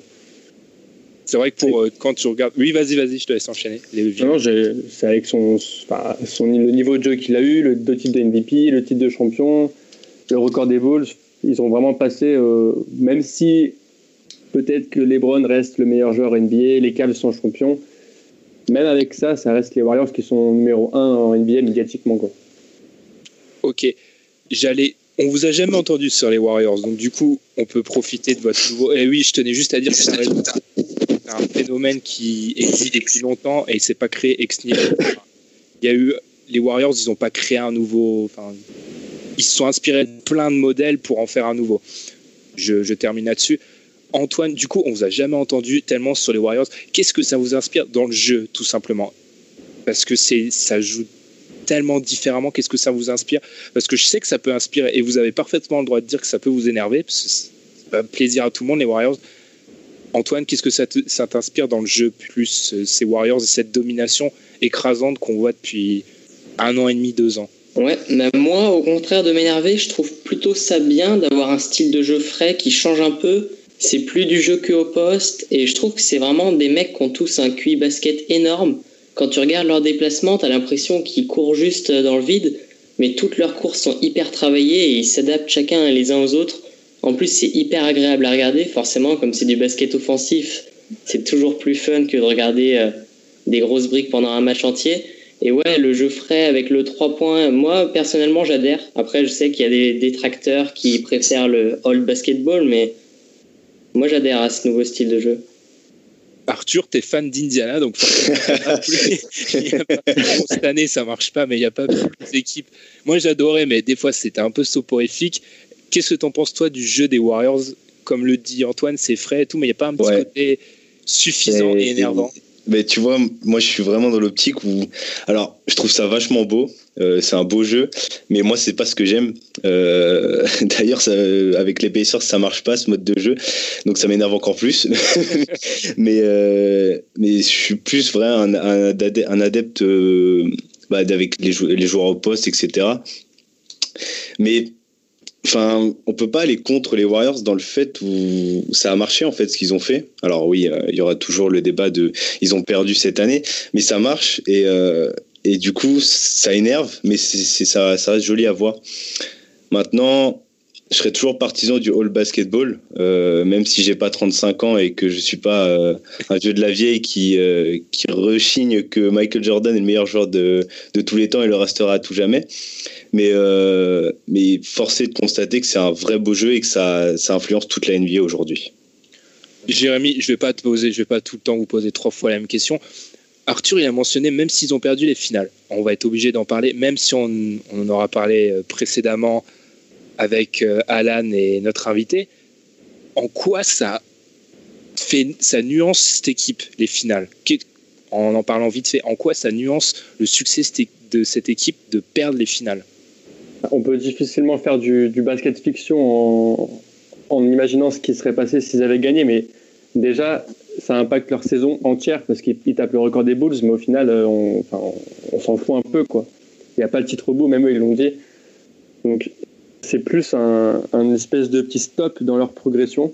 C'est vrai que pour euh, quand tu regardes. Oui, vas-y, vas-y, je te laisse enchaîner. Les Non, non, j'ai- c'est avec son, enfin, son, le niveau de jeu qu'il a eu, le deux titres de MVP, le titre de champion, le record des Bulls. Ils ont vraiment passé, euh, même si peut-être que LeBron reste le meilleur joueur NBA, les Cavs sont champions, même avec ça, ça reste les Warriors qui sont numéro 1 en NBA médiatiquement. Quoi. Ok, j'allais. On vous a jamais entendu sur les Warriors, donc du coup, on peut profiter de votre nouveau. Et oui, je tenais juste à dire que c'est un, phénomène qui existe depuis longtemps et c'est pas créé ex nihilo. Il y a eu les Warriors, ils n'ont pas créé un nouveau. Ils se sont inspirés de plein de modèles pour en faire un nouveau. Je, termine là-dessus. Antoine, du coup, on vous a jamais entendu tellement sur les Warriors. Qu'est-ce que ça vous inspire dans le jeu, tout simplement? Parce que c'est, ça joue tellement différemment. Qu'est-ce que ça vous inspire? Parce que je sais que ça peut inspirer, et vous avez parfaitement le droit de dire que ça peut vous énerver, parce que pas plaisir à tout le monde, les Warriors. Antoine, qu'est-ce que ça t'inspire dans le jeu, plus euh, ces Warriors et cette domination écrasante qu'on voit depuis un an et demi, deux ans? Ouais, mais moi, au contraire de m'énerver, je trouve plutôt ça bien d'avoir un style de jeu frais qui change un peu. C'est plus du jeu que au poste, et je trouve que c'est vraiment des mecs qui ont tous un QI basket énorme. Quand tu regardes leurs déplacements, t'as l'impression qu'ils courent juste dans le vide, mais toutes leurs courses sont hyper travaillées et ils s'adaptent chacun les uns aux autres. En plus, c'est hyper agréable à regarder, forcément, comme c'est du basket offensif, c'est toujours plus fun que de regarder euh, des grosses briques pendant un match entier. Et ouais, le jeu frais avec le 3 points, moi personnellement j'adhère. Après, je sais qu'il y a des détracteurs qui préfèrent le old basketball, mais moi j'adhère à ce nouveau style de jeu. Arthur, t'es fan d'Indiana, donc cette année ça marche pas, mais il n'y a pas plus d'équipes. Moi j'adorais, mais des fois c'était un peu soporifique. Qu'est-ce que t'en penses toi du jeu des Warriors? Comme le dit Antoine, c'est frais et tout, mais il n'y a pas un petit côté suffisant et, énervant. Mais tu vois, moi je suis vraiment dans l'optique où. Alors, je trouve ça vachement beau. Euh, c'est un beau jeu, mais moi c'est pas ce que j'aime. Euh, [laughs] D'ailleurs, avec Pacers, ça marche pas ce mode de jeu, donc ça m'énerve encore plus. [laughs] mais euh, mais je suis plus vrai un adepte euh, bah, avec les, les joueurs au poste, etc. Mais Enfin, on peut pas aller contre les Warriors dans le fait où ça a marché en fait ce qu'ils ont fait. Alors oui, euh, il y aura toujours le débat de ils ont perdu cette année, mais ça marche et euh, et du coup ça énerve, mais c'est ça ça reste joli à voir. Maintenant, je serai toujours partisan du all basketball, euh, même si j'ai pas 35 ans et que je suis pas euh, un vieux de la vieille qui euh, qui rechigne que Michael Jordan est le meilleur joueur de, de tous les temps et le restera à tout jamais. Mais mais forcé de constater que c'est un vrai beau jeu et que ça ça influence toute la NBA aujourd'hui. Jérémy, je vais pas te poser, je vais pas tout le temps vous poser trois fois la même question. Arthur, il a mentionné, même s'ils ont perdu les finales, on va être obligé d'en parler, même si on, on en aura parlé précédemment avec euh, Alan et notre invité, en quoi ça fait, ça nuance cette équipe, les finales? En en parlant vite fait, en quoi ça nuance le succès de cette équipe de perdre les finales? On peut difficilement faire du, basket fiction en, imaginant ce qui serait passé s'ils avaient gagné, mais déjà, ça impacte leur saison entière parce qu'ils tapent le record des Bulls, mais au final, euh, on, on s'en fout un peu. quoi. Il n'y a pas le titre au bout, même eux, ils l'ont dit. Donc, c'est plus un, espèce de petit stop dans leur progression,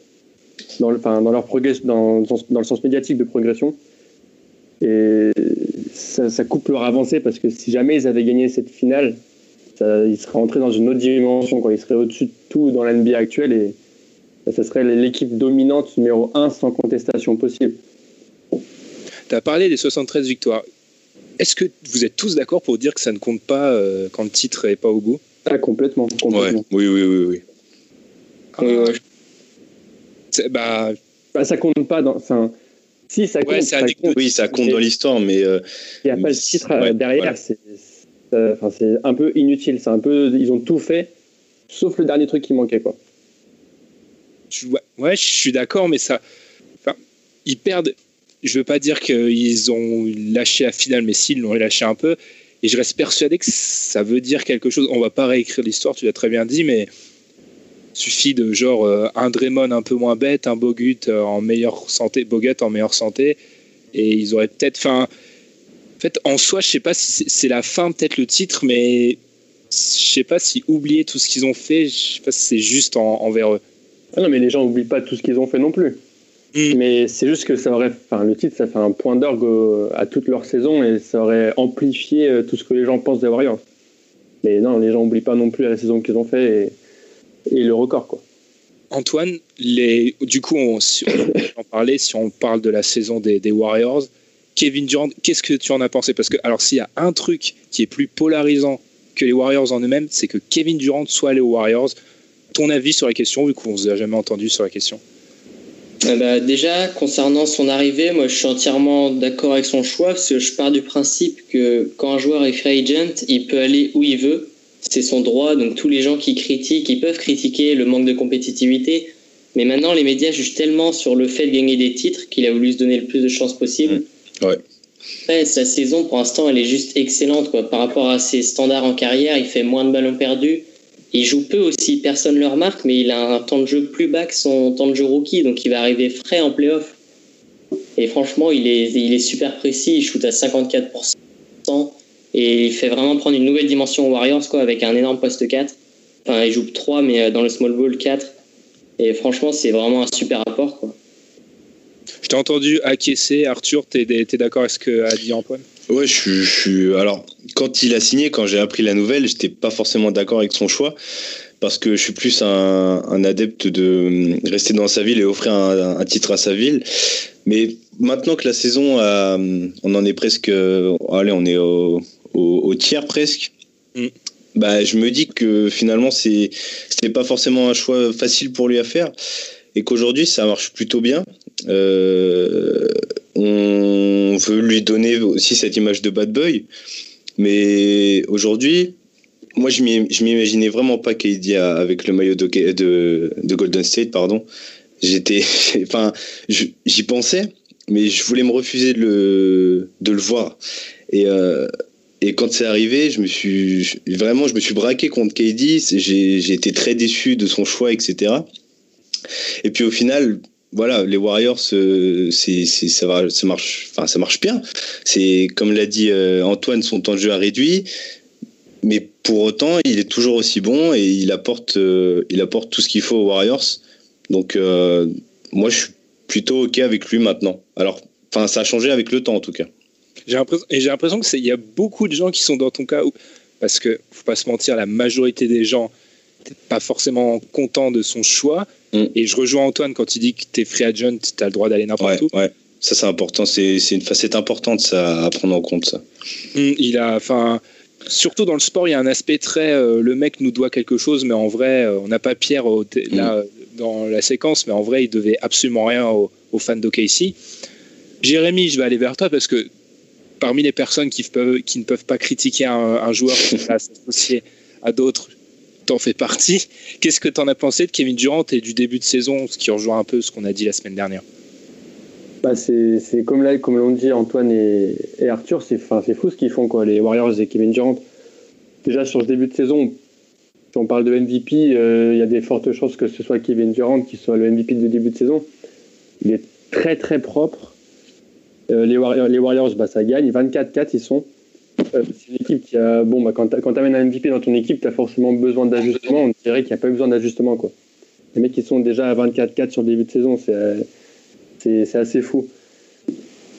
dans le, sens médiatique de progression. Et ça, coupe leur avancée parce que si jamais ils avaient gagné cette finale, ils seraient entrés dans une autre dimension, quoi. ils seraient au-dessus de tout dans l'NBA actuelle et ça serait l'équipe dominante numéro 1 sans contestation possible. Tu as parlé des 73 victoires. Est-ce que vous êtes tous d'accord pour dire que ça ne compte pas euh, quand le titre n'est pas au bout ah, complètement. complètement. Oui, oui, oui, oui. Ah, bah... bah... ça compte pas dans. Enfin, si, ça compte. Ça compte. Oui, ça compte dans l'histoire, mais. Euh, Il n'y a pas le titre euh, derrière. C'est enfin, un peu inutile. C'est un peu. Ils ont tout fait, sauf le dernier truc qui manquait, quoi. Ouais, je suis d'accord, mais ça. Enfin, ils perdent. Je veux pas dire qu'ils ont lâché la finale, mais s'ils l'ont lâché un peu. Et je reste persuadé que ça veut dire quelque chose. On va pas réécrire l'histoire, tu l'as très bien dit, mais suffit de genre euh, un Draymond un peu moins bête, un Bogut euh, en meilleure santé, Bogut en meilleure santé, et ils auraient peut-être. En fait, en soi, je sais pas si c'est la fin, peut-être le titre, mais je sais pas si oublier tout ce qu'ils ont fait, je sais pas si c'est juste envers eux. Ah non, mais les gens n'oublient pas tout ce qu'ils ont fait non plus. Mais c'est juste que ça aurait, enfin, le titre, ça fait un point d'orgue à toute leur saison et ça aurait amplifié euh, tout ce que les gens pensent des Warriors. Mais non, les gens n'oublient pas non plus la saison qu'ils ont fait et, le record, quoi. Antoine, les, du coup, on, si on en parler, si on parle de la saison des, des Warriors, Kevin Durant, qu'est-ce que tu en as pensé? Parce que, alors, s'il y a un truc qui est plus polarisant que les Warriors en eux-mêmes, c'est que Kevin Durant soit allé aux Warriors. Ton avis sur la question, vu qu'on ne vous a jamais entendu sur la question? Euh, bah, déjà, concernant son arrivée, moi je suis entièrement d'accord avec son choix parce que je pars du principe que quand un joueur est free agent, il peut aller où il veut. C'est son droit, donc tous les gens qui critiquent, ils peuvent critiquer le manque de compétitivité. Mais maintenant, les médias jugent tellement sur le fait de gagner des titres qu'il a voulu se donner le plus de chances possible. Mmh. Ouais. Après, sa saison, pour l'instant, elle est juste excellente. Quoi. Par rapport à ses standards en carrière, il fait moins de ballons perdus. Il joue peu aussi, personne ne le remarque, mais il a un temps de jeu plus bas que son temps de jeu rookie, donc il va arriver frais en playoff. Et franchement, il est, super précis, il shoot à 54%, Et il fait vraiment prendre une nouvelle dimension aux Warriors, quoi, avec un énorme poste 4. Enfin, il joue 3, mais euh, dans le small ball 4. Et franchement, c'est vraiment un super apport, quoi. Je t'ai entendu acquiescer, Arthur, t'es es, d'accord avec ce qu'a dit Antoine? Ouais, je suis. Alors, quand il a signé, quand j'ai appris la nouvelle, j'étais pas forcément d'accord avec son choix parce que je suis plus un, adepte de rester dans sa ville et offrir un, titre à sa ville. Mais maintenant que la saison, on en est presque, allez, on est au, tiers presque. Mm. Bah, je me dis que finalement, c'est, c'était pas forcément un choix facile pour lui à faire et qu'aujourd'hui, ça marche plutôt bien. Euh, on veut lui donner aussi cette image de bad boy, mais aujourd'hui, moi, je m'imaginais vraiment pas KD avec le maillot de, de, Golden State, pardon. J'étais, [laughs] enfin, j'y pensais, mais je voulais me refuser de le, voir. Et, euh, et quand c'est arrivé, je me suis vraiment, je me suis braqué contre KD. J'ai été très déçu de son choix, etc. Et puis au final, voilà, les Warriors, euh, ça, marche, bien. C'est comme l'a dit euh, Antoine, son temps de jeu a réduit mais pour autant, il est toujours aussi bon et il apporte, euh, il tout ce qu'il faut aux Warriors. Donc, moi, je suis plutôt OK avec lui maintenant. Alors, ça a changé avec le temps, en tout cas. J'ai l'impression, et l'impression qu'il y a beaucoup de gens qui sont dans ton cas, où, parce que, faut pas se mentir, la majorité des gens pas forcément contents de son choix. Mm. Et je rejoins Antoine quand il dit que tu es free agent, tu as le droit d'aller n'importe où. Ouais. Ça, c'est important. C'est, une facette importante ça, à prendre en compte, ça. Mm, il a, enfin, surtout dans le sport, il y a un aspect très euh, le mec nous doit quelque chose, mais en vrai, euh, on n'a pas Pierre là, dans la séquence, mais en vrai, il devait absolument rien aux, fans d'OKC. Jérémy, je vais aller vers toi parce que parmi les personnes qui, peuvent, qui ne peuvent pas critiquer un, joueur qui va s'associer à d'autres, t'en fais partie. Qu'est-ce que tu en as pensé de Kevin Durant et du début de saison, ce qui rejoint un peu ce qu'on a dit la semaine dernière? Bah c'est comme là, comme l'ont dit Antoine et, Arthur, c'est fou ce qu'ils font, quoi, les Warriors et Kevin Durant. Déjà sur ce début de saison, si on parle de MVP, euh, il y a des fortes chances que ce soit Kevin Durant qui soit le MVP de début de saison. Il est très très propre. Euh, les, Warriors, les Warriors bah, ça gagne. 24-4, ils sont. Euh, c'est une équipe qui a. Bon, bah, quand tu amènes un MVP dans ton équipe, tu as forcément besoin d'ajustement. On dirait qu'il n'y a pas eu besoin d'ajustement. Les mecs, qui sont déjà à 24-4 sur le début de saison. C'est c'est assez fou.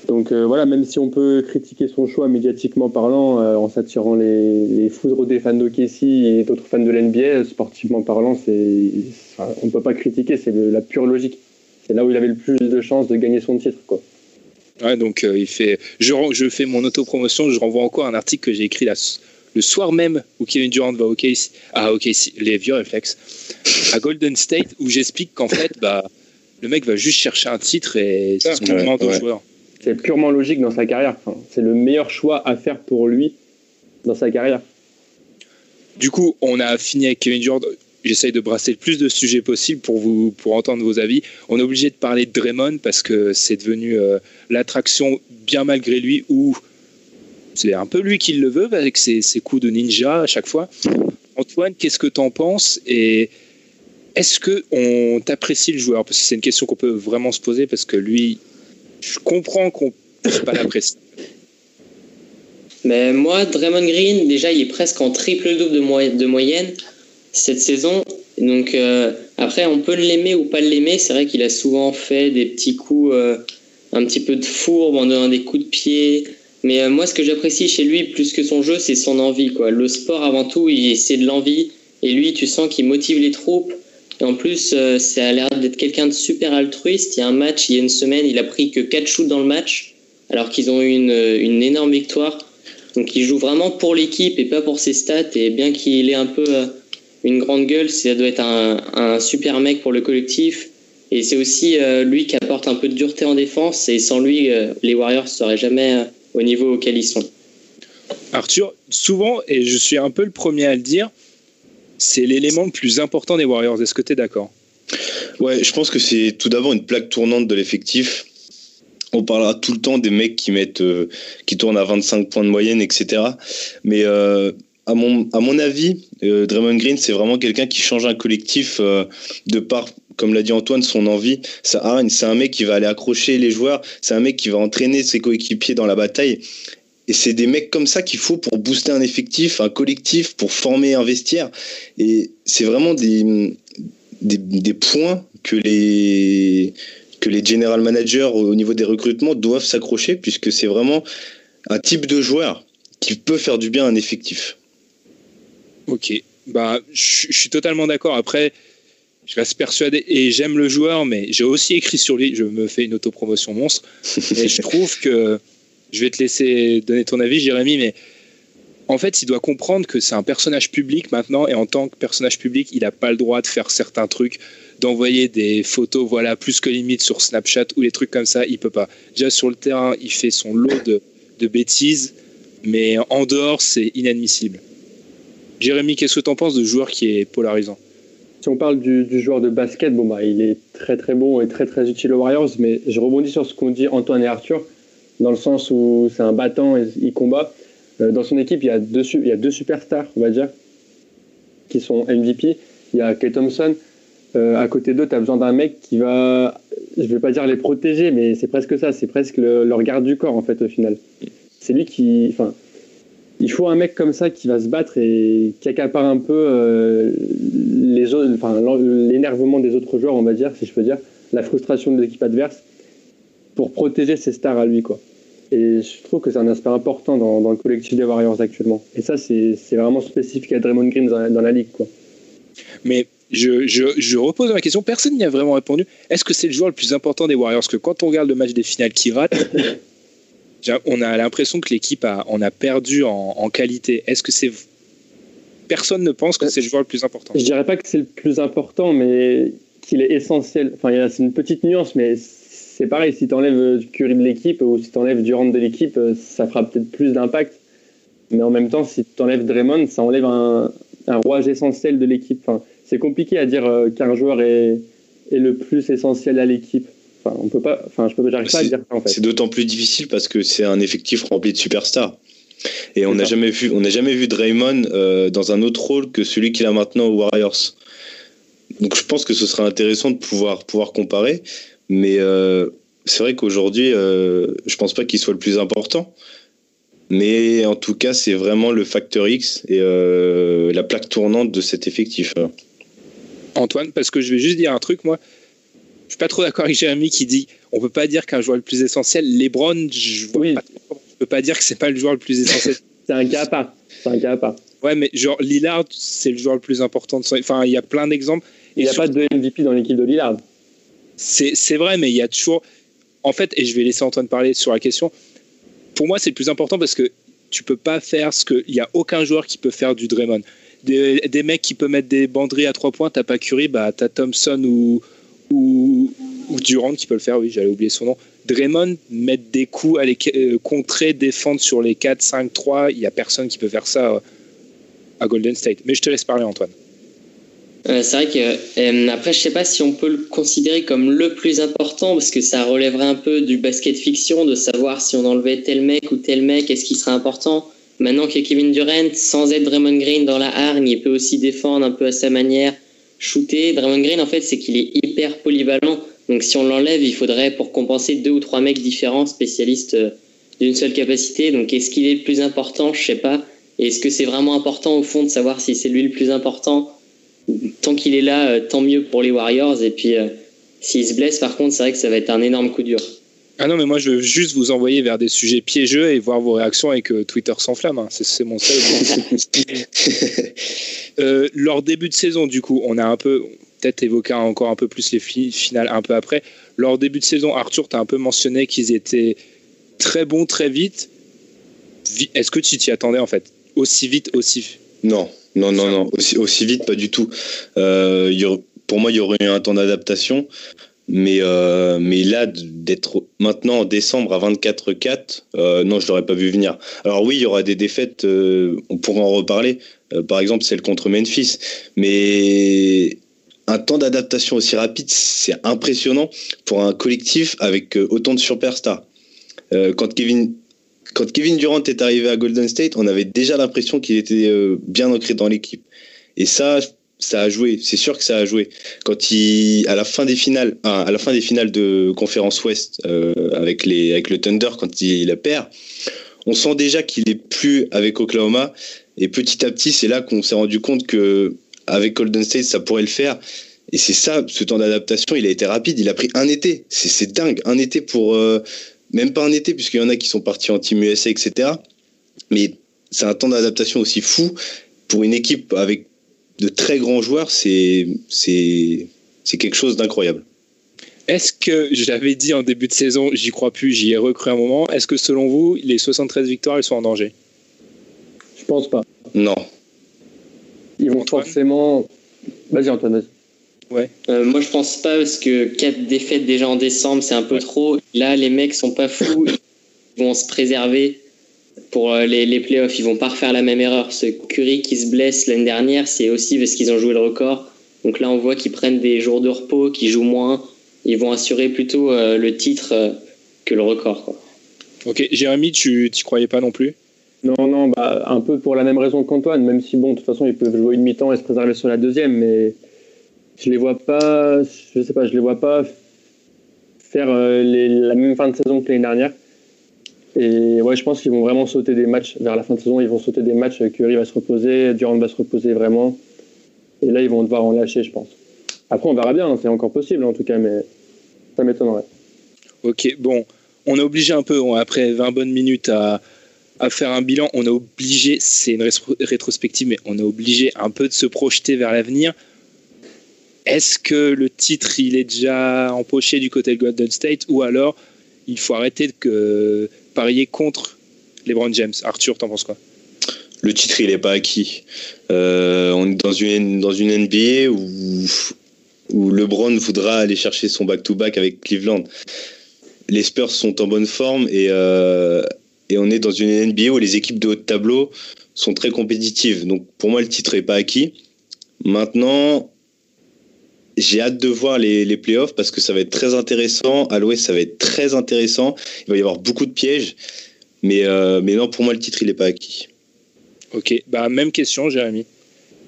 Donc euh, voilà, même si on peut critiquer son choix médiatiquement parlant, euh, en s'attirant les, foudres des fans d'OKC et d'autres fans de l'NBA, sportivement parlant, c'est, on ne peut pas critiquer, c'est la pure logique. C'est là où il avait le plus de chances de gagner son titre. Quoi. Ouais, donc euh, il fait, je, je fais mon autopromotion, je renvoie encore un article que j'ai écrit le soir même où Kevin Durant va au OKC, à OKC, les vieux réflexes, à Golden State, où j'explique qu'en fait, bah, le mec va juste chercher un titre et c'est ce qu'on demande aux joueurs. C'est purement logique dans sa carrière. c'est le meilleur choix à faire pour lui dans sa carrière. Du coup, on a fini avec Kevin Durant. J'essaye de brasser le plus de sujets possible pour vous pour entendre vos avis. On est obligé de parler de Draymond parce que c'est devenu euh, l'attraction bien malgré lui ou c'est un peu lui qui le veut avec ses, coups de ninja à chaque fois. Antoine, qu'est-ce que tu en penses et est-ce que on t'apprécie le joueur? C'est une question qu'on peut vraiment se poser parce que lui, je comprends qu'on ne pas l'apprécier. Mais moi, Draymond Green, déjà, il est presque en triple double de moyenne cette saison. Donc euh, après, on peut l'aimer ou pas l'aimer. C'est vrai qu'il a souvent fait des petits coups, euh, un petit peu de fourbe en donnant des coups de pied. Mais euh, moi, ce que j'apprécie chez lui, plus que son jeu, c'est son envie. Le sport, avant tout, c'est de l'envie. Et lui, tu sens qu'il motive les troupes. Et en plus, ça a l'air d'être quelqu'un de super altruiste. Il y a un match, il y a une semaine, il a pris que 4 shoots dans le match, alors qu'ils ont eu une, une, énorme victoire. Donc il joue vraiment pour l'équipe et pas pour ses stats. Et bien qu'il ait un peu une grande gueule, ça doit être un, un super mec pour le collectif. Et c'est aussi euh, lui qui apporte un peu de dureté en défense. Et sans lui, les Warriors ne seraient jamais au niveau auquel ils sont. Arthur, souvent, et je suis un peu le premier à le dire, c'est l'élément le plus important des Warriors. Est-ce que tu es d'accord? Ouais, je pense que c'est tout d'abord une plaque tournante de l'effectif. On parlera tout le temps des mecs qui mettent, euh, qui tournent à 25 points de moyenne, etc. Mais euh, à mon, à mon avis, euh, Draymond Green, c'est vraiment quelqu'un qui change un collectif de par, comme l'a dit Antoine, son envie. C'est un mec qui va aller accrocher les joueurs. C'est un mec qui va entraîner ses coéquipiers dans la bataille. et c'est des mecs comme ça qu'il faut pour booster un effectif, un collectif, pour former un vestiaire. Et c'est vraiment des, des, des, points que les, que les general managers au niveau des recrutements doivent s'accrocher, puisque c'est vraiment un type de joueur qui peut faire du bien à un effectif. Ok, bah, je suis totalement d'accord. Après, je reste persuadé et j'aime le joueur, mais j'ai aussi écrit sur lui. Je me fais une autopromotion monstre. [laughs] et je trouve que je vais te laisser donner ton avis, Jérémy, mais en fait, il doit comprendre que c'est un personnage public maintenant, et en tant que personnage public, il n'a pas le droit de faire certains trucs, d'envoyer des photos, voilà, plus que limite sur Snapchat ou les trucs comme ça, il peut pas. Déjà sur le terrain, il fait son lot de, de bêtises, mais en dehors, c'est inadmissible. Jérémy, qu'est-ce que tu en penses de joueur qui est polarisant? Si on parle du, joueur de basket, bon bah, il est très très bon et très très utile aux Warriors, mais je rebondis sur ce qu'ont dit Antoine et Arthur dans le sens où c'est un battant il combat. Euh, dans son équipe, il y, a deux, superstars, on va dire, qui sont MVP. Il y a Kay Thompson. Euh, à côté d'eux, tu as besoin d'un mec qui va, je ne vais pas dire les protéger, mais c'est presque ça, c'est presque le, leur garde du corps, en fait, au final. C'est lui qui. Enfin, il faut un mec comme ça qui va se battre et qui accapare un peu euh, les enfin, l'énervement des autres joueurs, on va dire, si je peux dire, la frustration de l'équipe adverse pour protéger ses stars à lui, quoi. Et je trouve que c'est un aspect important dans, dans, le collectif des Warriors actuellement. Et ça, c'est vraiment spécifique à Draymond Green dans la, dans la ligue, quoi. Mais je, je, je, repose ma question. Personne n'y a vraiment répondu. Est-ce que c'est le joueur le plus important des Warriors? Parce que quand on regarde le match des finales qui rate, [laughs] on a l'impression que l'équipe a, on a perdu en, en qualité. Est-ce que c'est personne ne pense que c'est le joueur le plus important? Je dirais pas que c'est le plus important, mais qu'il est essentiel. Enfin, c'est une petite nuance, mais c'est pareil, si tu enlèves Curry de l'équipe ou si tu enlèves Durant de l'équipe, euh, ça fera peut-être plus d'impact. Mais en même temps, si tu enlèves Draymond, ça enlève un, un rouage essentiel de l'équipe. Enfin, c'est compliqué à dire euh, qu'un joueur est, est, le plus essentiel à l'équipe. Enfin, on peut pas, enfin, je peux pas à dire ça. En fait. C'est d'autant plus difficile parce que c'est un effectif rempli de superstars. Et on n'a jamais vu, on n'a jamais vu Draymond euh, dans un autre rôle que celui qu'il a maintenant aux Warriors. Donc je pense que ce serait intéressant de pouvoir pouvoir comparer. Mais euh, c'est vrai qu'aujourd'hui, euh, je pense pas qu'il soit le plus important. Mais en tout cas, c'est vraiment le facteur X et euh, la plaque tournante de cet effectif. Antoine, parce que je vais juste dire un truc, moi. Je suis pas trop d'accord avec Jérémy qui dit on peut pas dire qu'un joueur le plus essentiel. LeBron, je ne peux pas dire que c'est pas le joueur le plus essentiel. [laughs] c'est un cas à part. C'est un cas à part. Ouais, mais genre Lillard, c'est le joueur le plus important. De son... Enfin, il y a plein d'exemples. Il n'y a pas de MVP dans l'équipe de Lillard. C'est vrai, mais il y a toujours. En fait, et je vais laisser Antoine parler sur la question. Pour moi, c'est le plus important parce que tu peux pas faire ce que. Il n'y a aucun joueur qui peut faire du Draymond. Des, des, mecs qui peuvent mettre des banderies à trois points, t'as pas Curry, bah t'as Thompson ou, ou, ou, Durant qui peut le faire, oui, j'allais oublier son nom. Draymond, mettre des coups, aller euh, contrer, défendre sur les 4, 5, 3, il n'y a personne qui peut faire ça euh, à Golden State. Mais je te laisse parler, Antoine. Euh, c'est vrai que euh, après, je sais pas si on peut le considérer comme le plus important parce que ça relèverait un peu du basket fiction de savoir si on enlevait tel mec ou tel mec, est-ce qu'il serait important. Maintenant que Kevin Durant, sans être Draymond Green dans la hargne, il peut aussi défendre un peu à sa manière, shooter. Draymond Green, en fait, c'est qu'il est hyper polyvalent. Donc si on l'enlève, il faudrait pour compenser deux ou trois mecs différents, spécialistes euh, d'une seule capacité. Donc est-ce qu'il est le plus important? Je sais pas. Est-ce que c'est vraiment important au fond de savoir si c'est lui le plus important? Tant qu'il est là, euh, tant mieux pour les Warriors. Et puis, euh, s'il se blesse, par contre, c'est vrai que ça va être un énorme coup dur. Ah non, mais moi, je veux juste vous envoyer vers des sujets piégeux et voir vos réactions et que Twitter s'enflamme. Hein. C'est mon seul. [laughs] euh, leur début de saison, du coup, on a un peu, peut-être évoqué encore un peu plus les finales un peu après. Leur début de saison, Arthur, tu as un peu mentionné qu'ils étaient très bons très vite. Est-ce que tu t'y attendais en fait? Aussi vite, aussi Non, non, non, non, aussi, aussi vite, pas du tout. Euh, y aurait, pour moi, il y aurait eu un temps d'adaptation. Mais, euh, mais là, d'être maintenant en décembre à 24-4, euh, non, je l'aurais pas vu venir. Alors oui, il y aura des défaites, euh, on pourra en reparler. Euh, par exemple, celle contre Memphis. Mais un temps d'adaptation aussi rapide, c'est impressionnant pour un collectif avec autant de superstars. quand Kevin quand Kevin Durant est arrivé à Golden State, on avait déjà l'impression qu'il était bien ancré dans l'équipe. Et ça, ça a joué. C'est sûr que ça a joué. Quand il, à la fin des finales, à la fin des finales de conférence Ouest euh, avec les, avec le Thunder, quand il, la perd, on sent déjà qu'il est plus avec Oklahoma. Et petit à petit, c'est là qu'on s'est rendu compte que avec Golden State, ça pourrait le faire. Et c'est ça, ce temps d'adaptation, il a été rapide. Il a pris un été. C'est dingue, un été pour euh, même pas un été, puisqu'il y en a qui sont partis en Team USA, etc. Mais c'est un temps d'adaptation aussi fou pour une équipe avec de très grands joueurs. C'est c'est c'est quelque chose d'incroyable. Est-ce que, je l'avais dit en début de saison, j'y crois plus, j'y ai recru un moment, est-ce que selon vous, les 73 victoires, elles sont en danger? Je pense pas. Non. Ils vont forcément. Vas-y, Antoine, vas-y. Ouais. Euh, moi, je pense pas parce que 4 défaites déjà en décembre, c'est un peu trop. Là, les mecs sont pas fous. Ils vont se préserver pour euh, les, les playoffs. Ils vont pas refaire la même erreur. Ce Curry qui se blesse l'année dernière, c'est aussi parce qu'ils ont joué le record. Donc là, on voit qu'ils prennent des jours de repos, qu'ils jouent moins ils vont assurer plutôt euh, le titre euh, que le record. Quoi. Ok, Jérémy, tu n'y croyais pas non plus? Non, non, bah, un peu pour la même raison qu'Antoine, même si, bon, de toute façon, ils peuvent jouer une mi-temps et se préserver sur la deuxième, mais je les vois pas, je sais pas, je les vois pas faire euh, la même fin de saison que l'année dernière. Et ouais, je pense qu'ils vont vraiment sauter des matchs vers la fin de saison. Ils vont sauter des matchs. Curry va se reposer, Durant va se reposer vraiment. Et là, ils vont devoir en lâcher, je pense. Après, on verra bien. Hein, c'est encore possible, en tout cas, mais ça m'étonnerait. Ok, bon, on a obligé un peu, après 20 bonnes minutes, à, faire un bilan. On a obligé, c'est une rétrospective, mais on a obligé un peu de se projeter vers l'avenir. Est-ce que le titre, il est déjà empoché du côté de Golden State ou alors il faut arrêter de parier contre les Brown James Arthur, t'en penses quoi? Le titre, il n'est pas acquis. Euh, on est dans une, dans une NBA où où LeBron voudra aller chercher son back-to-back avec Cleveland. Les Spurs sont en bonne forme et, euh, et on est dans une NBA où les équipes de haut de tableau sont très compétitives. Donc pour moi, le titre n'est pas acquis. Maintenant, j'ai hâte de voir les, les, playoffs parce que ça va être très intéressant. À l'Ouest, ça va être très intéressant. Il va y avoir beaucoup de pièges. Mais, euh, mais non, pour moi, le titre, il n'est pas acquis. Ok, bah, même question, Jérémy.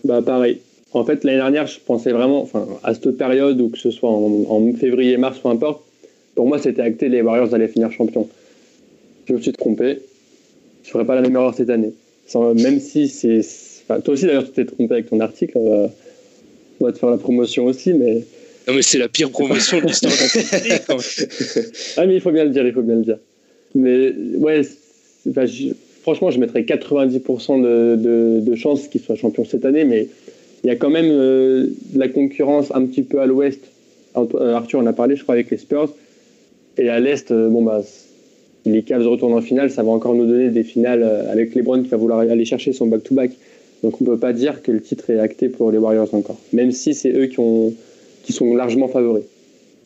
Bah, pareil. En fait, l'année dernière, je pensais vraiment, enfin, à cette période, ou que ce soit en, février, mars, peu importe, pour moi, c'était acté, les Warriors allaient finir champion. Je me suis trompé. Je ne ferai pas la même erreur cette année. même si c'est. Enfin, toi aussi, d'ailleurs, tu t'es trompé avec ton article. On va te faire la promotion aussi, mais. Non, mais c'est la pire promotion de l'histoire de la [laughs] Ah, mais il faut bien le dire, il faut bien le dire. Mais, ouais, franchement, je mettrais 90% de, de, de chances qu'il soit champion cette année, mais il y a quand même euh, de la concurrence un petit peu à l'ouest. Euh, Arthur en a parlé, je crois, avec les Spurs. Et à l'est, euh, bon, bah, les Cavs retournent en finale, ça va encore nous donner des finales avec LeBron qui va vouloir aller chercher son back-to-back. Donc on ne peut pas dire que le titre est acté pour les Warriors encore, même si c'est eux qui, ont, qui sont largement favoris.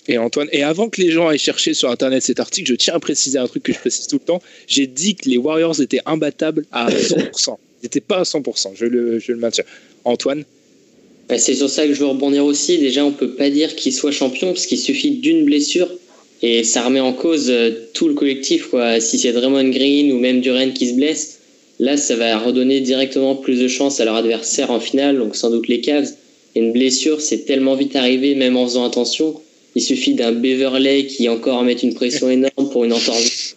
Et Antoine, et avant que les gens aillent chercher sur internet cet article, je tiens à préciser un truc que je précise tout le temps. J'ai dit que les Warriors étaient imbattables à 100%. Ils n'étaient pas à 100%, je le, je le maintiens. Antoine? Bah, c'est sur ça que je veux rebondir aussi. Déjà, on peut pas dire qu'il soit champion parce qu'il suffit d'une blessure et ça remet en cause euh, tout le collectif. Quoi. Si c'est Draymond Green ou même Duran qui se blesse, là, ça va redonner directement plus de chance à leur adversaire en finale, donc sans doute les Cavs. Et une blessure, c'est tellement vite arrivé, même en faisant attention. Il suffit d'un Beverley qui encore met une pression énorme pour une entorse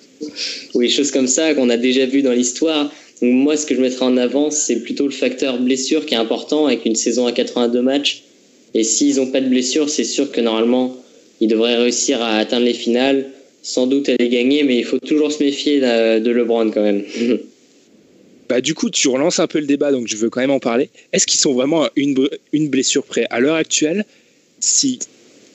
ou des choses comme ça qu'on a déjà vu dans l'histoire moi, ce que je mettrais en avant, c'est plutôt le facteur blessure qui est important avec une saison à 82 matchs. Et s'ils n'ont pas de blessure, c'est sûr que normalement, ils devraient réussir à atteindre les finales, sans doute à les gagner, mais il faut toujours se méfier de LeBron quand même. [laughs] Bah, du coup, tu relances un peu le débat, donc je veux quand même en parler. Est-ce qu'ils sont vraiment une, blessure près? À l'heure actuelle, si.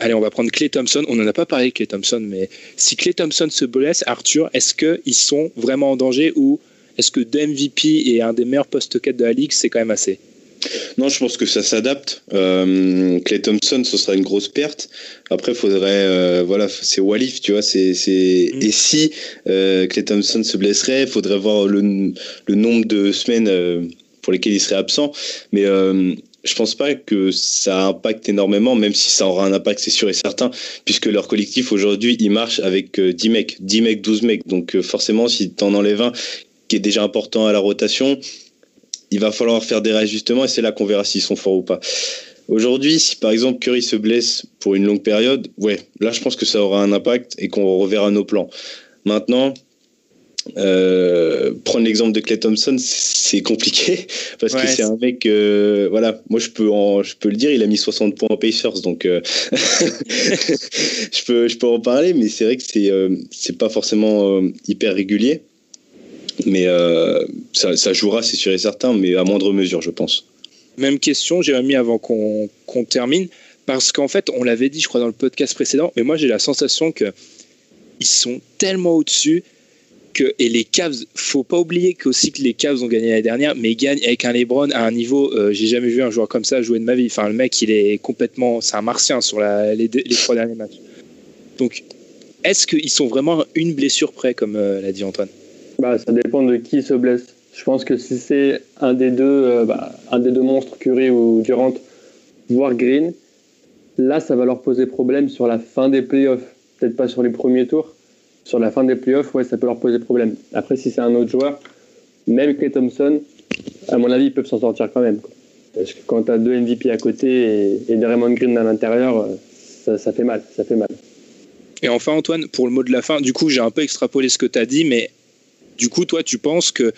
Allez, on va prendre Clay Thompson. On n'en a pas parlé Clay Thompson, mais si Clay Thompson se blesse, Arthur, est-ce qu'ils sont vraiment en danger ou est-ce que MVP et un des meilleurs postes 4 de la ligue, c'est quand même assez non, je pense que ça s'adapte. Euh, Clay Thompson, ce sera une grosse perte. Après, faudrait, euh, voilà, c'est Walif, tu vois. C'est, c'est... Mm. Et si euh, Clay Thompson se blesserait, il faudrait voir le, le, nombre de semaines euh, pour lesquelles il serait absent. Mais euh, je pense pas que ça impacte énormément, même si ça aura un impact, c'est sûr et certain, puisque leur collectif aujourd'hui, il marche avec 10 mecs, 10 mecs, 12 mecs. Donc forcément, si tu en enlèves un qui est déjà important à la rotation. Il va falloir faire des réajustements et c'est là qu'on verra s'ils sont forts ou pas. Aujourd'hui, si par exemple Curry se blesse pour une longue période, ouais, là je pense que ça aura un impact et qu'on reverra nos plans. Maintenant, Euh, prendre l'exemple de Clay Thompson, c'est compliqué [laughs] parce que c'est un mec, euh, voilà, moi je peux, en, je peux le dire, il a mis 60 points en Pacers, donc euh, [laughs] je peux, je peux en parler, mais c'est vrai que c'est, c'est pas forcément hyper régulier, mais ça, ça, jouera, c'est sûr et certain, mais à moindre mesure, je pense. Même question, mis avant qu'on, termine, parce qu'en fait, on l'avait dit, je crois, dans le podcast précédent, mais moi j'ai la sensation que ils sont tellement au-dessus que, et les Cavs, faut pas oublier qu'aussi que les Cavs ont gagné l'année dernière, mais ils gagnent avec un LeBron à un niveau, euh, j'ai jamais vu un joueur comme ça jouer de ma vie. Enfin, le mec, il est complètement, c'est un martien sur les, les, trois derniers matchs. Donc, est-ce qu'ils sont vraiment une blessure près, comme euh, l'a dit Antoine? Bah, Ça dépend de qui se blesse. Je pense que si c'est un des deux, euh, bah, un des deux monstres, Curry ou Durant, voire Green, là, ça va leur poser problème sur la fin des playoffs. Peut-être pas sur les premiers tours, sur la fin des playoffs, ouais, ça peut leur poser problème. Après, si c'est un autre joueur, même Clay Thompson, à mon avis, ils peuvent s'en sortir quand même. Parce que quand tu as deux MVP à côté et, et Draymond Green à l'intérieur, ça, ça, fait mal, ça fait mal. Et enfin, Antoine, pour le mot de la fin, du coup, j'ai un peu extrapolé ce que tu as dit, mais du coup, toi, tu penses que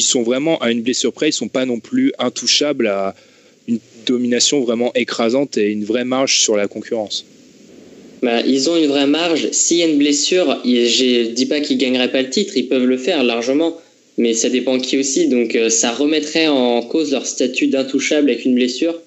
sont vraiment à une blessure près, ils sont pas non plus intouchables à une domination vraiment écrasante et une vraie marge sur la concurrence? Bah, ils ont une vraie marge. S'il y a une blessure, je dis pas qu'ils gagneraient pas le titre, ils peuvent le faire largement, mais ça dépend qui aussi. Donc euh, ça remettrait en cause leur statut d'intouchable avec une blessure.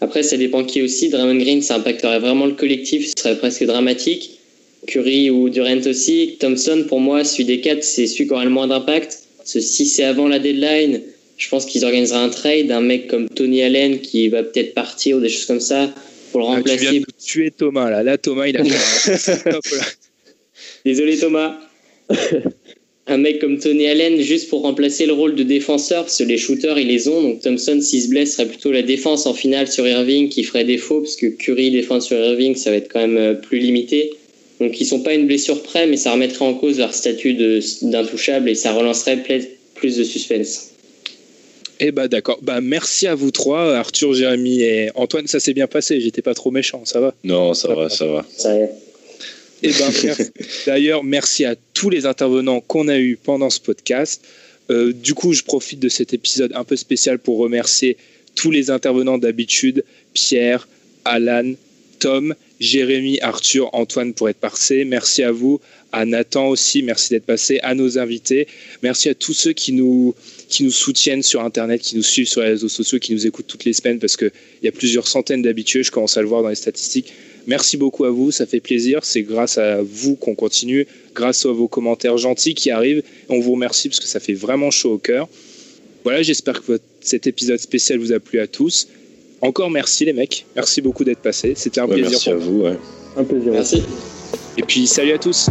Après, ça dépend qui aussi. Draymond Green, ça impacterait vraiment le collectif, ce serait presque dramatique. Curry ou Durant aussi. Thompson, pour moi, celui des quatre, c'est celui qui aura le moins d'impact. Si c'est avant la deadline, je pense qu'ils organiseraient un trade. Un mec comme Tony Allen qui va peut-être partir ou des choses comme ça pour le remplacer. Ah, tu viens de tuer Thomas là. Là, Thomas, il a [laughs] Désolé Thomas. [laughs] un mec comme Tony Allen juste pour remplacer le rôle de défenseur parce que les shooters ils les ont donc Thompson s'il se blesse serait plutôt la défense en finale sur Irving qui ferait défaut parce que Curry défend sur Irving ça va être quand même euh, plus limité donc ils sont pas une blessure près mais ça remettrait en cause leur statut d'intouchable et ça relancerait plus de suspense eh bah d'accord. Bah merci à vous trois, Arthur, Jérémy et Antoine. Ça s'est bien passé. J'étais pas trop méchant, ça va? Non, ça, va, ça va. Ça va. Eh ben, [laughs] D'ailleurs, merci à tous les intervenants qu'on a eu pendant ce podcast. Euh, du coup, je profite de cet épisode un peu spécial pour remercier tous les intervenants d'habitude Pierre, Alan, Tom, Jérémy, Arthur, Antoine pour être passé. Merci à vous, à Nathan aussi, merci d'être passé, à nos invités. Merci à tous ceux qui nous, qui nous soutiennent sur Internet, qui nous suivent sur les réseaux sociaux, qui nous écoutent toutes les semaines parce qu'il y a plusieurs centaines d'habitués, je commence à le voir dans les statistiques. Merci beaucoup à vous, ça fait plaisir. C'est grâce à vous qu'on continue, grâce à vos commentaires gentils qui arrivent. On vous remercie parce que ça fait vraiment chaud au cœur. Voilà, j'espère que cet épisode spécial vous a plu à tous. Encore merci les mecs, merci beaucoup d'être passés. C'était un plaisir. Merci à vous. Un plaisir. Merci. Et puis salut à tous.